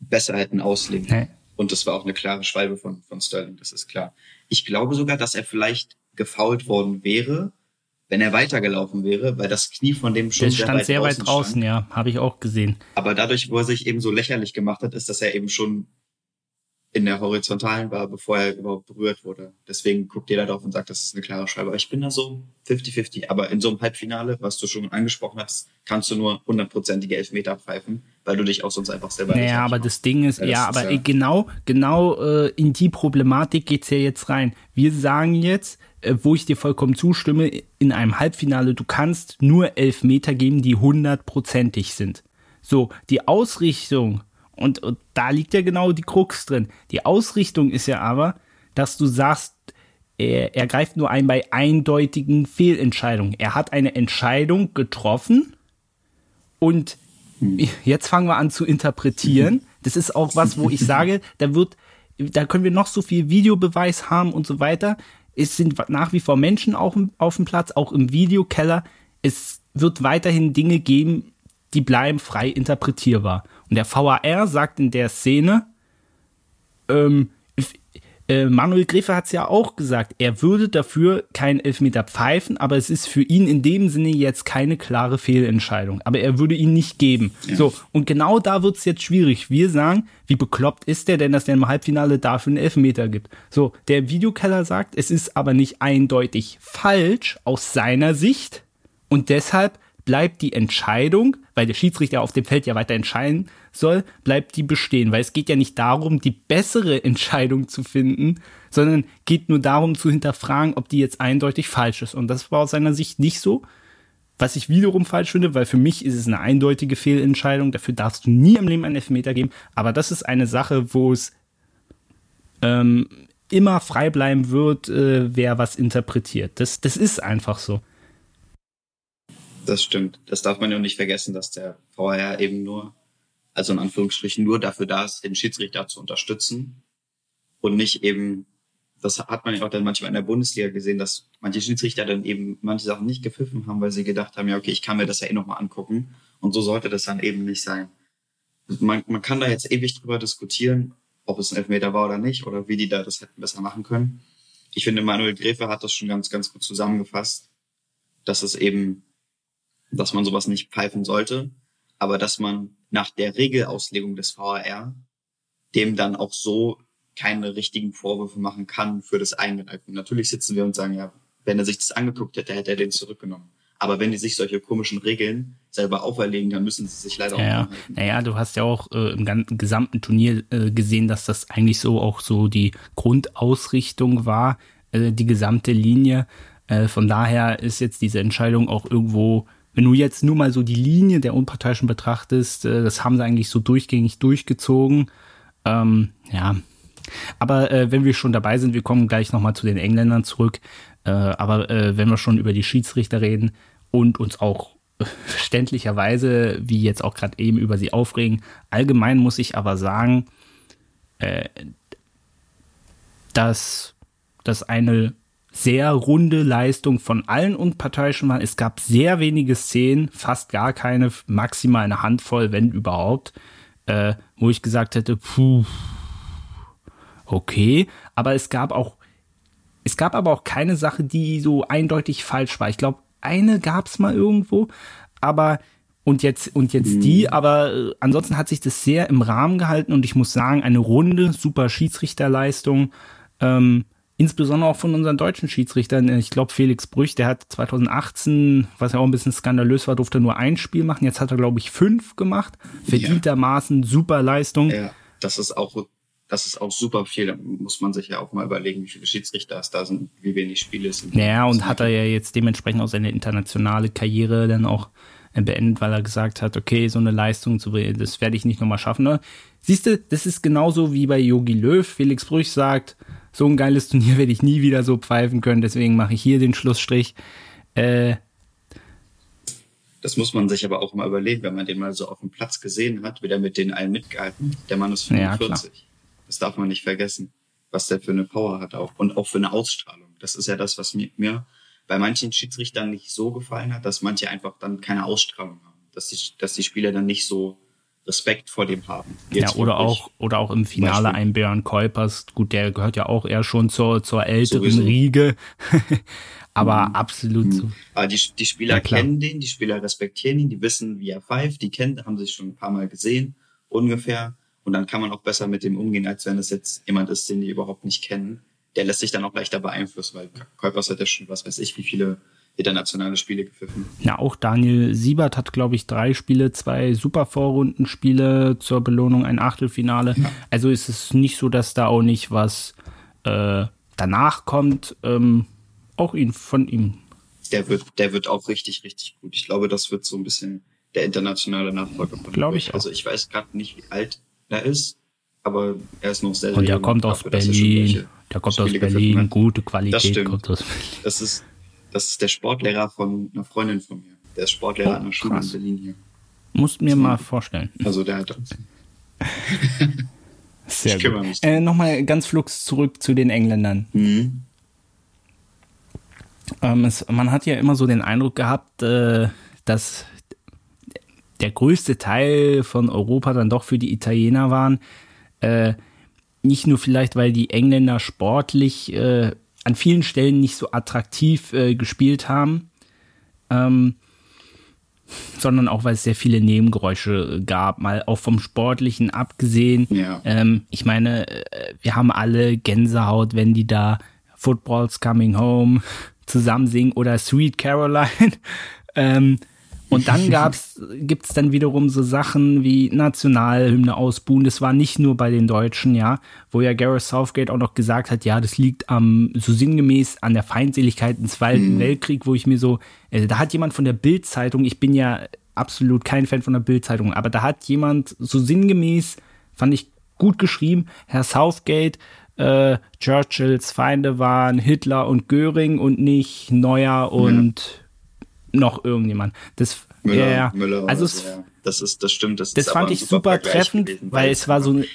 besser hätten auslegen. Und das war auch eine klare Schwalbe von, von Sterling, das ist klar. Ich glaube sogar, dass er vielleicht gefault worden wäre, wenn er weitergelaufen wäre, weil das Knie von dem schon der sehr stand weit sehr weit draußen, stand. ja, habe ich auch gesehen. Aber dadurch, wo er sich eben so lächerlich gemacht hat, ist, dass er eben schon in der horizontalen war, bevor er überhaupt berührt wurde. Deswegen guckt jeder drauf und sagt, das ist eine klare Scheibe. Aber ich bin da so 50-50. Aber in so einem Halbfinale, was du schon angesprochen hast, kannst du nur hundertprozentige Elfmeter pfeifen, weil du dich auch sonst einfach selber Naja, aber das Ding ist, ja, ja aber ist, genau, genau äh, in die Problematik geht's ja jetzt rein. Wir sagen jetzt, äh, wo ich dir vollkommen zustimme, in einem Halbfinale, du kannst nur Elfmeter geben, die hundertprozentig sind. So, die Ausrichtung und, und da liegt ja genau die Krux drin. Die Ausrichtung ist ja aber, dass du sagst, er, er greift nur ein bei eindeutigen Fehlentscheidungen. Er hat eine Entscheidung getroffen und jetzt fangen wir an zu interpretieren. (laughs) Das ist auch was, wo ich sage, da wird, da können wir noch so viel Videobeweis haben und so weiter. Es sind nach wie vor Menschen auch auf dem Platz, auch im Videokeller. Es wird weiterhin Dinge geben, die bleiben frei interpretierbar. Und der VAR sagt in der Szene, ähm, äh, Manuel Gräfe hat es ja auch gesagt, er würde dafür keinen Elfmeter pfeifen, aber es ist für ihn in dem Sinne jetzt keine klare Fehlentscheidung. Aber er würde ihn nicht geben. Ja. So, und genau da wird es jetzt schwierig. Wir sagen, wie bekloppt ist der denn, dass der im Halbfinale dafür einen Elfmeter gibt? So, der Videokeller sagt, es ist aber nicht eindeutig falsch aus seiner Sicht und deshalb bleibt die Entscheidung, weil der Schiedsrichter auf dem Feld ja weiter entscheiden soll, bleibt die bestehen. Weil es geht ja nicht darum, die bessere (laughs) Entscheidung zu finden, sondern geht nur darum zu hinterfragen, ob die jetzt eindeutig falsch ist. Und das war aus seiner Sicht nicht so. Was ich wiederum falsch finde, weil für mich ist es eine eindeutige Fehlentscheidung. Dafür darfst du nie im Leben einen Elfmeter geben. Aber das ist eine Sache, wo es ähm, immer frei bleiben wird, äh, wer was interpretiert. Das, das ist einfach so. Das stimmt. Das darf man ja nicht vergessen, dass der VAR eben nur, also in Anführungsstrichen nur dafür da ist, den Schiedsrichter zu unterstützen und nicht eben, das hat man ja auch dann manchmal in der Bundesliga gesehen, dass manche Schiedsrichter dann eben manche Sachen nicht gepfiffen haben, weil sie gedacht haben, ja, okay, ich kann mir das ja eh nochmal angucken. Und so sollte das dann eben nicht sein. Man, man kann da jetzt ewig drüber diskutieren, ob es ein Elfmeter war oder nicht, oder wie die da das hätten besser machen können. Ich finde, Manuel Gräfe hat das schon ganz, ganz gut zusammengefasst, dass es eben dass man sowas nicht pfeifen sollte, aber dass man nach der Regelauslegung des VAR dem dann auch so keine richtigen Vorwürfe machen kann für das Eingreifen. Natürlich sitzen wir und sagen, ja, wenn er sich das angeguckt hätte, hätte er den zurückgenommen. Aber wenn die sich solche komischen Regeln selber auferlegen, dann müssen sie sich leider ja, auch halten. Naja, du hast ja auch äh, im ganzen, gesamten Turnier äh, gesehen, dass das eigentlich so auch so die Grundausrichtung war, äh, die gesamte Linie. Äh, von daher ist jetzt diese Entscheidung auch irgendwo wenn du jetzt nur mal so die Linie der Unparteiischen betrachtest, äh, das haben sie eigentlich so durchgängig durchgezogen. Ähm, ja. Aber äh, wenn wir schon dabei sind, wir kommen gleich nochmal zu den Engländern zurück. Äh, aber äh, wenn wir schon über die Schiedsrichter reden und uns auch verständlicherweise, wie jetzt auch gerade eben, über sie aufregen, allgemein muss ich aber sagen, äh, dass das eine sehr runde Leistung von allen Unparteiischen waren. Es gab sehr wenige Szenen, fast gar keine, maximal eine Handvoll, wenn überhaupt, äh, wo ich gesagt hätte, puh, okay. Aber es gab auch, es gab aber auch keine Sache, die so eindeutig falsch war. Ich glaube, eine gab es mal irgendwo, aber und jetzt und jetzt mhm. die, aber äh, ansonsten hat sich das sehr im Rahmen gehalten und ich muss sagen, eine runde, super Schiedsrichterleistung. Ähm, insbesondere auch von unseren deutschen Schiedsrichtern. Ich glaube, Felix Brüch, der hat 2018, was ja auch ein bisschen skandalös war, durfte nur ein Spiel machen. Jetzt hat er, glaube ich, fünf gemacht. Verdientermaßen, super Leistung. Ja, das ist auch, das ist auch super viel. Da muss man sich ja auch mal überlegen, wie viele Schiedsrichter es da sind, wie wenig Spiele es sind. Ja, und hat er ja jetzt dementsprechend auch seine internationale Karriere dann auch äh, beendet, weil er gesagt hat, okay, so eine Leistung zu das werde ich nicht nochmal schaffen. Ne? Siehst du, das ist genauso wie bei Yogi Löw. Felix Brüch sagt, so ein geiles Turnier werde ich nie wieder so pfeifen können, deswegen mache ich hier den Schlussstrich. Äh, das muss man sich aber auch mal überlegen, wenn man den mal so auf dem Platz gesehen hat, wie der mit den allen mitgehalten. Der Mann ist 45. Ja, das darf man nicht vergessen, was der für eine Power hat auch und auch für eine Ausstrahlung. Das ist ja das, was mir, mir bei manchen Schiedsrichtern nicht so gefallen hat, dass manche einfach dann keine Ausstrahlung haben, dass die, dass die Spieler dann nicht so Respekt vor dem haben. Jetzt ja, oder auch, oder auch im Finale ein Björn Kuipers. Gut, der gehört ja auch eher schon zur, zur älteren Sowieso. Riege. (laughs) Aber mhm. absolut so. Aber die, die Spieler ja, kennen den, die Spieler respektieren ihn, die wissen, wie er pfeift, die kennen, haben sich schon ein paar Mal gesehen, ungefähr. Und dann kann man auch besser mit dem umgehen, als wenn es jetzt jemand ist, den die überhaupt nicht kennen. Der lässt sich dann auch leichter beeinflussen, weil Kuipers hat ja schon, was weiß ich, wie viele internationale Spiele gepfiffen. Ja, auch Daniel Siebert hat, glaube ich, drei Spiele, zwei super Vorrundenspiele zur Belohnung, ein Achtelfinale. Ja. Also ist es nicht so, dass da auch nicht was äh, danach kommt. Ähm, auch ihn von ihm. Der wird, der wird auch richtig, richtig gut. Ich glaube, das wird so ein bisschen der internationale Nachfolger von Glaube ich. Auch. Also ich weiß gerade nicht, wie alt er ist, aber er ist noch sehr, sehr Und der kommt aus Berlin. Der kommt aus Berlin, gute Qualität kommt aus Berlin. Das ist, das ist der Sportlehrer von einer Freundin von mir. Der ist Sportlehrer oh, an der Schule krass. in Berlin hier. Musst mir mal vorstellen. Also der hat uns. (laughs) Sehr ich gut. Mich äh, Nochmal ganz flugs zurück zu den Engländern. Mhm. Ähm, es, man hat ja immer so den Eindruck gehabt, äh, dass der größte Teil von Europa dann doch für die Italiener waren. Äh, nicht nur vielleicht, weil die Engländer sportlich äh, an vielen Stellen nicht so attraktiv äh, gespielt haben, ähm, sondern auch, weil es sehr viele Nebengeräusche gab, mal auch vom Sportlichen abgesehen. Ja. Ähm, ich meine, äh, wir haben alle Gänsehaut, wenn die da Football's Coming Home (laughs) zusammen singen oder Sweet Caroline. (laughs) ähm, und dann (laughs) gab's, gibt's dann wiederum so Sachen wie Nationalhymne ausbuhen. Das war nicht nur bei den Deutschen, ja, wo ja Gareth Southgate auch noch gesagt hat, ja, das liegt am, so sinngemäß an der Feindseligkeit im Zweiten mhm. Weltkrieg, wo ich mir so, äh, da hat jemand von der Bild-Zeitung, ich bin ja absolut kein Fan von der Bild-Zeitung, aber da hat jemand so sinngemäß, fand ich gut geschrieben, Herr Southgate, äh, Churchills Feinde waren Hitler und Göring und nicht Neuer und noch irgendjemand. Das, Müller, ja, Müller also es, ja. das ist, das stimmt. Das, das fand ich super treffend, gewesen, weil, weil es war so eine,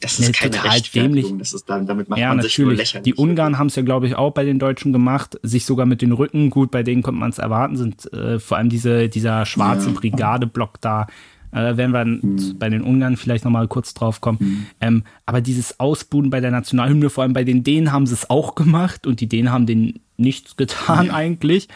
das ist eine total dämlich. Das ist dann, damit macht ja, man natürlich. sich nur lächerlich. Die Ungarn haben es ja, glaube ich, auch bei den Deutschen gemacht, sich sogar mit den Rücken, gut, bei denen konnte man es erwarten, sind äh, vor allem diese, dieser schwarze ja. Brigadeblock da, äh, werden wir mhm. bei den Ungarn vielleicht nochmal kurz drauf kommen. Mhm. Ähm, aber dieses Ausbuden bei der Nationalhymne, vor allem bei den Dänen haben sie es auch gemacht und die Dänen haben denen nichts getan ja. eigentlich.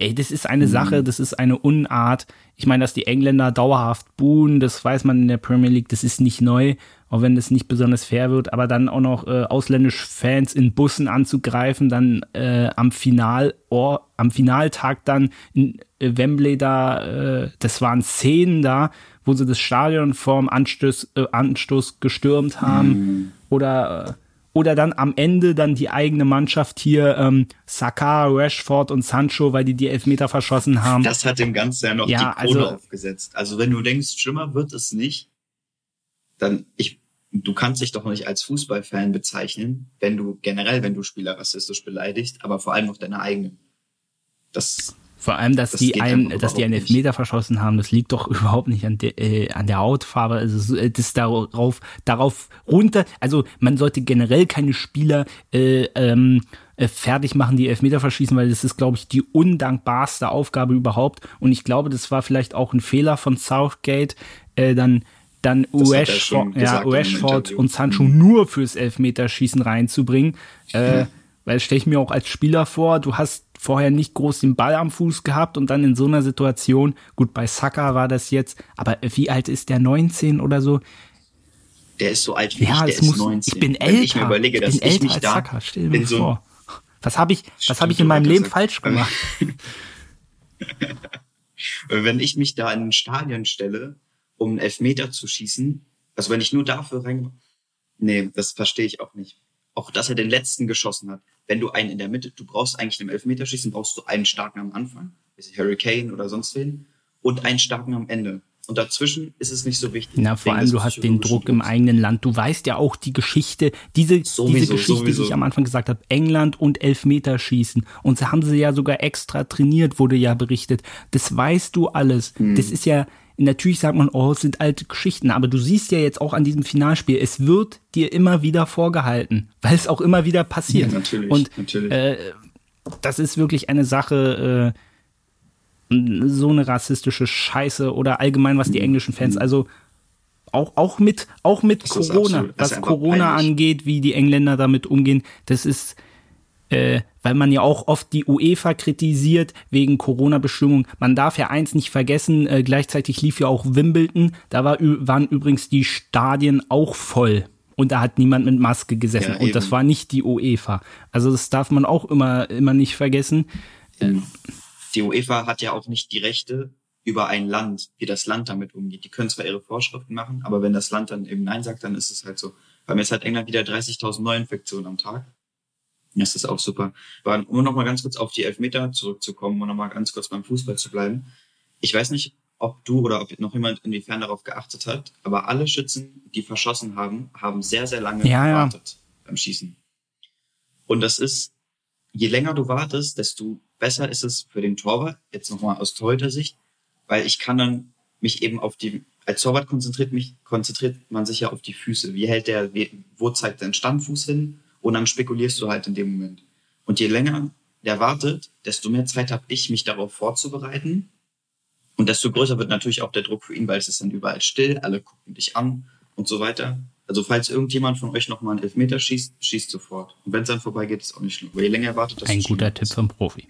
Ey, das ist eine mhm. Sache, das ist eine Unart. Ich meine, dass die Engländer dauerhaft buhen, das weiß man in der Premier League, das ist nicht neu, auch wenn das nicht besonders fair wird, aber dann auch noch äh, ausländische Fans in Bussen anzugreifen, dann äh, am Final, oh, am Finaltag dann in äh, Wembley da, äh, das waren Szenen da, wo sie das Stadion vorm Anstoß, äh, Anstoß gestürmt haben mhm. oder äh, oder dann am Ende dann die eigene Mannschaft hier ähm, Saka, Rashford und Sancho, weil die die Elfmeter verschossen haben. Das hat dem Ganzen ja noch ja, die Krone also, aufgesetzt. Also wenn du denkst, schlimmer wird es nicht, dann ich du kannst dich doch nicht als Fußballfan bezeichnen, wenn du generell, wenn du Spieler rassistisch beleidigst, aber vor allem noch deine eigenen. Das vor allem, dass das die einen, dass die einen Elfmeter nicht. verschossen haben, das liegt doch (laughs) überhaupt nicht an, de, äh, an der Hautfarbe. Also äh, das darauf, darauf runter. Also man sollte generell keine Spieler äh, ähm, äh, fertig machen, die Elfmeter verschießen, weil das ist, glaube ich, die undankbarste Aufgabe überhaupt. Und ich glaube, das war vielleicht auch ein Fehler von Southgate, äh, dann dann Rashford, ja, Rashford und Sancho mhm. nur fürs Elfmeterschießen reinzubringen. Äh, weil das stelle ich mir auch als Spieler vor, du hast vorher nicht groß den Ball am Fuß gehabt und dann in so einer Situation, gut, bei Saka war das jetzt, aber wie alt ist der? 19 oder so? Der ist so alt wie ja, ich, der muss, ist 19. Ich bin älter. Wenn ich mir überlege, dass ich, bin ich mich da Saka, stell dir so vor. Was habe ich, was habe ich in meinem Leben falsch gemacht? (laughs) wenn ich mich da in ein Stadion stelle, um einen Elfmeter zu schießen, also wenn ich nur dafür rein, nee, das verstehe ich auch nicht. Auch, dass er den letzten geschossen hat. Wenn du einen in der Mitte, du brauchst eigentlich im Elfmeterschießen, brauchst du einen starken am Anfang, ich, Hurricane oder sonst wen, und einen starken am Ende. Und dazwischen ist es nicht so wichtig. Na, vor allem, du hast den Druck im eigenen Land. Du weißt ja auch die Geschichte, diese, diese Sowieso, Geschichte, die sowieso. ich am Anfang gesagt habe, England und Elfmeterschießen. Und sie haben sie ja sogar extra trainiert, wurde ja berichtet. Das weißt du alles. Hm. Das ist ja, natürlich sagt man, oh, es sind alte Geschichten. Aber du siehst ja jetzt auch an diesem Finalspiel, es wird dir immer wieder vorgehalten, weil es auch immer wieder passiert. Ja, natürlich, Und natürlich. Äh, das ist wirklich eine Sache, äh, so eine rassistische Scheiße oder allgemein was die englischen Fans, also auch, auch mit, auch mit Mhm. Das Corona, was Corona peinlich. angeht, wie die Engländer damit umgehen, das ist, äh, weil man ja auch oft die UEFA kritisiert wegen Corona-Bestimmungen. Man darf ja eins nicht vergessen, äh, gleichzeitig lief ja auch Wimbledon, da war, waren übrigens die Stadien auch voll. Und da hat niemand mit Maske gesessen. Ja, und das war nicht die UEFA. Also das darf man auch immer, immer nicht vergessen. Die UEFA hat ja auch nicht die Rechte über ein Land, wie das Land damit umgeht. Die können zwar ihre Vorschriften machen, aber wenn das Land dann eben Nein sagt, dann ist es halt so. Bei mir ist halt England wieder 30.000 Neuinfektionen am Tag. Das ist auch super. Aber um noch mal ganz kurz auf die Elfmeter zurückzukommen und noch mal ganz kurz beim Fußball zu bleiben. Ich weiß nicht, ob du oder ob noch jemand inwiefern darauf geachtet hat, aber alle Schützen, die verschossen haben, haben sehr, sehr lange Ja, ja. gewartet beim Schießen. Und das ist, je länger du wartest, desto besser ist es für den Torwart, jetzt nochmal aus Torhüter-Sicht, weil ich kann dann mich eben auf die, als Torwart konzentriert mich, konzentriert man sich ja auf die Füße. Wie hält der, wo zeigt dein Standfuß hin? Und dann spekulierst du halt in dem Moment. Und je länger der wartet, desto mehr Zeit habe ich, mich darauf vorzubereiten. Und desto größer wird natürlich auch der Druck für ihn, weil es ist dann überall still, alle gucken dich an und so weiter. Also falls irgendjemand von euch nochmal einen Elfmeter schießt, schießt sofort. Und wenn es dann vorbeigeht, ist auch nicht schlimm. Aber je länger er wartet, desto Ein guter Tipp ist vom Profi.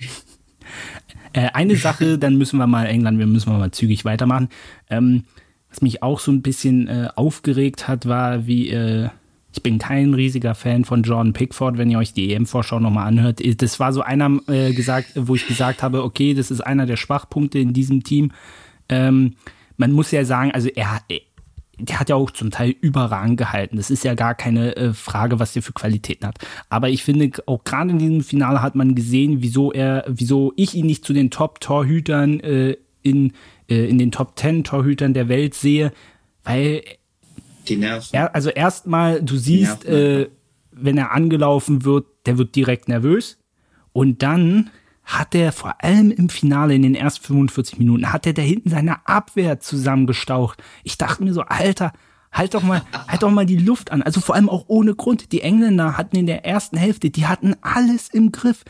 Äh, eine Sache, (laughs) dann müssen wir mal England, wir müssen mal zügig weitermachen. Ähm, was mich auch so ein bisschen äh, aufgeregt hat, war, wie äh, ich bin kein riesiger Fan von Jordan Pickford, wenn ihr euch die EM-Vorschau nochmal anhört. Das war so einer äh, gesagt, wo ich gesagt habe, okay, das ist einer der Schwachpunkte in diesem Team. Ähm, man muss ja sagen, also er, der hat ja auch zum Teil überragend gehalten. Das ist ja gar keine äh, Frage, was der für Qualitäten hat. Aber ich finde, auch gerade in diesem Finale hat man gesehen, wieso er, wieso ich ihn nicht zu den Top-Torhütern äh, in, äh, in den Top 10 Torhütern der Welt sehe, weil Die Nerven. er, also erstmal, du siehst, äh, wenn er angelaufen wird, der wird direkt nervös. Und dann hat er vor allem im Finale in den ersten 45 Minuten, hat er da hinten seine Abwehr zusammengestaucht. Ich dachte mir so, Alter, halt doch mal, (laughs) halt doch mal die Luft an. Also vor allem auch ohne Grund. Die Engländer hatten in der ersten Hälfte, die hatten alles im Griff.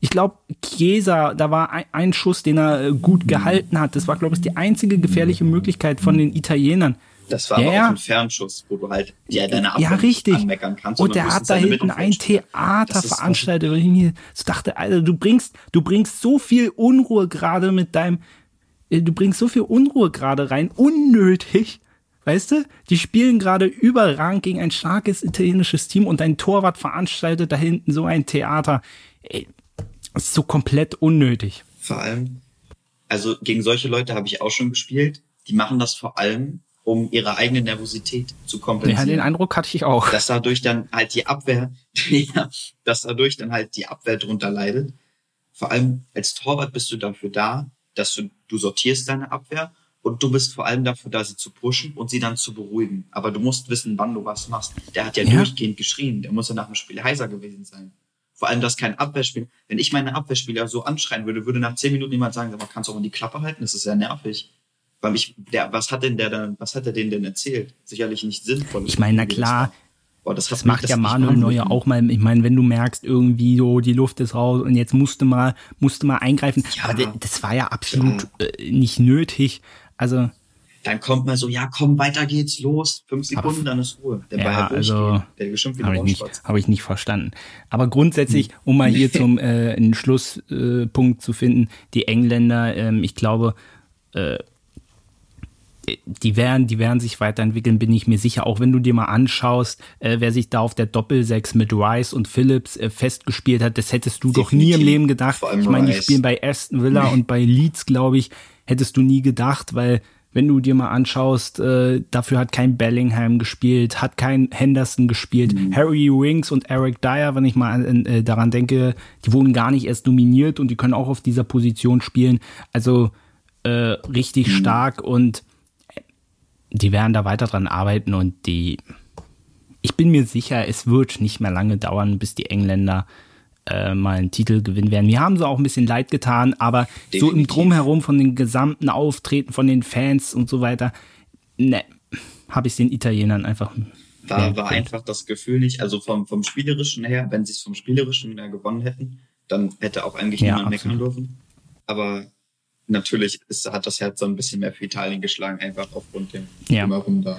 Ich glaube, Chiesa, da war ein, ein Schuss, den er äh, gut gehalten hat. Das war, glaube ich, die einzige gefährliche Möglichkeit von den Italienern. Das war Ja, aber ja. auch ein Fernschuss, wo du halt ja, deine Ja, Abwehr nicht richtig. anmeckern kannst. Und sondern der hat da hinten ein. Theater veranstaltet, wo ich mir so dachte, Alter, du bringst, du bringst so viel Unruhe gerade mit deinem, äh, du bringst so viel Unruhe gerade rein, unnötig. Weißt du, die spielen gerade überragend gegen ein starkes italienisches Team und dein Torwart veranstaltet da hinten so ein Theater. Ey, das ist so komplett unnötig. Vor allem, also gegen solche Leute habe ich auch schon gespielt. Die machen das vor allem, um ihre eigene Nervosität zu Ja, kompensieren. den Eindruck hatte ich auch. dass dadurch dann halt die Abwehr, (laughs) ja, dass dadurch dann halt die Abwehr drunter leidet. Vor allem als Torwart bist du dafür da, dass du, du sortierst deine Abwehr und du bist vor allem dafür da, sie zu pushen und sie dann zu beruhigen. Aber du musst wissen, wann du was machst. Der hat ja, Ja. durchgehend geschrien. Der muss ja nach dem Spiel heiser gewesen sein. Vor allem, dass kein Abwehrspiel. Wenn ich meine Abwehrspieler so anschreien würde, würde nach zehn Minuten jemand sagen, sag mal, kannst du auch mal die Klappe halten? Das ist ja nervig. Weil ich, der, was hat denn der dann, was hat er denen denn erzählt? Sicherlich nicht sinnvoll. Ich meine, na klar, Boah, das, Das macht ja Manuel Neuer auch mal. Ich meine, wenn du merkst, irgendwie so, die Luft ist raus und jetzt musste mal, musste mal eingreifen. Ja. Aber das war ja absolut äh, nicht nötig. Also, dann kommt man so, ja komm, weiter geht's, los, fünf Sekunden, dann ist Ruhe. Der ja, Ball also, der geschimpft habe ich, nicht, hab ich nicht verstanden. Aber grundsätzlich, um mal hier (laughs) zum äh, einen Schlusspunkt äh, zu finden, die Engländer, ähm, ich glaube, äh, die werden, die werden sich weiterentwickeln, bin ich mir sicher. Auch wenn du dir mal anschaust, äh, wer sich da auf der Doppelsechs mit Rice und Phillips äh, festgespielt hat, das hättest du Definitiv. doch nie im Leben gedacht. Ich meine, die spielen bei Aston Villa und bei Leeds, glaube ich, hättest du nie gedacht, weil wenn du dir mal anschaust, äh, dafür hat kein Bellingham gespielt, hat kein Henderson gespielt. Mhm. Harry Wings und Eric Dyer, wenn ich mal äh, daran denke, die wurden gar nicht erst nominiert und die können auch auf dieser Position spielen. Also äh, richtig mhm. stark und die werden da weiter dran arbeiten und die, ich bin mir sicher, es wird nicht mehr lange dauern, bis die Engländer äh, mal einen Titel gewinnen werden. Wir haben so auch ein bisschen leid getan, aber Definitiv. so im Drumherum von den gesamten Auftreten von den Fans und so weiter, ne, habe ich den Italienern einfach. Da war einfach das Gefühl nicht, also vom, vom Spielerischen her, wenn sie es vom Spielerischen her gewonnen hätten, dann hätte auch eigentlich ja, niemand meckern dürfen. Aber natürlich ist, hat das Herz so ein bisschen mehr für Italien geschlagen, einfach aufgrund dem ja. Drumherum da.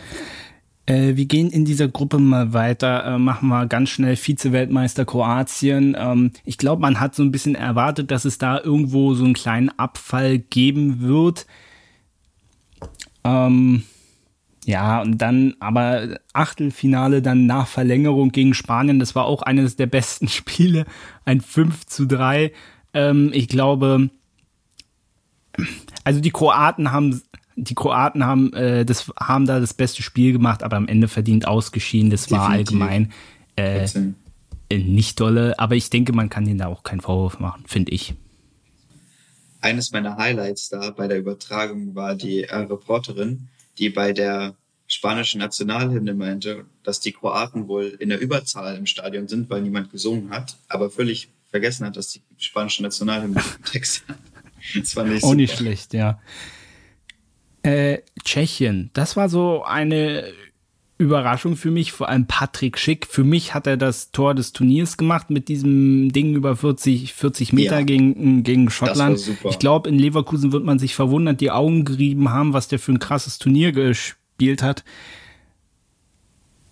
Äh, wir gehen in dieser Gruppe mal weiter, äh, machen wir ganz schnell Vize-Weltmeister Kroatien. Ähm, ich glaube, man hat so ein bisschen erwartet, dass es da irgendwo so einen kleinen Abfall geben wird. Ähm, ja, und dann aber Achtelfinale dann nach Verlängerung gegen Spanien, das war auch eines der besten (laughs) Spiele, ein 5 zu 3. Ähm, ich glaube, also die Kroaten haben die Kroaten haben äh, das haben da das beste Spiel gemacht, aber am Ende verdient ausgeschieden. Das Definitiv. war allgemein äh, äh, nicht dolle, aber ich denke, man kann ihnen da auch keinen Vorwurf machen, finde ich. Eines meiner Highlights da bei der Übertragung war die äh, Reporterin, die bei der spanischen Nationalhymne meinte, dass die Kroaten wohl in der Überzahl im Stadion sind, weil niemand gesungen hat, aber völlig vergessen hat, dass die spanische Nationalhymne (laughs) Text hat. (laughs) Das war nicht Auch super. nicht schlecht, ja. Äh, Tschechien, das war so eine Überraschung für mich, vor allem Patrick Schick. Für mich hat er das Tor des Turniers gemacht mit diesem Ding über 40, 40 Meter ja, gegen, gegen Schottland. Ich glaube, in Leverkusen wird man sich verwundert, die Augen gerieben haben, was der für ein krasses Turnier gespielt hat.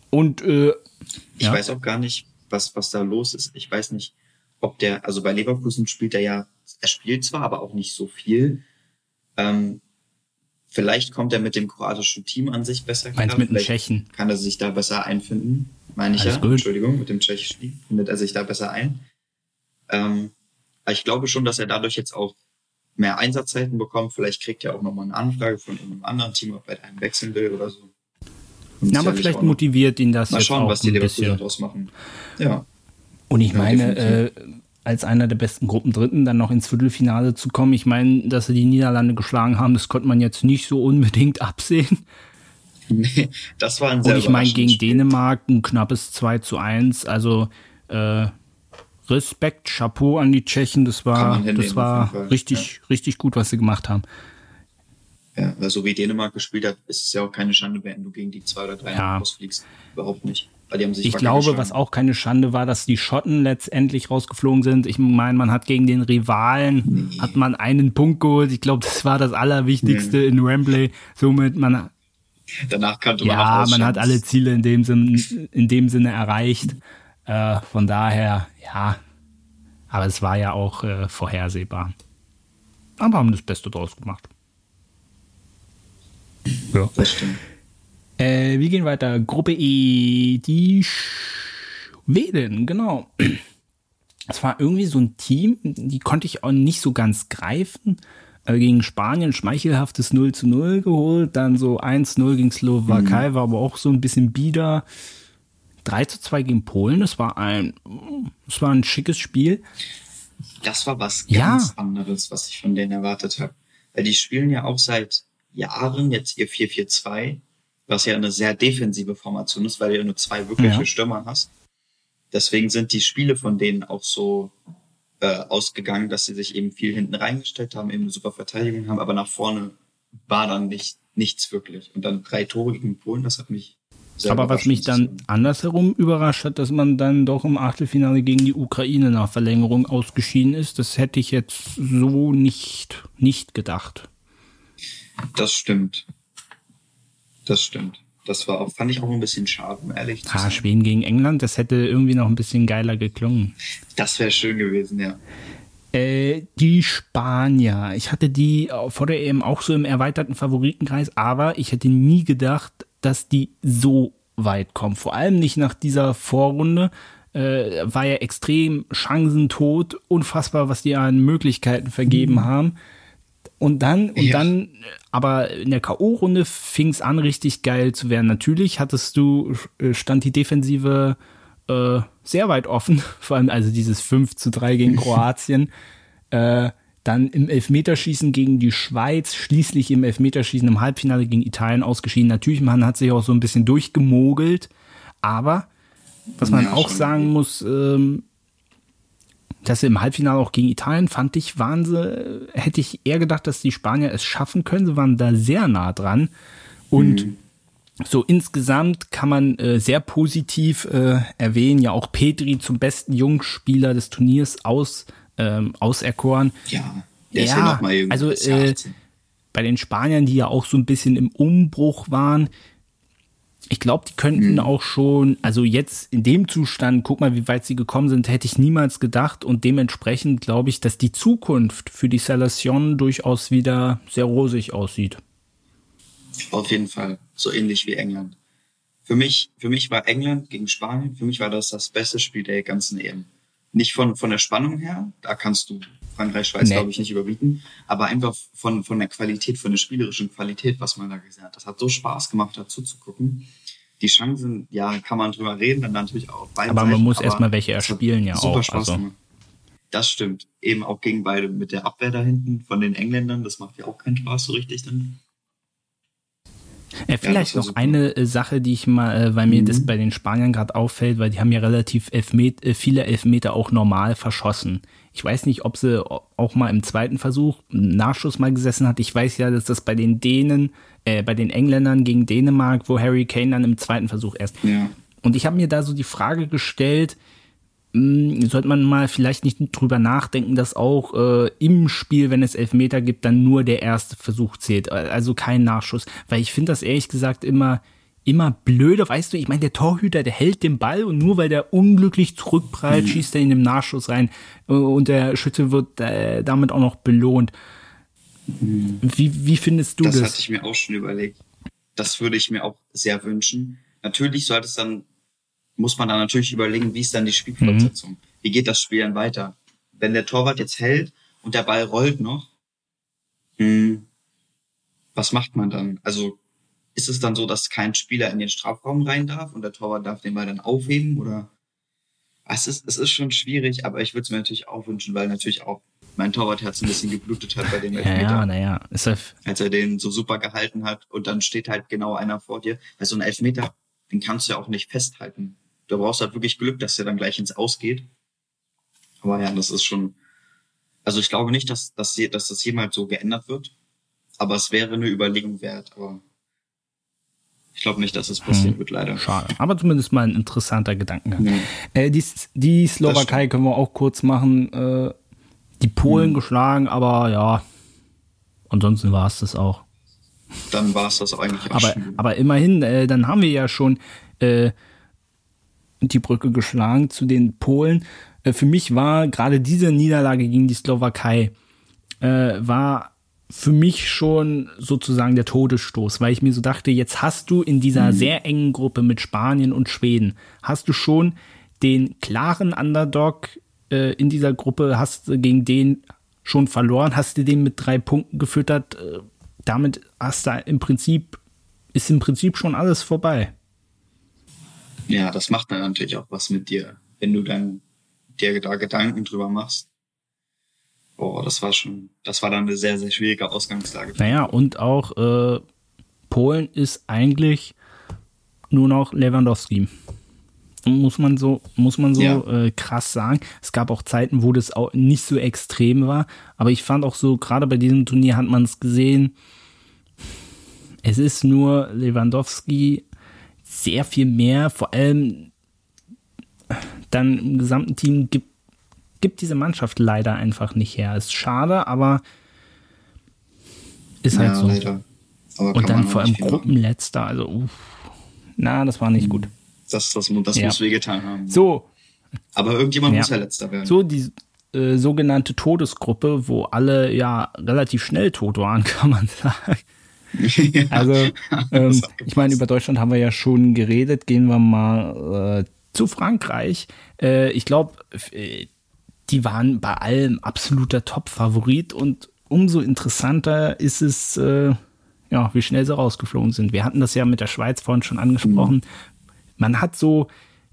Und äh, ich ja. weiß auch gar nicht, was, was da los ist. Ich weiß nicht, ob der, also bei Leverkusen spielt er ja er spielt zwar, aber auch nicht so viel. Ähm, vielleicht kommt er mit dem kroatischen Team an sich besser klar. Meinst mit dem Tschechen? Kann er sich da besser einfinden, meine ich Alles ja. Gut. Entschuldigung, mit dem tschechischen Team findet er sich da besser ein. Ähm, ich glaube schon, dass er dadurch jetzt auch mehr Einsatzzeiten bekommt. Vielleicht kriegt er auch nochmal eine Anfrage von einem anderen Team, ob er einen wechseln will oder so. Ja, aber vielleicht motiviert ihn das Mal schauen, was die Leverkusen daraus machen. Ja. Und ich meine, äh, als einer der besten Gruppendritten dann noch ins Viertelfinale zu kommen. Ich meine, dass sie die Niederlande geschlagen haben, das konnte man jetzt nicht so unbedingt (laughs) absehen. Nee, das war ein sehr Und ich meine, gegen Spiel. Dänemark ein knappes 2 zu 1. Also äh, Respekt, Chapeau an die Tschechen. Das war, das war richtig, ja. richtig gut, was sie gemacht haben. Ja, so wie Dänemark gespielt hat, ist es ja auch keine Schande, wenn du gegen die zwei oder drei ja. rausfliegst. Überhaupt nicht. Weil die haben sich ich glaube, was auch keine Schande war, dass die Schotten letztendlich rausgeflogen sind. Ich meine, man hat gegen den Rivalen nee. hat man einen Punkt geholt. Ich glaube, das war das Allerwichtigste nee. in Wembley. Somit man danach man ja, man hat alle Ziele in dem Sinne, in dem Sinne erreicht. Äh, von daher, ja, aber es war ja auch äh, vorhersehbar. Aber haben das Beste draus gemacht. Ja, das stimmt. Äh, wir gehen weiter. Gruppe E, die Schweden, genau. Es war irgendwie so ein Team, die konnte ich auch nicht so ganz greifen. Äh, gegen Spanien schmeichelhaftes 0 zu 0 geholt, dann so 1-0 gegen Slowakei, mhm. war aber auch so ein bisschen bieder. 3 zu 2 gegen Polen, das war ein, das war ein schickes Spiel. Das war was ganz ja. anderes, was ich von denen erwartet habe. Weil die spielen ja auch seit Jahren jetzt ihr 4-4-2 was ja eine sehr defensive Formation ist, weil du ja nur zwei wirkliche ja. Stürmer hast. Deswegen sind die Spiele von denen auch so äh, ausgegangen, dass sie sich eben viel hinten reingestellt haben, eben eine super Verteidigung haben, aber nach vorne war dann nicht, nichts wirklich. Und dann drei Tore gegen Polen, das hat mich sehr Aber was mich dann andersherum überrascht hat, dass man dann doch im Achtelfinale gegen die Ukraine nach Verlängerung ausgeschieden ist, das hätte ich jetzt so nicht, nicht gedacht. Das stimmt. Das stimmt. Das war auch, fand ich auch ein bisschen schade, um ehrlich zu ah, sein. Schweden gegen England, das hätte irgendwie noch ein bisschen geiler geklungen. Das wäre schön gewesen, ja. Äh, die Spanier. Ich hatte die vor der EM auch so im erweiterten Favoritenkreis, aber ich hätte nie gedacht, dass die so weit kommen. Vor allem nicht nach dieser Vorrunde. Äh, war ja extrem chancentot, unfassbar, was die an Möglichkeiten vergeben mhm. haben. Und dann, und ja. dann, aber in der K.O.-Runde fing es an, richtig geil zu werden. Natürlich hattest du, äh, stand die Defensive äh, sehr weit offen, (laughs) vor allem also dieses 5 zu 3 gegen (laughs) Kroatien. äh, dann im Elfmeterschießen gegen die Schweiz, schließlich im Elfmeterschießen im Halbfinale gegen Italien ausgeschieden. Natürlich, man hat sich auch so ein bisschen durchgemogelt, aber was man ja, auch sagen muss, ähm, dass sie im Halbfinale auch gegen Italien fand ich Wahnsinn. Hätte ich eher gedacht, dass die Spanier es schaffen können. Sie waren da sehr nah dran. Und mhm. so insgesamt kann man äh, sehr positiv äh, erwähnen, ja auch Petri zum besten Jungspieler des Turniers aus, ähm, auserkoren. Ja, der ja, ist ja noch mal Also äh, bei den Spaniern, die ja auch so ein bisschen im Umbruch waren, ich glaube, die könnten mhm. auch schon, also jetzt in dem Zustand, guck mal, wie weit sie gekommen sind, hätte ich niemals gedacht. Und dementsprechend glaube ich, dass die Zukunft für die Salation durchaus wieder sehr rosig aussieht. Auf jeden Fall. So ähnlich wie England. Für mich, für mich war England gegen Spanien, für mich war das das beste Spiel der ganzen EM. Nicht von, von der Spannung her, da kannst du Frankreich, Schweiz, nee. glaube ich, nicht überbieten, aber einfach von, von der Qualität, von der spielerischen Qualität, was man da gesehen hat. Das hat so Spaß gemacht, dazu zu gucken. Die Chancen, ja, kann man drüber reden, dann natürlich auch beide. Aber man Seiten, muss erstmal welche erspielen, ja super auch. Spaß also. Das stimmt. Eben auch gegen beide mit der Abwehr da hinten von den Engländern. Das macht ja auch keinen Spaß so richtig dann. Äh, vielleicht ja, noch super. eine äh, Sache, die ich mal, äh, weil mir mhm. das bei den Spaniern gerade auffällt, weil die haben ja relativ Elfmet äh, viele Elfmeter auch normal verschossen. Ich weiß nicht, ob sie auch mal im zweiten Versuch Nachschuss mal gesessen hat. Ich weiß ja, dass das bei den Dänen, äh, bei den Engländern gegen Dänemark, wo Harry Kane dann im zweiten Versuch erst. Ja. Und ich habe mir da so die Frage gestellt, hm, sollte man mal vielleicht nicht drüber nachdenken, dass auch äh, im Spiel, wenn es Elfmeter gibt, dann nur der erste Versuch zählt, also kein Nachschuss. Weil ich finde das ehrlich gesagt immer, immer blöder, weißt du, ich meine, der Torhüter, der hält den Ball und nur weil der unglücklich zurückprallt, mhm. schießt er in den Nachschuss rein äh, und der Schütze wird äh, damit auch noch belohnt. Mhm. Wie, wie findest du das? Das hatte ich mir auch schon überlegt. Das würde ich mir auch sehr wünschen. Natürlich sollte es dann muss man dann natürlich überlegen, wie ist dann die Spielfortsetzung? Mhm. Wie geht das Spiel dann weiter? Wenn der Torwart jetzt hält und der Ball rollt noch, mh, hm, was macht man dann? Also ist es dann so, dass kein Spieler in den Strafraum rein darf und der Torwart darf den Ball dann aufheben oder? Es ist, es ist schon schwierig, aber ich würde es mir natürlich auch wünschen, weil natürlich auch mein Torwartherz ein bisschen geblutet hat bei dem Elfmeter. Ja, naja, ja. als er den so super gehalten hat und dann steht halt genau einer vor dir. Weil so ein Elfmeter, den kannst du ja auch nicht festhalten da brauchst du halt wirklich Glück, dass der dann gleich ins Ausgeht. Aber ja, das ist schon, also ich glaube nicht, dass, dass, dass das jemals so geändert wird. Aber es wäre eine Überlegung wert. Aber ich glaube nicht, dass es passieren hm, wird, leider. Schade. Aber zumindest mal ein interessanter Gedankengang. Ja. Äh, die, die Slowakei können wir auch kurz machen. Äh, die Polen hm. geschlagen, aber ja, ansonsten war es das auch. Dann war es das eigentlich auch aber, schon. Aber immerhin, äh, dann haben wir ja schon äh, die Brücke geschlagen zu den Polen. Äh, für mich war gerade diese Niederlage gegen die Slowakei, äh, war für mich schon sozusagen der Todesstoß, weil ich mir so dachte, jetzt hast du in dieser mhm. sehr engen Gruppe mit Spanien und Schweden, hast du schon den klaren Underdog äh, in dieser Gruppe, hast du gegen den schon verloren, hast du den mit drei Punkten gefüttert, äh, damit hast du im Prinzip, ist im Prinzip schon alles vorbei ja, das macht dann natürlich auch was mit dir, wenn du dann dir da Gedanken drüber machst. Boah, das war schon, das war dann eine sehr, sehr schwierige Ausgangslage. Naja, und auch äh, Polen ist eigentlich nur noch Lewandowski. Muss man so, muss man so ja. äh, krass sagen. Es gab auch Zeiten, wo das auch nicht so extrem war. Aber ich fand auch so, gerade bei diesem Turnier hat man es gesehen, es ist nur Lewandowski sehr viel mehr, vor allem dann im gesamten Team gibt, gibt diese Mannschaft leider einfach nicht her. Ist schade, aber ist halt ja, so. Und dann vor allem Gruppenletzter, also uff, na, das war nicht gut. Das, das, das ja. muss wehgetan haben. So. Aber irgendjemand ja. muss ja letzter werden. So, die äh, sogenannte Todesgruppe, wo alle ja relativ schnell tot waren, (laughs) kann man sagen. ja, also, (laughs) ähm, ich meine, über Deutschland haben wir ja schon geredet. Gehen wir mal äh, zu Frankreich. Äh, ich glaube, äh, die waren bei allem absoluter Top-Favorit und umso interessanter ist es, äh, ja, wie schnell sie rausgeflogen sind. Wir hatten das ja mit der Schweiz vorhin schon angesprochen. Mhm. Man hat so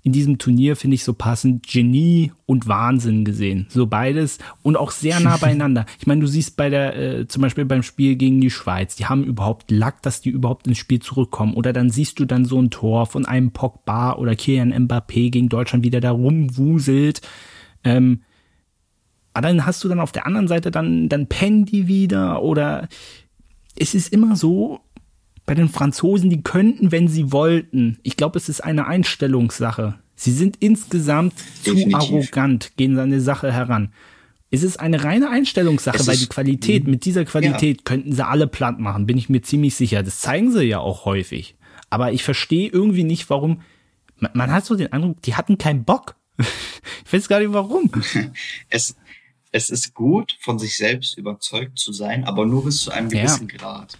in diesem Turnier, finde ich, so passend Genie und Wahnsinn gesehen. So beides und auch sehr nah (laughs) beieinander. Ich meine, du siehst bei der, äh, zum Beispiel beim Spiel gegen die Schweiz, die haben überhaupt Lack, dass die überhaupt ins Spiel zurückkommen. Oder dann siehst du dann so ein Tor von einem Pogba oder Kylian Mbappé gegen Deutschland wieder da rumwuselt. Ähm, aber dann hast du dann auf der anderen Seite dann, dann pennen die wieder oder es ist immer so, bei den Franzosen, die könnten, wenn sie wollten. Ich glaube, es ist eine Einstellungssache. Sie sind insgesamt Definitiv. zu arrogant, gehen an die Sache heran. Es ist eine reine Einstellungssache, es weil die Qualität, mit dieser Qualität ja. könnten sie alle platt machen, bin ich mir ziemlich sicher. Das zeigen sie ja auch häufig. Aber ich verstehe irgendwie nicht, warum. Man, man hat so den Eindruck, die hatten keinen Bock. (laughs) ich weiß gar nicht warum. (laughs) Es, es ist gut, von sich selbst überzeugt zu sein, aber nur bis zu einem gewissen ja. Grad.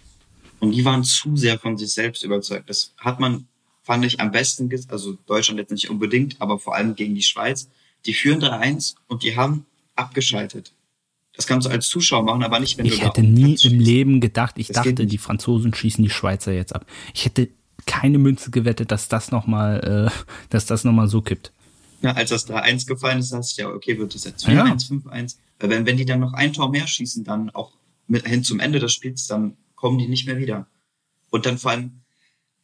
Und die waren zu sehr von sich selbst überzeugt. Das hat man, fand ich, am besten, also Deutschland jetzt nicht unbedingt, aber vor allem gegen die Schweiz. Die führen 3-1 und die haben abgeschaltet. Das kannst du als Zuschauer machen, aber nicht, wenn ich du Ich hätte nie im Leben gedacht, ich das dachte, die Franzosen schießen die Schweizer jetzt ab. Ich hätte keine Münze gewettet, dass das nochmal, äh, dass das nochmal so kippt. Ja, als das 3-1 gefallen ist, hast du ja, okay, wird das jetzt 4-1, ja. 5-1. Weil wenn, wenn die dann noch ein Tor mehr schießen, dann auch mit, hin zum Ende des Spiels, dann kommen die nicht mehr wieder. Und dann vor allem,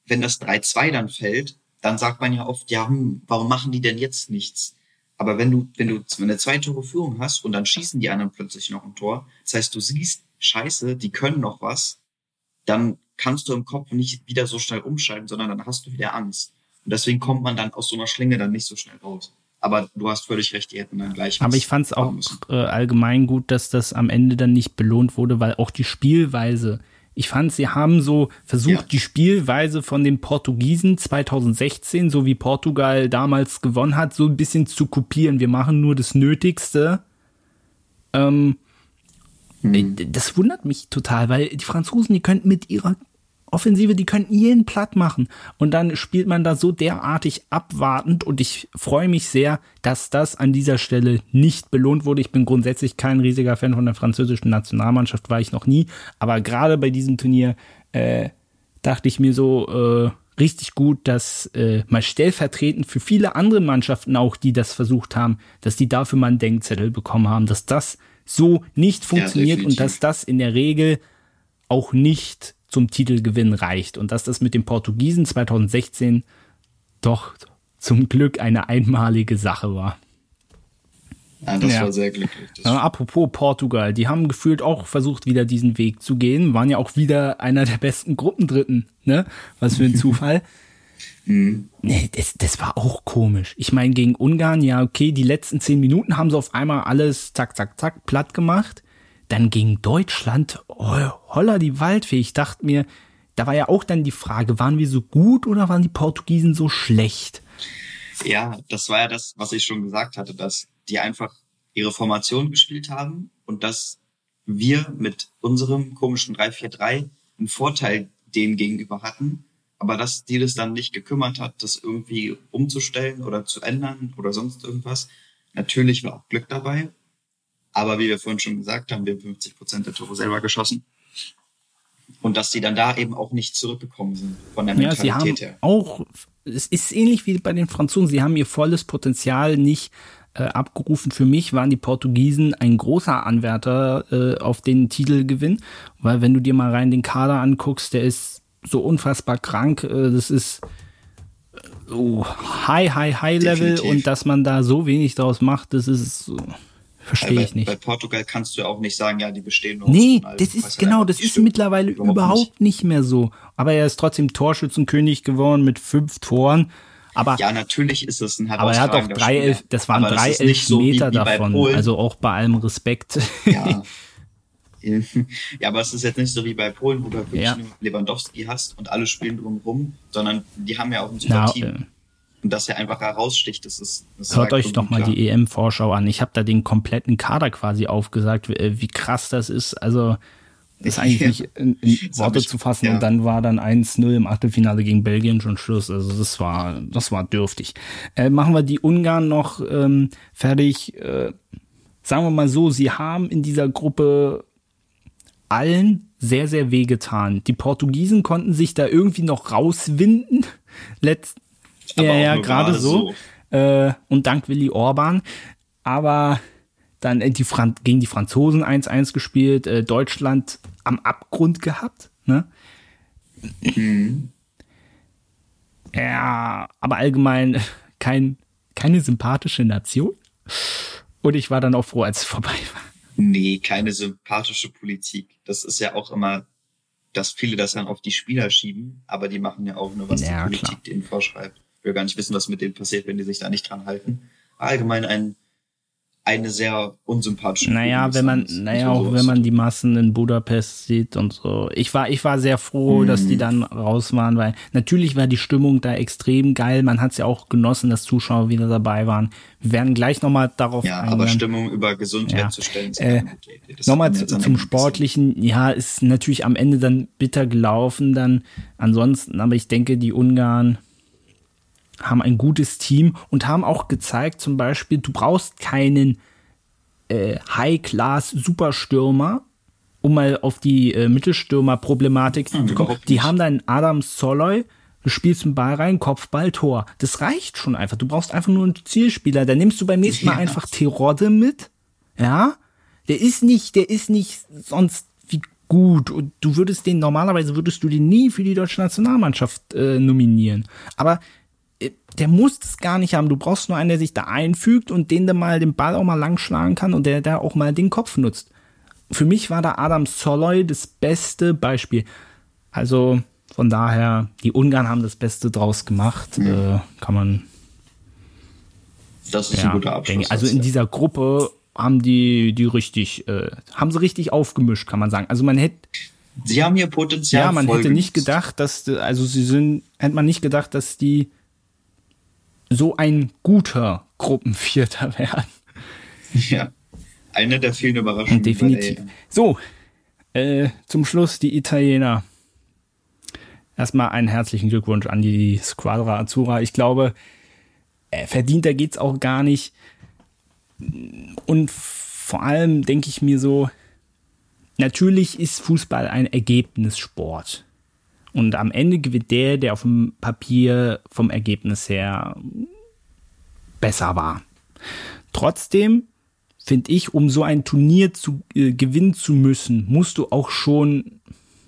wenn das 3-2 dann fällt, dann sagt man ja oft, ja, hm, warum machen die denn jetzt nichts? Aber wenn du, wenn du eine zwei Tore Führung hast und dann schießen die anderen plötzlich noch ein Tor, das heißt, du siehst, scheiße, die können noch was, dann kannst du im Kopf nicht wieder so schnell umschalten, sondern dann hast du wieder Angst. Und deswegen kommt man dann aus so einer Schlinge dann nicht so schnell raus. Aber du hast völlig recht, die hätten dann gleich. Aber ich fand es auch äh, allgemein gut, dass das am Ende dann nicht belohnt wurde, weil auch die Spielweise, ich fand, sie haben so versucht, ja. die Spielweise von den Portugiesen 2016, so wie Portugal damals gewonnen hat, so ein bisschen zu kopieren. Wir machen nur das Nötigste. Ähm, hm. Das wundert mich total, weil die Franzosen, die könnten mit ihrer Offensive, die könnten jeden platt machen. Und dann spielt man da so derartig abwartend und ich freue mich sehr, dass das an dieser Stelle nicht belohnt wurde. Ich bin grundsätzlich kein riesiger Fan von der französischen Nationalmannschaft, war ich noch nie. Aber gerade bei diesem Turnier äh, dachte ich mir so, äh, richtig gut, dass äh, mal stellvertretend für viele andere Mannschaften auch, die das versucht haben, dass die dafür mal einen Denkzettel bekommen haben, dass das so nicht funktioniert ja, und dass das in der Regel auch nicht zum Titelgewinn reicht und dass das mit den Portugiesen 2016 doch zum Glück eine einmalige Sache war. Ja, das ja. war sehr glücklich. Ja, apropos Portugal, die haben gefühlt auch versucht, wieder diesen Weg zu gehen, waren ja auch wieder einer der besten Gruppendritten, ne? Was für ein (laughs) Zufall. Mhm. Nee, das, das war auch komisch. Ich meine, gegen Ungarn, ja, okay, die letzten zehn Minuten haben sie auf einmal alles zack, zack, zack platt gemacht. Dann gegen Deutschland, oh, holla die Waldfee. Ich dachte mir, da war ja auch dann die Frage, waren wir so gut oder waren die Portugiesen so schlecht? Ja, das war ja das, was ich schon gesagt hatte, dass die einfach ihre Formation gespielt haben und dass wir mit unserem komischen 3-4-3 einen Vorteil denen gegenüber hatten, aber dass die das dann nicht gekümmert hat, das irgendwie umzustellen oder zu ändern oder sonst irgendwas. Natürlich war auch Glück dabei aber wie wir vorhin schon gesagt haben, wir haben 50 Prozent der Tore selber geschossen. Und dass die dann da eben auch nicht zurückgekommen sind von der Mentalität ja, sie haben her. Auch, es ist ähnlich wie bei den Franzosen, sie haben ihr volles Potenzial nicht äh, abgerufen. Für mich waren die Portugiesen ein großer Anwärter äh, auf den Titelgewinn, weil wenn du dir mal rein den Kader anguckst, der ist so unfassbar krank. Äh, das ist so high, high, high Level Definitiv. und dass man da so wenig draus macht, das ist so Verstehe bei, ich nicht. Bei Portugal kannst du ja auch nicht sagen, ja, die bestehen nur Nee, das ist genau, das ist mittlerweile überhaupt, überhaupt nicht. nicht. mehr so. Aber er ist trotzdem Torschützenkönig geworden mit fünf Toren. Aber, ja, natürlich ist es ein Aber er hat auch drei, elf, das waren drei, elf so Meter wie, wie davon. Also auch bei allem Respekt. Ja. (laughs) Ja, aber es ist jetzt nicht so wie bei Polen, wo du wirklich Ja. Lewandowski hast und alle spielen drumherum, sondern die haben ja auch ein super Na, Team. Äh, Und dass er einfach heraussticht, das ist. Das Hört euch doch mal die EM-Vorschau an. Ich habe da den kompletten Kader quasi aufgesagt, wie, äh, wie krass das ist. Also das ist eigentlich (laughs) nicht in, in Das hab Worte ich- zu fassen. ja. Und dann war dann 1-0 im Achtelfinale gegen Belgien schon Schluss. Also das war, das war dürftig. Äh, machen wir die Ungarn noch ähm, fertig. Äh, sagen wir mal so, sie haben in dieser Gruppe allen sehr, sehr wehgetan. Die Portugiesen konnten sich da irgendwie noch rauswinden. Letzt Aber ja, ja, gerade gerade so. Äh, und dank Willi Orban. Aber dann äh, die Fran gegen die Franzosen 1-1 gespielt, äh, Deutschland am Abgrund gehabt. Ne? Mhm. Ja, aber allgemein kein, keine sympathische Nation. Und ich war dann auch froh, als es vorbei war. Nee, keine sympathische Politik. Das ist ja auch immer, dass viele das dann auf die Spieler schieben, aber die machen ja auch nur, was Ja, die Politik klar. denen vorschreibt. Ich will gar nicht wissen, was mit denen passiert, wenn die sich da nicht dran halten. Allgemein ein, eine sehr unsympathische Naja, Politik wenn man, naja, auch sowas wenn man die Massen in Budapest sieht und so. Ich war, ich war sehr froh, dass Mhm. die dann raus waren, weil natürlich war die Stimmung da extrem geil. Man hat es ja auch genossen, dass Zuschauer wieder dabei waren. Wir werden gleich nochmal darauf Ja, eingehen. aber Stimmung über Gesundheit Ja. zu stellen, Äh, Nochmal zum Ende gesehen. Sportlichen. Ja, ist natürlich am Ende dann bitter gelaufen dann. Ansonsten, aber ich denke, die Ungarn haben ein gutes Team und haben auch gezeigt, zum Beispiel, du brauchst keinen äh, High-Class-Superstürmer, um mal auf die äh, Mittelstürmer-Problematik zu Hm, kommen. Die haben dann Adam Soloy, du spielst einen Ball rein, Kopfball, Tor. Das reicht schon einfach. Du brauchst einfach nur einen Zielspieler. Dann nimmst du beim nächsten Mal Ja. einfach Terodde mit. Ja, der ist nicht, der ist nicht sonst wie gut und du würdest den normalerweise würdest du den nie für die deutsche Nationalmannschaft äh, nominieren. Aber der muss es gar nicht haben. Du brauchst nur einen, der sich da einfügt und den dann mal den Ball auch mal lang schlagen kann und der da auch mal den Kopf nutzt. Für mich war da Adam Soloy das beste Beispiel. Also von daher, die Ungarn haben das Beste draus gemacht. Äh, kann man Das ist ja, ein guter Abschluss. ich. Also in dieser Gruppe haben die, die richtig, äh, haben sie richtig aufgemischt, kann man sagen. Also man hätte, Sie haben ihr Potenzial ja, man hätte nicht gedacht, dass, also sie sind, hätte man nicht gedacht, dass die so ein guter Gruppenvierter (laughs) werden. Ja. Eine der vielen Überraschungen. Definitiv. So, äh, zum Schluss die Italiener. Erstmal einen herzlichen Glückwunsch an die Squadra Azzurra. Ich glaube, äh, verdienter geht's auch gar nicht. Und vor allem denke ich mir so, natürlich ist Fußball ein Ergebnissport. Und am Ende gewinnt der, der auf dem Papier vom Ergebnis her besser war. Trotzdem finde ich, um so ein Turnier zu äh, gewinnen zu müssen, musst du auch schon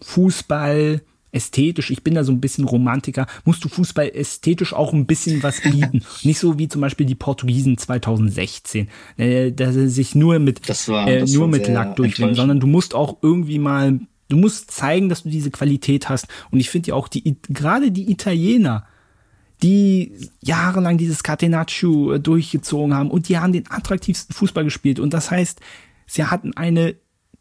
Fußball ästhetisch, ich bin da so ein bisschen Romantiker, musst du Fußball ästhetisch auch ein bisschen was bieten. (laughs) Nicht so wie zum Beispiel die Portugiesen 2016, äh, dass sie sich nur mit, war- äh, nur mit Lack durchwinden, sondern du musst auch irgendwie mal, du musst zeigen, dass du diese Qualität hast. Und ich finde ja auch die, gerade die Italiener, die jahrelang dieses Catenaccio äh, durchgezogen haben und die haben den attraktivsten Fußball gespielt. Und das heißt, sie hatten eine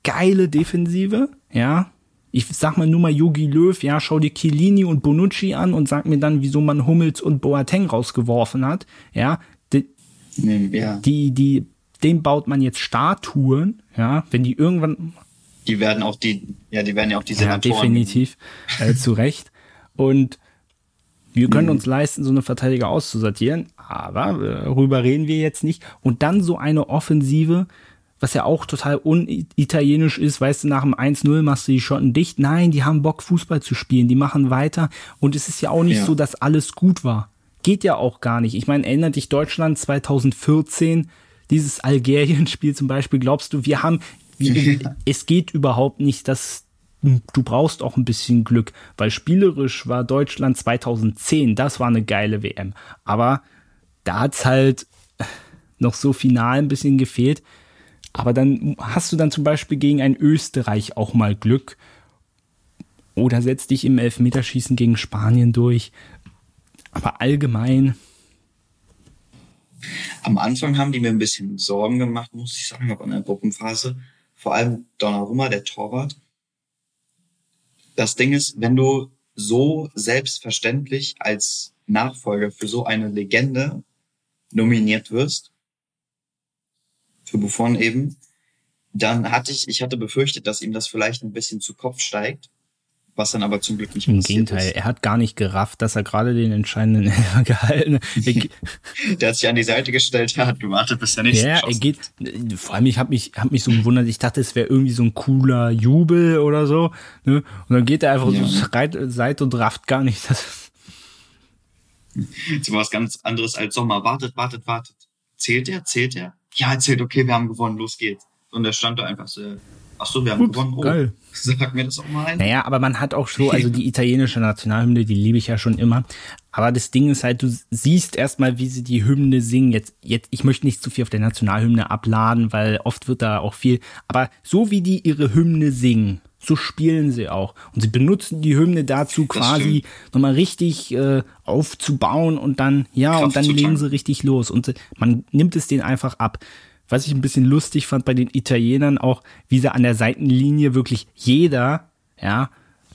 geile Defensive, ja. Ich sag mal nur mal Yogi Löw, ja, schau dir Chiellini und Bonucci an und sag mir dann, wieso man Hummels und Boateng rausgeworfen hat, ja. Die, ja. die, die, dem baut man jetzt Statuen, ja, wenn die irgendwann Die werden auch die, ja, die werden ja auch die ja, Senatoren. definitiv. Äh, (laughs) zu Recht. Und wir können uns leisten, so eine Verteidiger auszusortieren, aber äh, darüber reden wir jetzt nicht. Und dann so eine Offensive, was ja auch total unitalienisch ist, weißt du, nach dem 1-0 machst du die Schotten dicht. Nein, die haben Bock, Fußball zu spielen, die machen weiter. Und es ist ja auch nicht Ja. so, dass alles gut war. Geht ja auch gar nicht. Ich meine, erinnert dich Deutschland 2014, dieses Algerien-Spiel zum Beispiel, glaubst du, wir haben, (laughs) es geht überhaupt nicht, dass du brauchst auch ein bisschen Glück, weil spielerisch war Deutschland 2010, das war eine geile WM. Aber da hat's halt noch so final ein bisschen gefehlt. Aber dann hast du dann zum Beispiel gegen ein Österreich auch mal Glück. Oder setzt dich im Elfmeterschießen gegen Spanien durch. Aber allgemein, Am Anfang haben die mir ein bisschen Sorgen gemacht, muss ich sagen, auch in der Gruppenphase. Vor allem Donnarumma, der Torwart. Das Ding ist, wenn du so selbstverständlich als Nachfolger für so eine Legende nominiert wirst, für Buffon eben, dann hatte ich, ich hatte befürchtet, dass ihm das vielleicht ein bisschen zu Kopf steigt was dann aber zum Glück nicht Im Gegenteil, ist. er hat gar nicht gerafft, dass er gerade den entscheidenden (laughs) Elfer gehalten hat. (laughs) der hat sich an die Seite gestellt, er hat gewartet, bis er nicht Ja, er geht, vor allem ich habe mich, hab mich so gewundert, ich dachte, es wäre irgendwie so ein cooler Jubel oder so. Ne? Und dann geht er einfach ja. so (laughs) reit, Seite und rafft gar nicht. Das, war was ganz anderes als Sommer. Wartet, wartet, wartet. Zählt er? Zählt er? Ja, er zählt, okay, wir haben gewonnen, los geht's. Und er stand da einfach so, Ach so, wir haben Ups, gewonnen. Oh, geil. (laughs) Sag mir das auch mal ein. Naja, aber man hat auch so, also die italienische Nationalhymne, die liebe ich ja schon immer. Aber das Ding ist halt, du siehst erstmal, wie sie die Hymne singen. Jetzt, jetzt, ich möchte nicht zu viel auf der Nationalhymne abladen, weil oft wird da auch viel. Aber so wie die ihre Hymne singen, so spielen sie auch. Und sie benutzen die Hymne dazu, quasi nochmal richtig äh, aufzubauen und dann, ja, Kraft und dann legen sie richtig los. Und man nimmt es denen einfach ab was ich ein bisschen lustig fand bei den Italienern auch, wie sie an der Seitenlinie wirklich jeder, ja,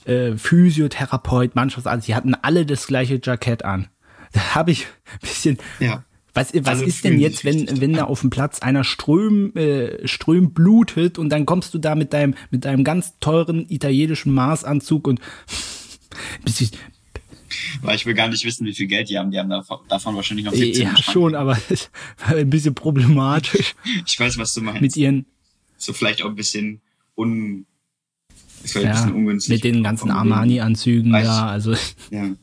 äh, Physiotherapeut, Mannschaftsarzt, sie hatten alle das gleiche Jackett an. Da habe ich ein bisschen, ja. Was, was ist denn jetzt, wenn, wenn da auf dem Platz einer ström, äh, ström blutet und dann kommst du da mit deinem, mit deinem ganz teuren italienischen Maßanzug und (laughs) bisschen, weil ich will gar nicht wissen, wie viel Geld die haben. Die haben davon, wahrscheinlich noch 17 Ja, schon, aber ein bisschen problematisch. (laughs) ich weiß, was du meinst. Mit ihren. So vielleicht auch ein bisschen un. Ist ja, ein bisschen ungünstig. Mit den ganzen Armani-Anzügen da, also. Ja.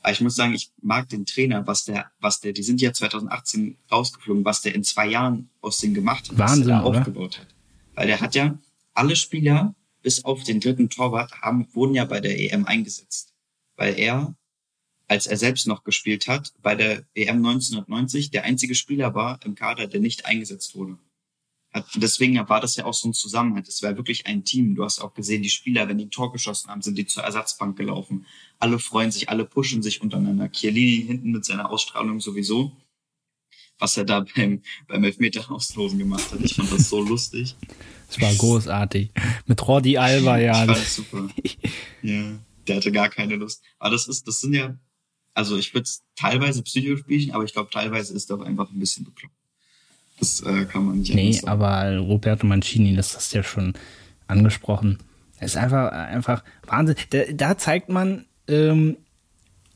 Aber ich muss sagen, ich mag den Trainer, was der, was der, die sind ja 2018 rausgeflogen, was der in zwei Jahren aus denen gemacht hat, Wahnsinn, was er aufgebaut hat. Weil der hat ja alle Spieler bis auf den dritten Torwart haben, wurden ja bei der EM eingesetzt weil er, als er selbst noch gespielt hat, bei der EM 1990 der einzige Spieler war im Kader, der nicht eingesetzt wurde. Hat, deswegen war das ja auch so ein Zusammenhalt. Es war wirklich ein Team. Du hast auch gesehen, die Spieler, wenn die ein Tor geschossen haben, sind die zur Ersatzbank gelaufen. Alle freuen sich, alle pushen sich untereinander. Chiellini hinten mit seiner Ausstrahlung sowieso. Was er da beim, beim Elfmeter auslosen gemacht hat. Ich fand das so lustig. Es war großartig. Mit Rodi Alba, (laughs) ja. Ich fand super. ja der hatte gar keine Lust. Aber das ist, das sind ja, also ich würde es teilweise Psychospielchen, aber ich glaube, teilweise ist er auch einfach ein bisschen bekloppt. Das äh, kann man nicht Nee, aber Roberto Mancini, das hast du ja schon angesprochen. Es ist einfach, einfach Wahnsinn. Da, da zeigt man, ähm,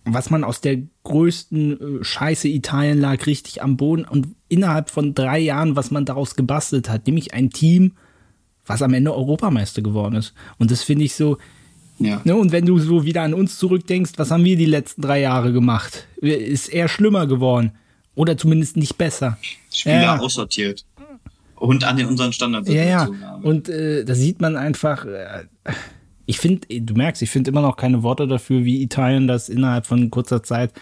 was man aus der größten äh, Scheiße Italien lag richtig am Boden und innerhalb von drei Jahren, was man daraus gebastelt hat, nämlich ein Team, was am Ende Europameister geworden ist. Und das finde ich so, ja. Ne, und wenn du so wieder an uns zurückdenkst, was haben wir die letzten drei Jahre gemacht? Ist eher schlimmer geworden. Oder zumindest nicht besser. Spieler ja. aussortiert. Und an den unseren Standards. Ja, ja. Und äh, da sieht man einfach, äh, ich finde, du merkst, ich finde immer noch keine Worte dafür, wie Italien das innerhalb von kurzer Zeit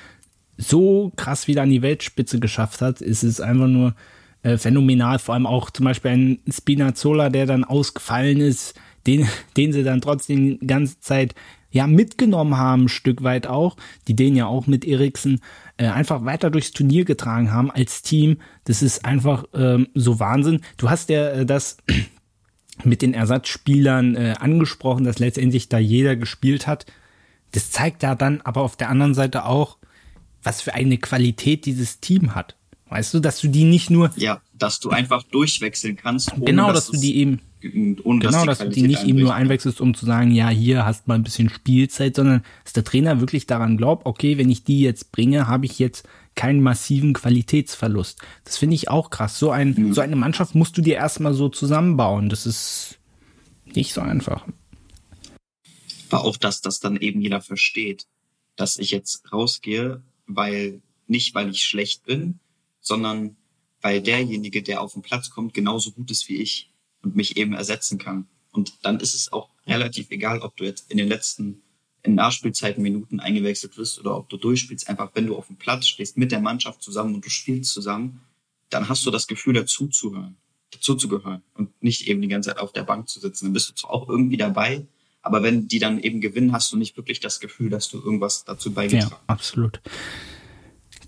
so krass wieder an die Weltspitze geschafft hat. Es ist einfach nur äh, phänomenal. Vor allem auch zum Beispiel ein Spinazzola, der dann ausgefallen ist den, den sie dann trotzdem die ganze Zeit ja mitgenommen haben, ein Stück weit auch, die den ja auch mit Eriksen äh, einfach weiter durchs Turnier getragen haben als Team. Das ist einfach ähm, so Wahnsinn. Du hast ja äh, das (clears throat) mit den Ersatzspielern äh, angesprochen, dass letztendlich da jeder gespielt hat. Das zeigt da dann aber auf der anderen Seite auch, was für eine Qualität dieses Team hat. Weißt du, dass du die nicht nur. Ja, dass du einfach durchwechseln kannst. genau, dass, dass du die eben ohne genau, dass, dass du die nicht eben nur einwechselst, um zu sagen, ja, hier hast mal ein bisschen Spielzeit, sondern dass der Trainer wirklich daran glaubt, okay, wenn ich die jetzt bringe, habe ich jetzt keinen massiven Qualitätsverlust. Das finde ich auch krass. So, ein, mhm. so eine Mannschaft musst du dir erstmal so zusammenbauen. Das ist nicht so einfach. Aber auch, dass das dann eben jeder versteht, dass ich jetzt rausgehe, weil nicht, weil ich schlecht bin, sondern weil derjenige, der auf den Platz kommt, genauso gut ist wie ich und mich eben ersetzen kann. Und dann ist es auch relativ egal, ob du jetzt in den letzten in Nachspielzeiten Minuten eingewechselt wirst oder ob du durchspielst. Einfach, wenn du auf dem Platz stehst mit der Mannschaft zusammen und du spielst zusammen, dann hast du das Gefühl, dazu zu und nicht eben die ganze Zeit auf der Bank zu sitzen. Dann bist du zwar auch irgendwie dabei, aber wenn die dann eben gewinnen, hast du nicht wirklich das Gefühl, dass du irgendwas dazu beigetragen hast. Ja, absolut.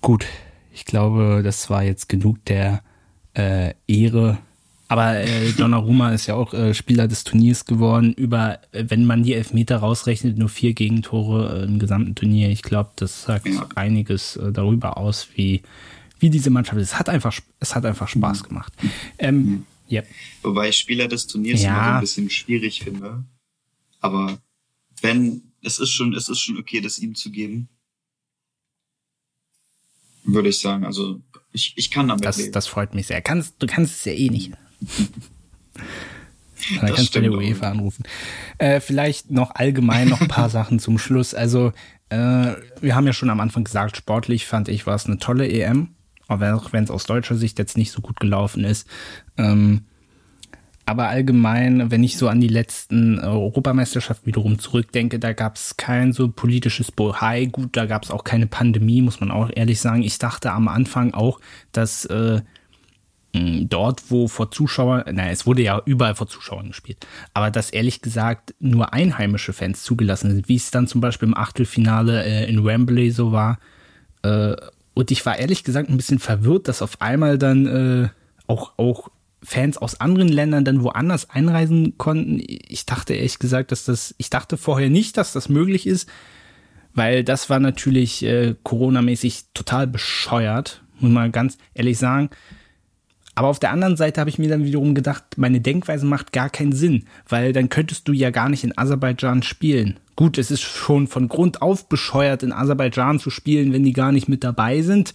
Gut, ich glaube, das war jetzt genug der äh, Ehre Aber äh, Donnarumma ist ja auch äh, Spieler des Turniers geworden. Über, äh, wenn man die Elfmeter rausrechnet, nur vier Gegentore äh, im gesamten Turnier. Ich glaube, das sagt ja. einiges äh, darüber aus, wie, wie diese Mannschaft ist. Es hat einfach, es hat einfach Spaß gemacht. Ähm, mhm. ja. Wobei ich Spieler des Turniers ja. immer so ein bisschen schwierig finde. Aber wenn, es ist schon, es ist schon okay, das ihm zu geben. Würde ich sagen. Also ich, ich kann damit das, leben. Das freut mich sehr. Kannst, du kannst es ja eh nicht. (laughs) Dann kannst du der UEFA anrufen. Äh, vielleicht noch allgemein noch ein paar (laughs) Sachen zum Schluss. Also, äh, wir haben ja schon am Anfang gesagt, sportlich fand ich, war es eine tolle EM. Auch wenn es aus deutscher Sicht jetzt nicht so gut gelaufen ist. Ähm, aber allgemein, wenn ich so an die letzten Europameisterschaften wiederum zurückdenke, da gab es kein so politisches Bohai. Gut, da gab es auch keine Pandemie, muss man auch ehrlich sagen. Ich dachte am Anfang auch, dass äh, dort, wo vor Zuschauern, naja, es wurde ja überall vor Zuschauern gespielt, aber dass ehrlich gesagt nur einheimische Fans zugelassen sind, wie es dann zum Beispiel im Achtelfinale äh, in Wembley so war. Äh, und ich war ehrlich gesagt ein bisschen verwirrt, dass auf einmal dann äh, auch, auch Fans aus anderen Ländern dann woanders einreisen konnten. Ich dachte ehrlich gesagt, dass das, ich dachte vorher nicht, dass das möglich ist, weil das war natürlich äh, Corona-mäßig total bescheuert, muss man ganz ehrlich sagen. Aber auf der anderen Seite habe ich mir dann wiederum gedacht, meine Denkweise macht gar keinen Sinn, weil dann könntest du ja gar nicht in Aserbaidschan spielen. Gut, es ist schon von Grund auf bescheuert, in Aserbaidschan zu spielen, wenn die gar nicht mit dabei sind.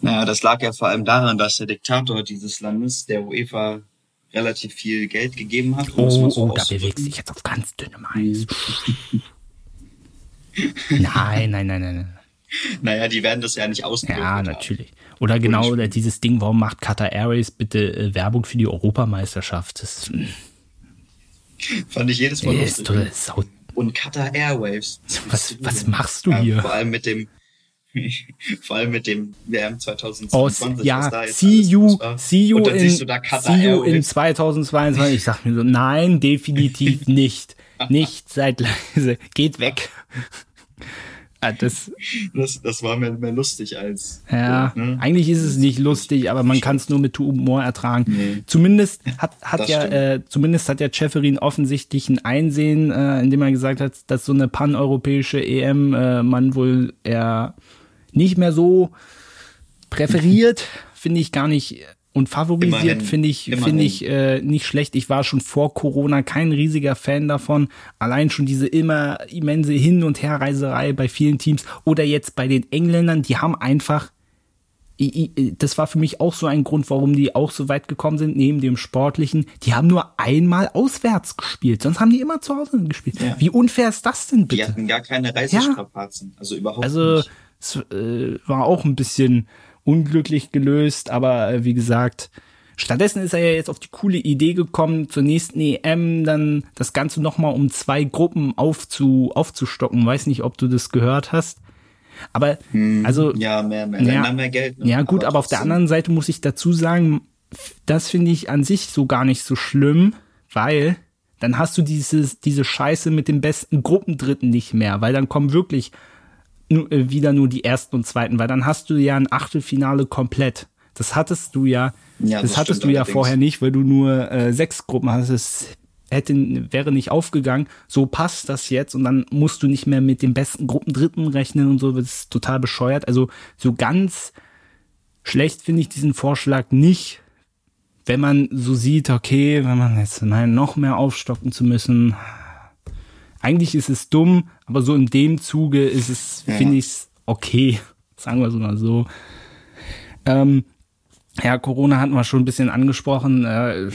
Naja, das lag ja vor allem daran, dass der Diktator dieses Landes, der UEFA, relativ viel Geld gegeben hat. Um oh, so oh da bewegst dich jetzt auf ganz dünnem Eis. nein, nein, nein, nein, nein. (laughs) Naja, die werden das ja nicht ausdrücken. Ja, natürlich. Oder genau, oder dieses Ding, warum macht Qatar Airways bitte äh, Werbung für die Europameisterschaft? Das hm. fand ich jedes Mal lustig. Sau Und Qatar Airways. Was, was machst du hier? Ja, vor allem mit dem, (laughs) vor allem mit dem WM 2022. Oh, ja, see you, see you, in, see you in 2022. Ich sag mir so, nein, definitiv (laughs) nicht. nicht seit leise. Geht weg. (laughs) Ah, das, das, das war mir mehr lustig als. Ja, ne? eigentlich ist es nicht lustig, aber man kann es nur mit Humor ertragen. Nee. Zumindest hat, hat ja, äh, zumindest hat ja Schäferin offensichtlich ein Einsehen, äh, indem er gesagt hat, dass so eine paneuropäische EM äh, man wohl eher nicht mehr so präferiert. Finde ich gar nicht und favorisiert finde ich, finde ich äh, nicht schlecht. Ich war schon vor Corona kein riesiger Fan davon. Allein schon diese immer immense Hin- und Herreiserei bei vielen Teams oder jetzt bei den Engländern, die haben einfach, das war für mich auch so ein Grund, warum die auch so weit gekommen sind, neben dem Sportlichen. Die haben nur einmal auswärts gespielt, sonst haben die immer zu Hause gespielt. Ja. Wie unfair ist das denn bitte? Die hatten gar keine Reisestrapazen, ja. also überhaupt also, nicht. Also es äh, war auch ein bisschen unglücklich gelöst, aber äh, wie gesagt, stattdessen ist er ja jetzt auf die coole Idee gekommen, zur nächsten EM dann das Ganze nochmal um zwei Gruppen aufzu, aufzustocken. Weiß nicht, ob du das gehört hast. Aber, hm, also. Ja, mehr, mehr, ja, mehr Geld. Ne? Ja, gut, aber, aber auf der anderen Seite muss ich dazu sagen, das finde ich an sich so gar nicht so schlimm, weil dann hast du dieses, diese Scheiße mit dem besten Gruppendritten nicht mehr, weil dann kommen wirklich wieder nur die ersten und zweiten, weil dann hast du ja ein Achtelfinale komplett. Das hattest du ja, ja das, das hattest du ja vorher nicht, weil du nur äh, sechs Gruppen hast. Es hätte, wäre nicht aufgegangen. So passt das jetzt und dann musst du nicht mehr mit den besten Gruppen Dritten rechnen und so. Das ist total bescheuert. Also so ganz schlecht finde ich diesen Vorschlag nicht, wenn man so sieht, okay, wenn man jetzt meint, noch mehr aufstocken zu müssen, eigentlich ist es dumm, aber so in dem Zuge ist es, ja. finde ich es okay. (laughs) Sagen wir es mal so. Ähm, ja, Corona hatten wir schon ein bisschen angesprochen. Äh,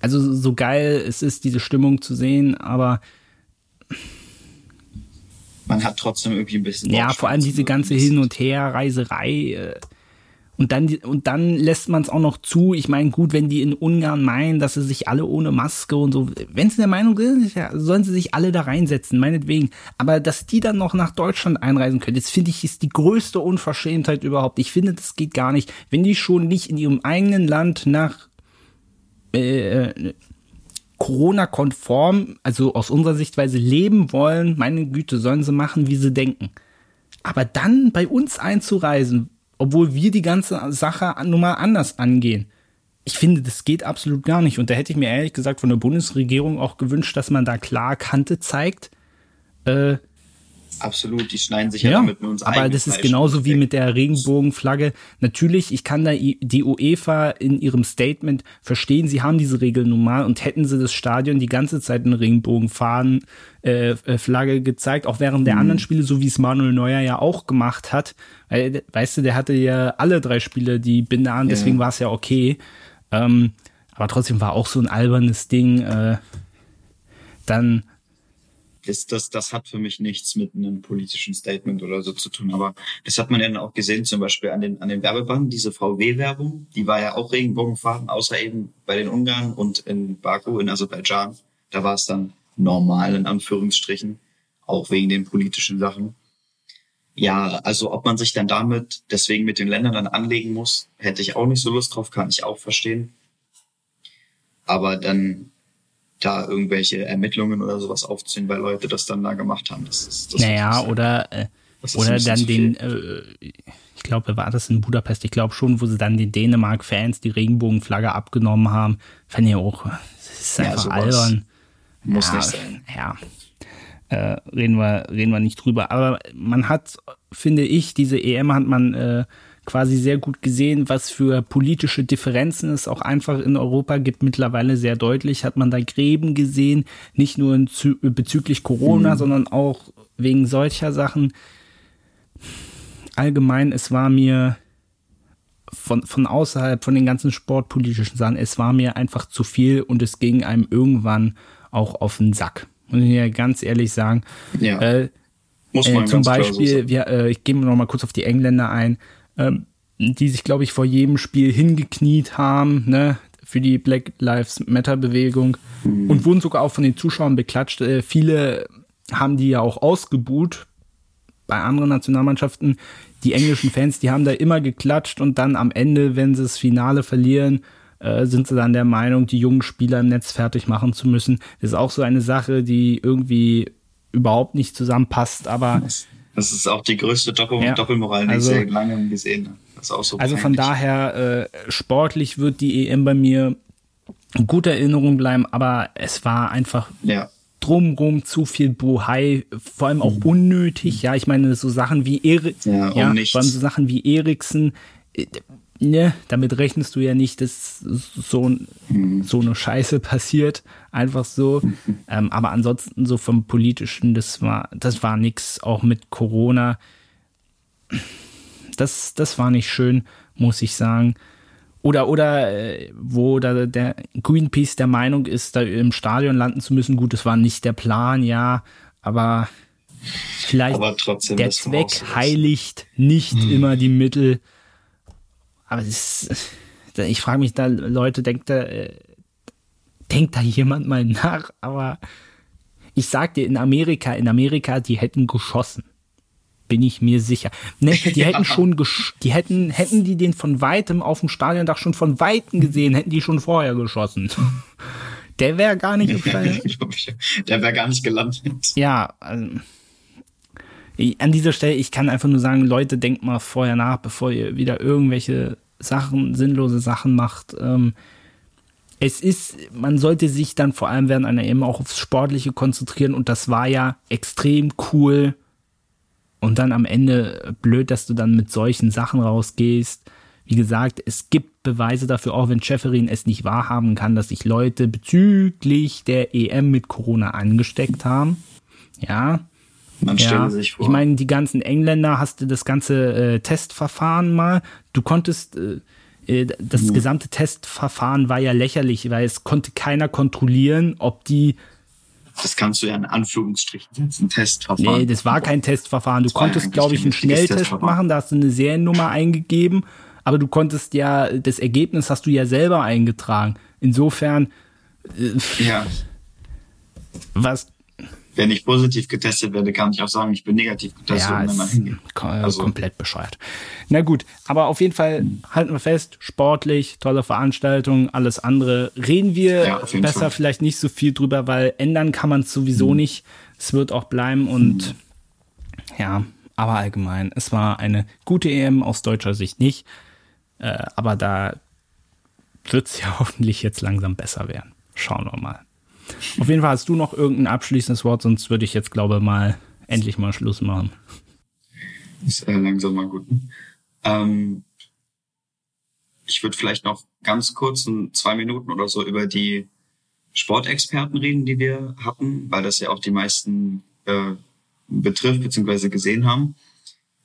also so geil es ist, diese Stimmung zu sehen, aber man hat trotzdem irgendwie ein bisschen. Ja, vor allem diese ganze Hin- und Her-Reiserei. Äh, und dann, und dann lässt man es auch noch zu. Ich meine, gut, wenn die in Ungarn meinen, dass sie sich alle ohne Maske und so, wenn sie der Meinung sind, sollen sie sich alle da reinsetzen, meinetwegen. Aber dass die dann noch nach Deutschland einreisen können, das finde ich ist die größte Unverschämtheit überhaupt. Ich finde, das geht gar nicht. Wenn die schon nicht in ihrem eigenen Land nach äh, Corona-konform, also aus unserer Sichtweise leben wollen, meine Güte, sollen sie machen, wie sie denken. Aber dann bei uns einzureisen, obwohl wir die ganze Sache nun mal anders angehen. ich finde, das geht absolut gar nicht. Und da hätte ich mir ehrlich gesagt von der Bundesregierung auch gewünscht, dass man da klar Kante zeigt. Äh, Absolut, die schneiden sich ja, ja damit mit uns Aber das ist genauso wie mit der Regenbogenflagge. Natürlich, ich kann da die UEFA in ihrem Statement verstehen, sie haben diese Regel nun mal und hätten sie das Stadion die ganze Zeit eine Regenbogenfahnen äh, äh, Flagge gezeigt, auch während der mhm. anderen Spiele, so wie es Manuel Neuer ja auch gemacht hat. Weißt du, der hatte ja alle drei Spiele die Binde an, deswegen ja. war es ja okay. Ähm, aber trotzdem war auch so ein albernes Ding. Äh, dann ist das, das hat für mich nichts mit einem politischen Statement oder so zu tun. Aber das hat man ja dann auch gesehen, zum Beispiel an den, an den Werbebanden, diese VW-Werbung, die war ja auch Regenbogenfarben, außer eben bei den Ungarn und in Baku, in Aserbaidschan. Da war es dann normal, in Anführungsstrichen, auch wegen den politischen Sachen. Ja, also ob man sich dann damit deswegen mit den Ländern dann anlegen muss, hätte ich auch nicht so Lust drauf, kann ich auch verstehen. Aber dann da irgendwelche Ermittlungen oder sowas aufziehen, weil Leute das dann da gemacht haben. Das ist, das naja, oder, äh, oder dann den, äh, ich glaube, war das in Budapest, ich glaube schon, wo sie dann den Dänemark-Fans die Regenbogenflagge abgenommen haben. Fand ich auch, das ist einfach ja, albern. Muss ja, nicht sein. Ja. Äh, reden wir, reden wir nicht drüber. Aber man hat, finde ich, diese EM hat man äh, quasi sehr gut gesehen, was für politische Differenzen es auch einfach in Europa gibt. Mittlerweile sehr deutlich hat man da Gräben gesehen, nicht nur bezüglich Corona, mhm. sondern auch wegen solcher Sachen. Allgemein, es war mir von, von außerhalb, von den ganzen sportpolitischen Sachen, es war mir einfach zu viel und es ging einem irgendwann auch auf den Sack. Muss ich ja ganz ehrlich sagen. Ja. Äh, Muss man äh, zum Beispiel, wir, äh, ich gehe noch mal kurz auf die Engländer ein ähm, die sich, glaube ich, vor jedem Spiel hingekniet haben, ne, für die Black Lives Matter Bewegung mhm. und wurden sogar auch von den Zuschauern beklatscht. Äh, viele haben die ja auch ausgebuht bei anderen Nationalmannschaften. Die englischen Fans, die haben da immer geklatscht und dann am Ende, wenn sie das Finale verlieren, äh, sind sie dann der Meinung, die jungen Spieler im Netz fertig machen zu müssen. Das ist auch so eine Sache, die irgendwie überhaupt nicht zusammenpasst, aber das ist auch die größte Doppel ja. Doppelmoral, die also, ich sehr lange gesehen habe. So also von daher, äh, sportlich wird die EM bei mir in guter Erinnerung bleiben, aber es war einfach ja. drumrum zu viel Bohai, vor allem auch mhm. unnötig. Ja, ich meine, so Sachen wie Erik, ja, allem so Sachen wie Eriksen, äh, ne, damit rechnest du ja nicht, dass so, mhm. so eine Scheiße passiert. Einfach so. Mhm. (laughs) Ähm, aber ansonsten so vom Politischen, das war, das war nix, auch mit Corona. Das, das war nicht schön, muss ich sagen. Oder, oder äh, wo da der Greenpeace der Meinung ist, da im Stadion landen zu müssen. Gut, das war nicht der Plan, ja, aber vielleicht aber trotzdem, der Zweck heiligt nicht mhm. immer die Mittel. Aber ist, ich frage mich da, Leute, denkt da, äh, denkt da jemand mal nach? Aber ich sag dir, in Amerika, in Amerika, die hätten geschossen. Bin ich mir sicher. Ne, die (laughs) hätten schon, die hätten, hätten die den von weitem auf dem Stadiondach schon von weitem gesehen, hätten die schon vorher geschossen. (laughs) Der wäre gar nicht (laughs) Der wäre gar nicht gelandet. Ja, also, an dieser Stelle, ich kann einfach nur sagen, Leute, denkt mal vorher nach, bevor ihr wieder irgendwelche Sachen, sinnlose Sachen macht. Ähm, es ist, man sollte sich dann vor allem während einer EM auch aufs Sportliche konzentrieren und das war ja extrem cool. Und dann am Ende blöd, dass du dann mit solchen Sachen rausgehst. Wie gesagt, es gibt Beweise dafür, auch wenn Schäferin es nicht wahrhaben kann, dass sich Leute bezüglich der EM mit Corona angesteckt haben. Ja, man ja, stelle sich vor. Ich meine, die ganzen Engländer hast du das ganze äh, Testverfahren mal. Du konntest, äh, äh das mhm. gesamte Testverfahren war ja lächerlich, weil es konnte keiner kontrollieren, ob die das kannst du ja in Anführungsstrichen setzen, Testverfahren. Nee, das war kein Testverfahren. Du konntest, glaube ich, einen Schnelltest machen, da hast du eine Seriennummer eingegeben, aber du konntest ja, das Ergebnis hast du ja selber eingetragen. Insofern, äh, ja. was, wenn ich positiv getestet werde, kann ich auch sagen, ich bin negativ getestet ja, und dann mal hingehen. Also komplett bescheuert. Na gut, aber auf jeden Fall halten wir fest, sportlich, tolle Veranstaltung, alles andere. Reden wir ja, besser Fall. vielleicht nicht so viel drüber, weil ändern kann man es sowieso mhm. nicht. Es wird auch bleiben und mhm. ja, aber allgemein, es war eine gute EM aus deutscher Sicht nicht. Äh, aber da wird es ja (laughs) hoffentlich jetzt langsam besser werden. Schauen wir mal. Auf jeden Fall hast du noch irgendein abschließendes Wort, sonst würde ich jetzt, glaube mal endlich mal Schluss machen. Ist äh, langsam mal gut. Ähm, ich würde vielleicht noch ganz kurz in zwei Minuten oder so über die Sportexperten reden, die wir hatten, weil das ja auch die meisten äh, betrifft bzw. gesehen haben.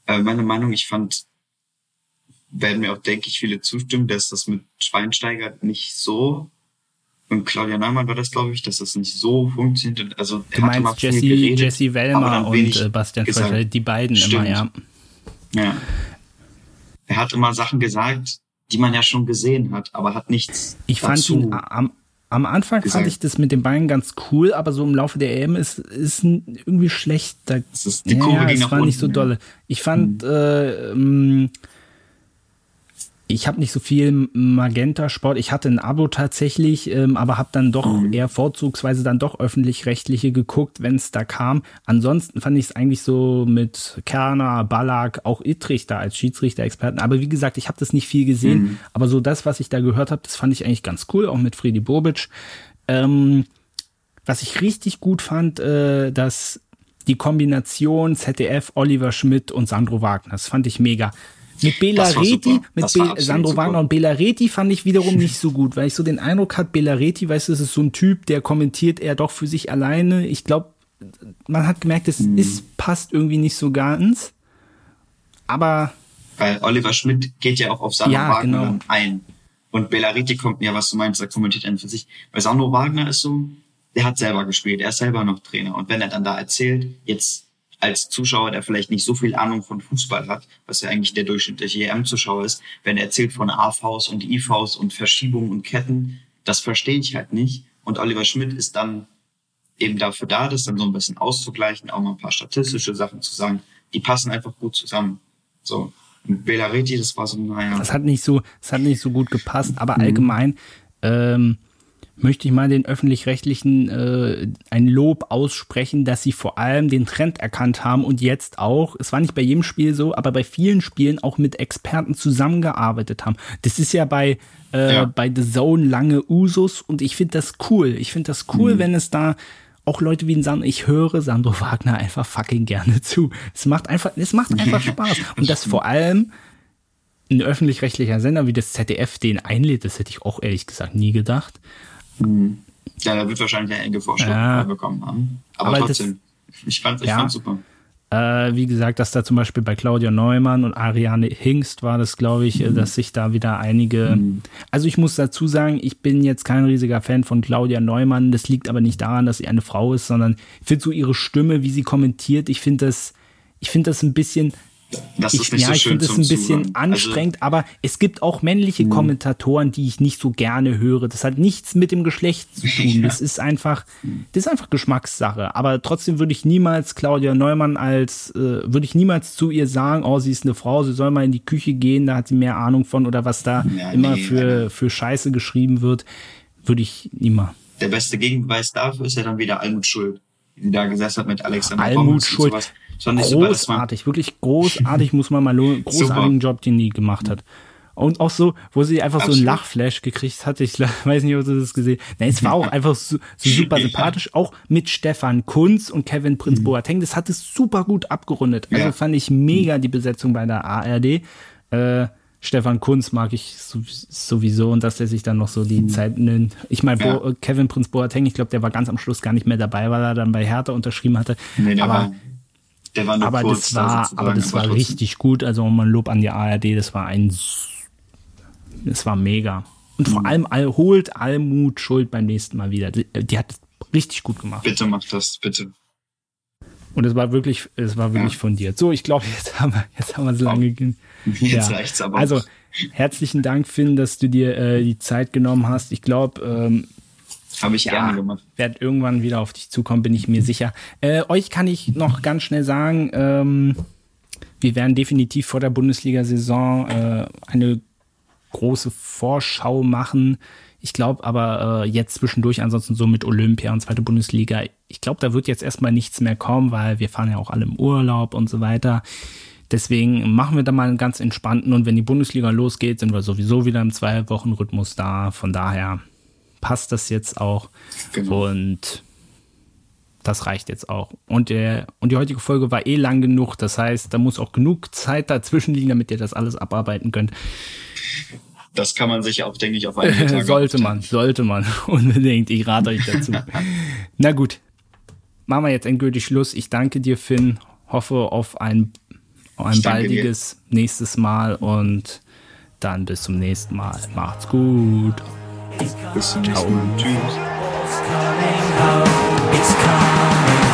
Äh, meine Meinung, ich fand, werden mir auch, denke ich, viele zustimmen, dass das mit Schweinsteiger nicht so und Claudia Neumann war das, glaube ich, dass das nicht so funktioniert. Also du meinst Jesse, geredet, Jesse Wellmer und äh, Bastian Fröschel, die beiden Stimmt. immer, ja. Ja. Er hat immer Sachen gesagt, die man ja schon gesehen hat, aber hat nichts. Ich fand ihn am, am Anfang gesagt. fand ich das mit den Beinen ganz cool, aber so im Laufe der EM ist, ist irgendwie schlecht. Da, das ist die Kurve ja, ging nach war unten, nicht so dolle. Ich fand, hm. äh, ähm, ich habe nicht so viel Magenta-Sport. Ich hatte ein Abo tatsächlich, ähm, aber habe dann doch mhm. eher vorzugsweise dann doch öffentlich-rechtliche geguckt, wenn es da kam. Ansonsten fand ich es eigentlich so mit Kerner, Ballack, auch Ittrich da als Schiedsrichter-Experten. Aber wie gesagt, ich habe das nicht viel gesehen. Mhm. Aber so das, was ich da gehört habe, das fand ich eigentlich ganz cool, auch mit Friedi Bobic. Ähm, was ich richtig gut fand, äh, dass die Kombination ZDF, Oliver Schmidt und Sandro Wagner, das fand ich mega. Mit Bela Reti, mit Be Sandro super. Wagner und Bela Reti fand ich wiederum nicht so gut, weil ich so den Eindruck hatte, Bela Reti, weißt du, das ist so ein Typ, der kommentiert eher doch für sich alleine. Ich glaube, man hat gemerkt, es hm. ist, passt irgendwie nicht so ganz. Aber. Weil Oliver Schmidt geht ja auch auf Sandro ja, Wagner genau. ein. Und Bela Reti kommt, ja, was du meinst, er kommentiert einen für sich. Weil Sandro Wagner ist so, der hat selber gespielt, er ist selber noch Trainer. Und wenn er dann da erzählt, jetzt als Zuschauer, der vielleicht nicht so viel Ahnung von Fußball hat, was ja eigentlich der durchschnittliche EM-Zuschauer ist, wenn er erzählt von AVs und IVs und Verschiebungen und Ketten, das verstehe ich halt nicht. Und Oliver Schmidt ist dann eben dafür da, das dann so ein bisschen auszugleichen, auch mal ein paar statistische Sachen zu sagen. Die passen einfach gut zusammen. So. Und Belareti, das war so, naja. Das hat nicht so, das hat nicht so gut gepasst, aber mhm. allgemein, ähm, möchte ich mal den öffentlich-rechtlichen äh, ein Lob aussprechen, dass sie vor allem den Trend erkannt haben und jetzt auch, es war nicht bei jedem Spiel so, aber bei vielen Spielen auch mit Experten zusammengearbeitet haben. Das ist ja bei äh, ja. bei The Zone lange Usus und ich finde das cool. Ich finde das cool, mhm. wenn es da auch Leute wie ein Sandro, ich höre Sandro Wagner einfach fucking gerne (laughs) zu. Es macht einfach, es macht einfach (laughs) Spaß. Und das vor allem ein öffentlich-rechtlicher Sender wie das ZDF den einlädt, das hätte ich auch ehrlich gesagt nie gedacht. Mhm. Ja, da wird wahrscheinlich eine enge Vorstellung ja. bekommen haben. Aber, Aber trotzdem, das, ich fand ich ja. super. Äh, wie gesagt, dass da zum Beispiel bei Claudia Neumann und Ariane Hingst war das, glaube ich, mhm. dass sich da wieder einige. Mhm. Also ich muss dazu sagen, ich bin jetzt kein riesiger Fan von Claudia Neumann. Das liegt aber nicht daran, dass sie eine Frau ist, sondern ich finde so ihre Stimme, wie sie kommentiert, ich finde das, ich finde das ein bisschen das ich, ist nicht ja, so ich finde es ein bisschen Zuhören. anstrengend, also, aber es gibt auch männliche mh. Kommentatoren, die ich nicht so gerne höre. Das hat nichts mit dem Geschlecht zu (laughs) tun. Das ist einfach, das ist einfach Geschmackssache. Aber trotzdem würde ich niemals Claudia Neumann als, äh, würde ich niemals zu ihr sagen, oh, sie ist eine Frau, sie soll mal in die Küche gehen, da hat sie mehr Ahnung von oder was da ja, immer nee, für, für Scheiße geschrieben wird, würde ich niemals. Der beste Gegenbeweis dafür ist ja dann wieder Almut Schuld, die da gesessen hat mit Alexander Almut Schuld. Fand großartig, wirklich großartig, muss man mal lohnen. (laughs) Großartigen Job, den die gemacht hat. Und auch so, wo sie einfach Absolut. so einen Lachflash gekriegt hat. Ich (laughs) weiß nicht, ob du das gesehen hast. Es war auch einfach so, so super (laughs) sympathisch. Auch mit Stefan Kunz und Kevin Prinz mhm. Boateng. Das hat es super gut abgerundet. Also ja. fand ich mega die Besetzung bei der ARD. Äh, Stefan Kunz mag ich sowieso und dass er sich dann noch so die mhm. Zeit nimmt. Ich meine, ja. Kevin Prinz Boateng, ich glaube, der war ganz am Schluss gar nicht mehr dabei, weil er dann bei Hertha unterschrieben hatte. Nee, aber war, der war nur aber kurz das war, da aber das war richtig gut. Also man Lob an die ARD, das war ein, das war mega. Und vor mhm. allem holt Almut Schuld beim nächsten Mal wieder. Die, die hat richtig gut gemacht. Bitte mach das, bitte. Und es war wirklich, es war wirklich ja. fundiert. So, ich glaube, jetzt haben wir, jetzt haben wir es lange. Jetzt ja. reicht's aber. Also, herzlichen Dank, Finn, dass du dir äh, die Zeit genommen hast. Ich glaube, ähm, habe ich ja, gerne gemacht. Werd irgendwann wieder auf dich zukommen, bin ich mir sicher. Äh, euch kann ich noch ganz schnell sagen, ähm, wir werden definitiv vor der Bundesliga-Saison äh, eine große Vorschau machen. Ich glaube aber äh, jetzt zwischendurch ansonsten so mit Olympia und zweite Bundesliga. Ich glaube, da wird jetzt erstmal nichts mehr kommen, weil wir fahren ja auch alle im Urlaub und so weiter. Deswegen machen wir da mal einen ganz entspannten und wenn die Bundesliga losgeht, sind wir sowieso wieder im Zwei-Wochen-Rhythmus da. Von daher passt das jetzt auch. Genau. Und das reicht jetzt auch. Und, der, und die heutige Folge war eh lang genug. Das heißt, da muss auch genug Zeit dazwischen liegen, damit ihr das alles abarbeiten könnt. Das kann man sich auch, denke ich, auf einen Tag (laughs) Sollte man, sollte man. (laughs) Unbedingt. Ich rate euch dazu. (laughs) Na gut. Machen wir jetzt endgültig Schluss. Ich danke dir, Finn. Hoffe auf ein, ein baldiges dir. nächstes Mal und dann bis zum nächsten Mal. Macht's gut. Bis zum nächsten Mal. Tschüss. It's coming.